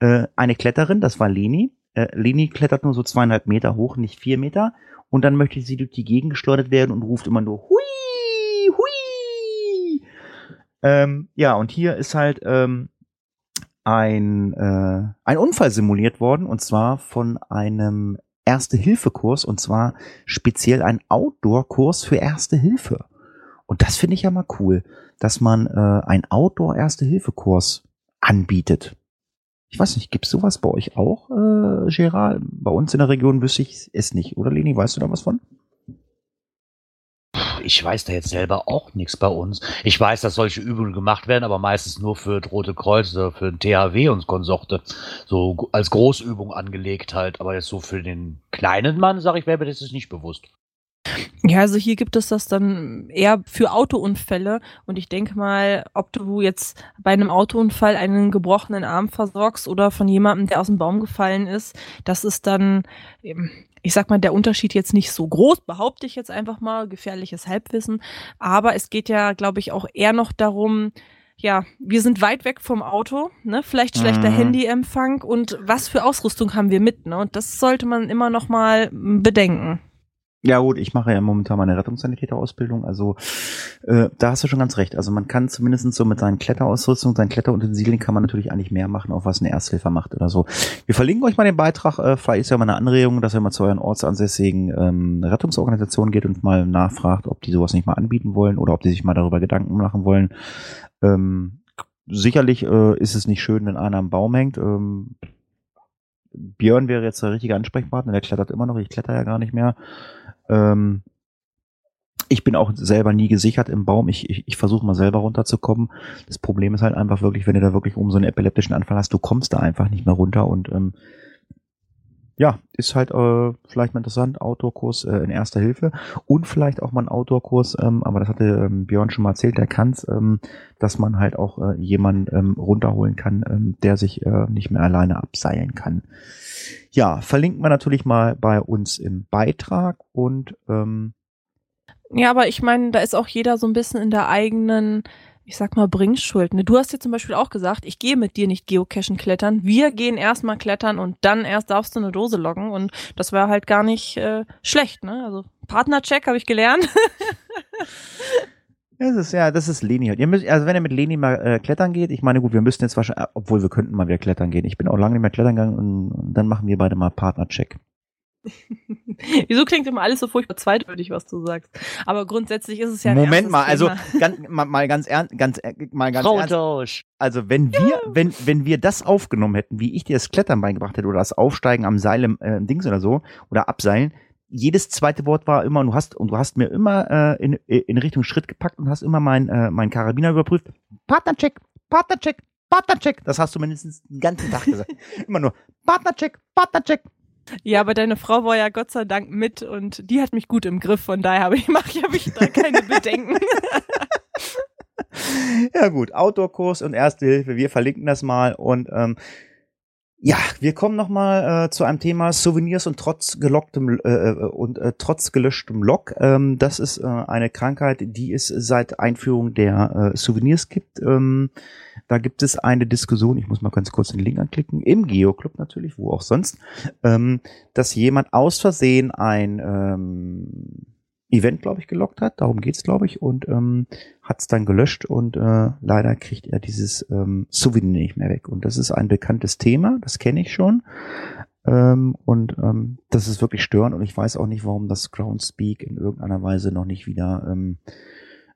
äh, eine Kletterin, das war Leni. Äh, Leni klettert nur so zweieinhalb Meter hoch, nicht vier Meter. Und dann möchte sie durch die Gegend geschleudert werden und ruft immer nur Hui, Hui. Ähm, ja, und hier ist halt ähm, ein, äh, ein Unfall simuliert worden, und zwar von einem Erste-Hilfe-Kurs, und zwar speziell ein Outdoor-Kurs für Erste Hilfe. Und das finde ich ja mal cool, dass man äh, ein Outdoor-Erste-Hilfe-Kurs anbietet. Ich weiß nicht, gibt's sowas bei euch auch, äh, Gerard? Bei uns in der Region wüsste ich es nicht. Oder Leni, weißt du da was von? Ich weiß da jetzt selber auch nichts bei uns. Ich weiß, dass solche Übungen gemacht werden, aber meistens nur für das Rote Kreuz, oder für den THW und Konsorte. So als Großübung angelegt halt. Aber jetzt so für den kleinen Mann, sag ich, wäre mir das ist nicht bewusst. Ja, also hier gibt es das dann eher für Autounfälle und ich denke mal, ob du jetzt bei einem Autounfall einen gebrochenen Arm versorgst oder von jemandem, der aus dem Baum gefallen ist, das ist dann, ich sag mal, der Unterschied jetzt nicht so groß, behaupte ich jetzt einfach mal, gefährliches Halbwissen, aber es geht ja, glaube ich, auch eher noch darum, ja, wir sind weit weg vom Auto, ne? Vielleicht schlechter Mhm. Handyempfang und was für Ausrüstung haben wir mit, ne? Und das sollte man immer noch mal bedenken. Ja gut, ich mache ja momentan meine Rettungssanitäterausbildung, also äh, da hast du schon ganz recht. Also man kann zumindest so mit seinen Kletterausrüstung, seinen Kletterutensilien kann man natürlich eigentlich mehr machen, auch was eine Ersthilfe macht oder so. Wir verlinken euch mal den Beitrag, äh, vielleicht ist ja mal eine Anregung, dass ihr mal zu euren ortsansässigen ähm, Rettungsorganisationen geht und mal nachfragt, ob die sowas nicht mal anbieten wollen oder ob die sich mal darüber Gedanken machen wollen. Ähm, sicherlich äh, ist es nicht schön, wenn einer am Baum hängt. Ähm, Björn wäre jetzt der richtige Ansprechpartner, der klettert immer noch, ich kletter ja gar nicht mehr. Ähm, ich bin auch selber nie gesichert im Baum. Ich, ich, ich versuche mal selber runterzukommen. Das Problem ist halt einfach wirklich, wenn du da wirklich um so einen epileptischen Anfall hast, du kommst da einfach nicht mehr runter und ähm, ja, ist halt äh, vielleicht mal interessant, Outdoor-Kurs äh, in Erster Hilfe und vielleicht auch mal ein Outdoor-Kurs, ähm, aber das hatte ähm, Björn schon mal erzählt, der kann's, ähm, dass man halt auch äh, jemanden ähm, runterholen kann, ähm, der sich äh, nicht mehr alleine abseilen kann. Ja, verlinken wir natürlich mal bei uns im Beitrag und ähm, Ja, aber ich meine, da ist auch jeder so ein bisschen in der eigenen, ich sag mal, Bringschuld. Ne? Du hast dir zum Beispiel auch gesagt, ich gehe mit dir nicht geocachen klettern. Wir gehen erstmal klettern und dann erst darfst du eine Dose loggen. Und das war halt gar nicht äh, schlecht, ne? Also Partnercheck habe ich gelernt. Das ist ja, das ist Leni halt. Ihr müsst, also wenn ihr mit Leni mal äh, klettern geht, ich meine, gut, wir müssten jetzt wahrscheinlich, obwohl wir könnten mal wieder klettern gehen. Ich bin auch lange nicht mehr klettern gegangen und dann machen wir beide mal Partnercheck. Wieso klingt immer alles so furchtbar zweideutig, was du sagst? Aber grundsätzlich ist es ja Moment mal, also ganz, mal, mal ganz ernst, ganz, äh, mal ganz ernst. Also wenn wir, wenn, wenn wir das aufgenommen hätten, wie ich dir das Klettern beigebracht hätte oder das Aufsteigen am Seil im äh, Dings oder so oder Abseilen, jedes zweite Wort war immer, und du hast, und du hast mir immer äh, in, in Richtung Schritt gepackt und hast immer mein, äh, mein Karabiner überprüft. Partnercheck, Partnercheck, Partnercheck. Das hast du mindestens den ganzen Tag gesagt. immer nur Partnercheck, Partnercheck. Ja, aber deine Frau war ja Gott sei Dank mit und die hat mich gut im Griff, von daher habe ich, mach hab ich da keine Bedenken. Ja gut, Outdoor-Kurs und Erste Hilfe, wir verlinken das mal und ähm, ja, wir kommen noch mal äh, zu einem Thema Souvenirs und trotz gelocktem äh, äh, und äh, trotz gelöschtem Log. Ähm, das ist äh, eine Krankheit, die es seit Einführung der äh, Souvenirs gibt. Ähm, da gibt es eine Diskussion, ich muss mal ganz kurz den Link anklicken, im Geoclub natürlich, wo auch sonst, ähm, dass jemand aus Versehen ein ähm, Event, glaube ich, gelockt hat. Darum geht's, glaube ich. Und ähm, hat es dann gelöscht und äh, leider kriegt er dieses ähm, Souvenir nicht mehr weg. Und das ist ein bekanntes Thema, das kenne ich schon. Ähm, und ähm, das ist wirklich störend und ich weiß auch nicht, warum das Groundspeak in irgendeiner Weise noch nicht wieder ähm,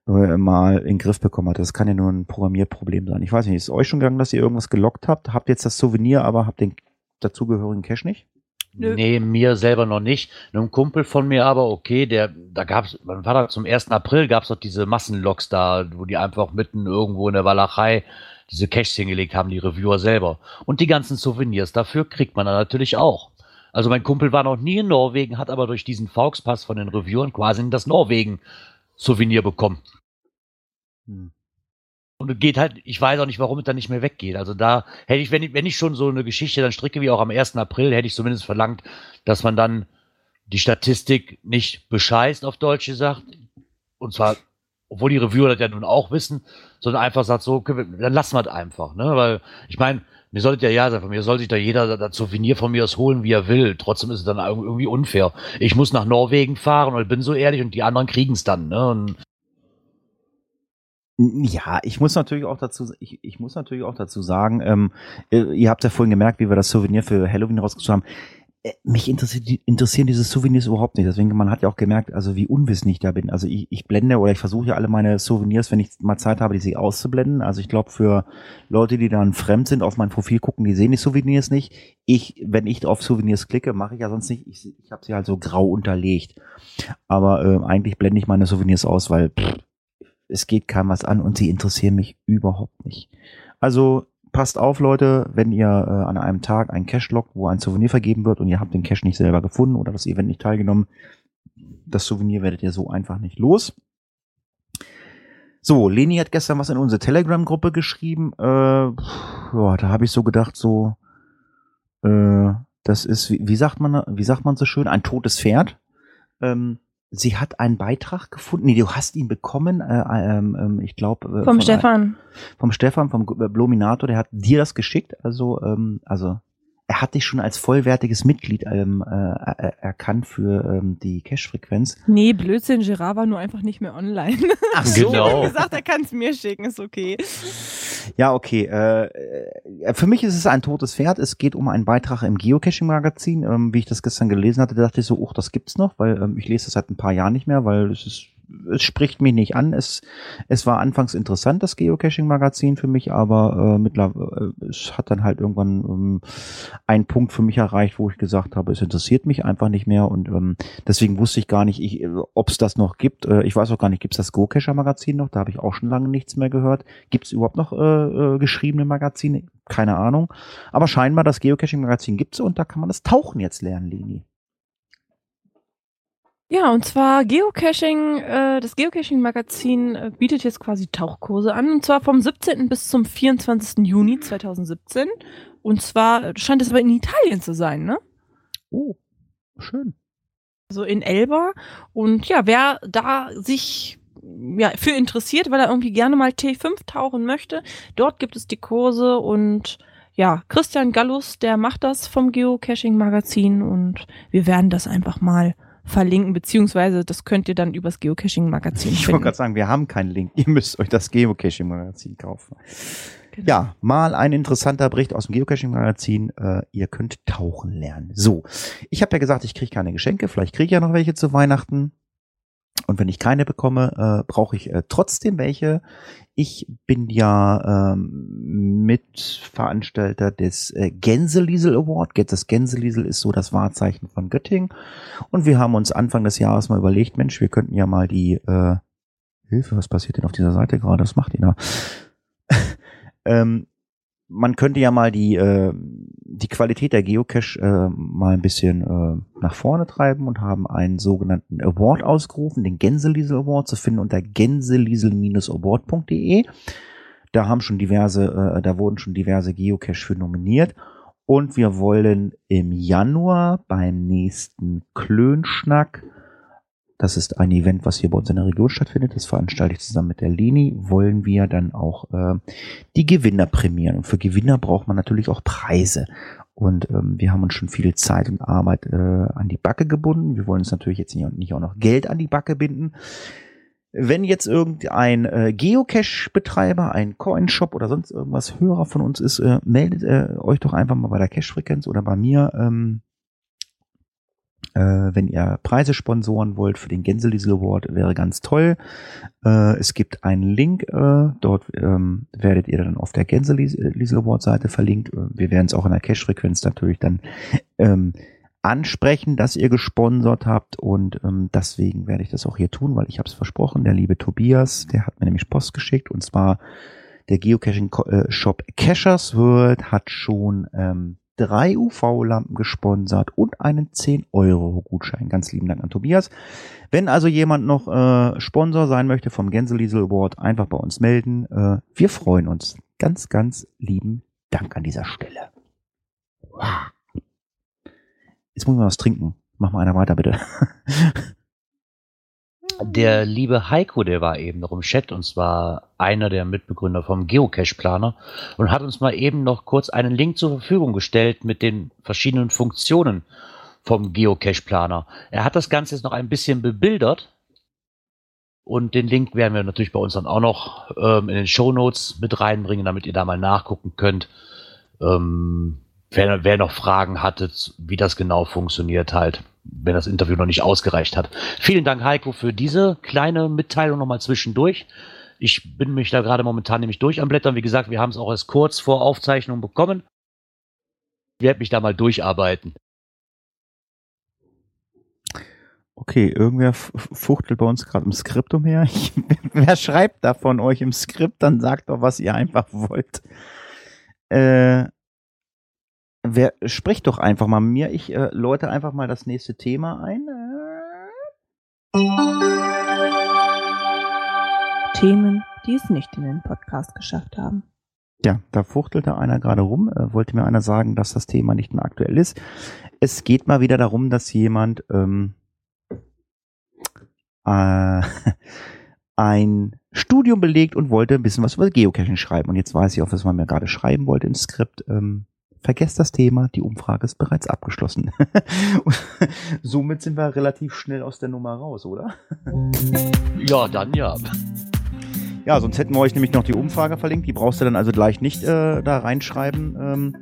äh, mal in den Griff bekommen hat. Das kann ja nur ein Programmierproblem sein. Ich weiß nicht, ist es euch schon gegangen, dass ihr irgendwas gelockt habt? Habt jetzt das Souvenir, aber habt den dazugehörigen Cache nicht? Nö. Nee, mir selber noch nicht. Einem Kumpel von mir aber, okay, der, da gab's, wann war das? Zum 1. April gab's doch diese Massenloks da, wo die einfach mitten irgendwo in der Walachei diese Caches hingelegt haben, die Reviewer selber. Und die ganzen Souvenirs dafür kriegt man dann natürlich auch. Also mein Kumpel war noch nie in Norwegen, hat aber durch diesen Fauxpass von den Reviewern quasi das Norwegen-Souvenir bekommen. Hm. Und geht halt, ich weiß auch nicht, warum es dann nicht mehr weggeht. Also da hätte ich, wenn ich, wenn ich schon so eine Geschichte dann stricke wie auch am 1. April, hätte ich zumindest verlangt, dass man dann die Statistik nicht bescheißt, auf Deutsch gesagt. Und zwar, obwohl die Reviewer das ja nun auch wissen, sondern einfach sagt so, okay, dann lassen wir es einfach, ne? Weil, ich meine, mir sollte ja ja sein, von mir soll sich da jeder das Souvenir von mir aus holen, wie er will. Trotzdem ist es dann irgendwie unfair. Ich muss nach Norwegen fahren und bin so ehrlich und die anderen kriegen es dann, ne? Und Ja, ich muss natürlich auch dazu, ich, ich muss natürlich auch dazu sagen, ähm, äh, ihr habt ja vorhin gemerkt, wie wir das Souvenir für Halloween rausgesucht haben. Äh, Mich interessiert, interessieren diese Souvenirs überhaupt nicht. Deswegen, man hat ja auch gemerkt, also wie unwissend ich da bin. Also ich, ich blende oder ich versuche ja alle meine Souvenirs, wenn ich mal Zeit habe, die sie auszublenden. Also ich glaube, für Leute, die dann fremd sind, auf mein Profil gucken, die sehen die Souvenirs nicht. Ich, wenn ich auf Souvenirs klicke, mache ich ja sonst nicht. Ich, ich habe sie halt so grau unterlegt. Aber äh, eigentlich blende ich meine Souvenirs aus, weil pff, es geht keinem was an und sie interessieren mich überhaupt nicht. Also passt auf, Leute, wenn ihr äh, an einem Tag einen Cache lockt, wo ein Souvenir vergeben wird und ihr habt den Cache nicht selber gefunden oder das Event nicht teilgenommen, das Souvenir werdet ihr so einfach nicht los. So, Leni hat gestern was in unsere Telegram-Gruppe geschrieben. Äh, ja, da habe ich so gedacht, so, äh, das ist, wie, wie sagt man, wie sagt man so schön, ein totes Pferd. Ähm, sie hat einen Beitrag gefunden. Nee, du hast ihn bekommen. Äh, ähm, ähm, ich glaube Vom Stefan. vom Stefan, vom G- Blominator, der hat dir das geschickt. Also, ähm, also er hat dich schon als vollwertiges Mitglied ähm, äh, er- erkannt für ähm, die Cache-Frequenz. Nee, Blödsinn, Gerard war nur einfach nicht mehr online. Ach Ich Genau. hab gesagt, er kann es mir schicken, ist okay. Ja, okay. Äh, äh, für mich ist es ein totes Pferd. Es geht um einen Beitrag im Geocaching-Magazin. Ähm, wie ich das gestern gelesen hatte, dachte ich so, uch, das gibt's noch, weil ähm, ich lese das seit ein paar Jahren nicht mehr, weil es ist es spricht mich nicht an. Es, es war anfangs interessant, das Geocaching-Magazin für mich, aber äh, mittlerweile, äh, es hat dann halt irgendwann ähm, einen Punkt für mich erreicht, wo ich gesagt habe, es interessiert mich einfach nicht mehr und ähm, deswegen wusste ich gar nicht, ich, ob es das noch gibt. Äh, ich weiß auch gar nicht, gibt es das Geocacher-Magazin noch? Da habe ich auch schon lange nichts mehr gehört. Gibt es überhaupt noch äh, äh, geschriebene Magazine? Keine Ahnung. Aber scheinbar das Geocaching-Magazin gibt's und da kann man das Tauchen jetzt lernen, Leni. Ja, und zwar Geocaching, äh, das Geocaching-Magazin äh, bietet jetzt quasi Tauchkurse an, und zwar vom 17. bis zum 24. Juni 2017. Und zwar äh, scheint es aber in Italien zu sein, ne? Oh, schön. Also in Elba. Und ja, wer da sich ja, für interessiert, weil er irgendwie gerne mal T5 tauchen möchte, dort gibt es die Kurse und ja, Christian Gallus, der macht das vom Geocaching-Magazin und wir werden das einfach mal verlinken, beziehungsweise das könnt ihr dann übers Geocaching-Magazin Ich wollte gerade sagen, wir haben keinen Link. Ihr müsst euch das Geocaching-Magazin kaufen. Genau. Ja, mal ein interessanter Bericht aus dem Geocaching-Magazin. Äh, ihr könnt tauchen lernen. So, ich habe ja gesagt, ich kriege keine Geschenke. Vielleicht kriege ich ja noch welche zu Weihnachten. Und wenn ich keine bekomme, äh, brauche ich äh, trotzdem welche. Ich bin ja ähm, Mitveranstalter des äh, Gänseliesel Award. Das Gänseliesel ist so das Wahrzeichen von Göttingen. Und wir haben uns Anfang des Jahres mal überlegt, Mensch, wir könnten ja mal die äh, Hilfe, was passiert denn auf dieser Seite gerade? Was macht ihr da? ähm, man könnte ja mal die, äh, die Qualität der Geocache äh, mal ein bisschen äh, nach vorne treiben und haben einen sogenannten Award ausgerufen, den Gänseliesel Award, zu finden unter gänseliesel-award.de. Da haben schon diverse, äh, da wurden schon diverse Geocache für nominiert. Und wir wollen im Januar beim nächsten Klönschnack das ist ein Event, was hier bei uns in der Region stattfindet. Das veranstalte ich zusammen mit der Leni. Wollen wir dann auch äh, die Gewinner prämieren. Und für Gewinner braucht man natürlich auch Preise. Und ähm, wir haben uns schon viel Zeit und Arbeit äh, an die Backe gebunden. Wir wollen uns natürlich jetzt nicht, nicht auch noch Geld an die Backe binden. Wenn jetzt irgendein äh, Geocache-Betreiber, ein Coinshop oder sonst irgendwas Hörer von uns ist, äh, meldet äh, euch doch einfach mal bei der Cache-Frequenz oder bei mir. Ähm, äh, wenn ihr Preise sponsoren wollt für den Gänseliesel Award, wäre ganz toll. Äh, es gibt einen Link, äh, dort ähm, werdet ihr dann auf der Gänseliesel Award Seite verlinkt. Äh, wir werden es auch in der Cache-Frequenz natürlich dann ähm, ansprechen, dass ihr gesponsert habt und ähm, deswegen werde ich das auch hier tun, weil ich habe es versprochen. Der liebe Tobias, der hat mir nämlich Post geschickt und zwar der Geocaching-Shop Cachers World hat schon ähm, drei UV-Lampen gesponsert und einen 10-Euro-Gutschein. Ganz lieben Dank an Tobias. Wenn also jemand noch äh, Sponsor sein möchte vom Gänseliesel Award, einfach bei uns melden. Äh, wir freuen uns. Ganz, ganz lieben Dank an dieser Stelle. Jetzt muss man was trinken. Mach mal einer weiter, bitte. Der liebe Heiko, der war eben noch im Chat und zwar einer der Mitbegründer vom Geocache-Planer und hat uns mal eben noch kurz einen Link zur Verfügung gestellt mit den verschiedenen Funktionen vom Geocache-Planer. Er hat das Ganze jetzt noch ein bisschen bebildert und den Link werden wir natürlich bei uns dann auch noch ähm, in den Show Notes mit reinbringen, damit ihr da mal nachgucken könnt. Ähm, wer, wer noch Fragen hatte, wie das genau funktioniert halt wenn das Interview noch nicht ausgereicht hat. Vielen Dank, Heiko, für diese kleine Mitteilung nochmal zwischendurch. Ich bin mich da gerade momentan nämlich durch am Blättern. Wie gesagt, wir haben es auch erst kurz vor Aufzeichnung bekommen. Ich werde mich da mal durcharbeiten. Okay, irgendwer fuchtelt bei uns gerade im Skript umher. Ich, wer schreibt da von euch im Skript, dann sagt doch, was ihr einfach wollt. Äh, Wer spricht doch einfach mal mit mir. Ich äh, läute einfach mal das nächste Thema ein. Themen, die es nicht in den Podcast geschafft haben. Ja, da fuchtelte einer gerade rum, äh, wollte mir einer sagen, dass das Thema nicht mehr aktuell ist. Es geht mal wieder darum, dass jemand ähm, äh, ein Studium belegt und wollte ein bisschen was über Geocaching schreiben. Und jetzt weiß ich auch, was man mir gerade schreiben wollte im Skript. Ähm, vergesst das Thema, die Umfrage ist bereits abgeschlossen. somit sind wir relativ schnell aus der Nummer raus, oder? ja, dann ja. Ja, sonst hätten wir euch nämlich noch die Umfrage verlinkt. Die brauchst du dann also gleich nicht äh, da reinschreiben. Ähm,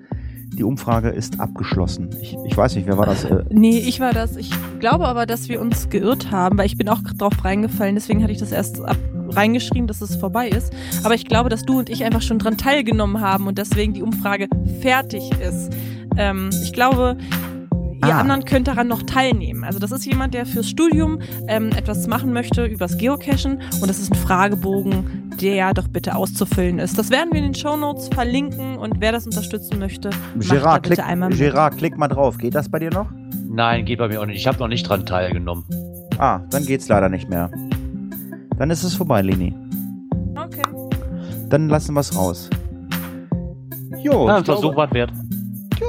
die Umfrage ist abgeschlossen. Ich, ich weiß nicht, wer war das? Äh? Nee, ich war das. Ich glaube aber, dass wir uns geirrt haben, weil ich bin auch drauf reingefallen. Deswegen hatte ich das erst ab reingeschrieben, dass es vorbei ist. Aber ich glaube, dass du und ich einfach schon dran teilgenommen haben und deswegen die Umfrage fertig ist. Ähm, ich glaube, ihr ah. anderen könnt daran noch teilnehmen. Also das ist jemand, der fürs Studium ähm, etwas machen möchte übers Geocachen und das ist ein Fragebogen, der doch bitte auszufüllen ist. Das werden wir in den Show Notes verlinken und wer das unterstützen möchte, Gerard, klick, einmal Gerard, klick mal drauf. Geht das bei dir noch? Nein, geht bei mir auch nicht. Ich habe noch nicht dran teilgenommen. Ah, dann geht's leider nicht mehr. Dann ist es vorbei, Leni. Okay. Dann lassen wir es raus. Jo, ja, Versuch war wert. Ja,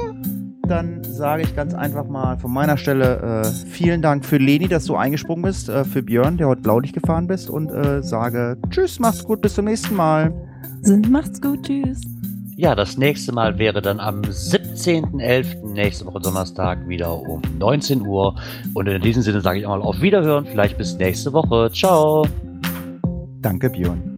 dann sage ich ganz einfach mal von meiner Stelle äh, vielen Dank für Leni, dass du eingesprungen bist, äh, für Björn, der heute Blaulicht gefahren bist und äh, sage Tschüss, macht's gut, bis zum nächsten Mal. Sind, macht's gut, tschüss. Ja, das nächste Mal wäre dann am 17.11. nächste Woche Donnerstag wieder um 19 Uhr. Und in diesem Sinne sage ich auch mal auf Wiederhören, vielleicht bis nächste Woche. Ciao. Danke, Björn.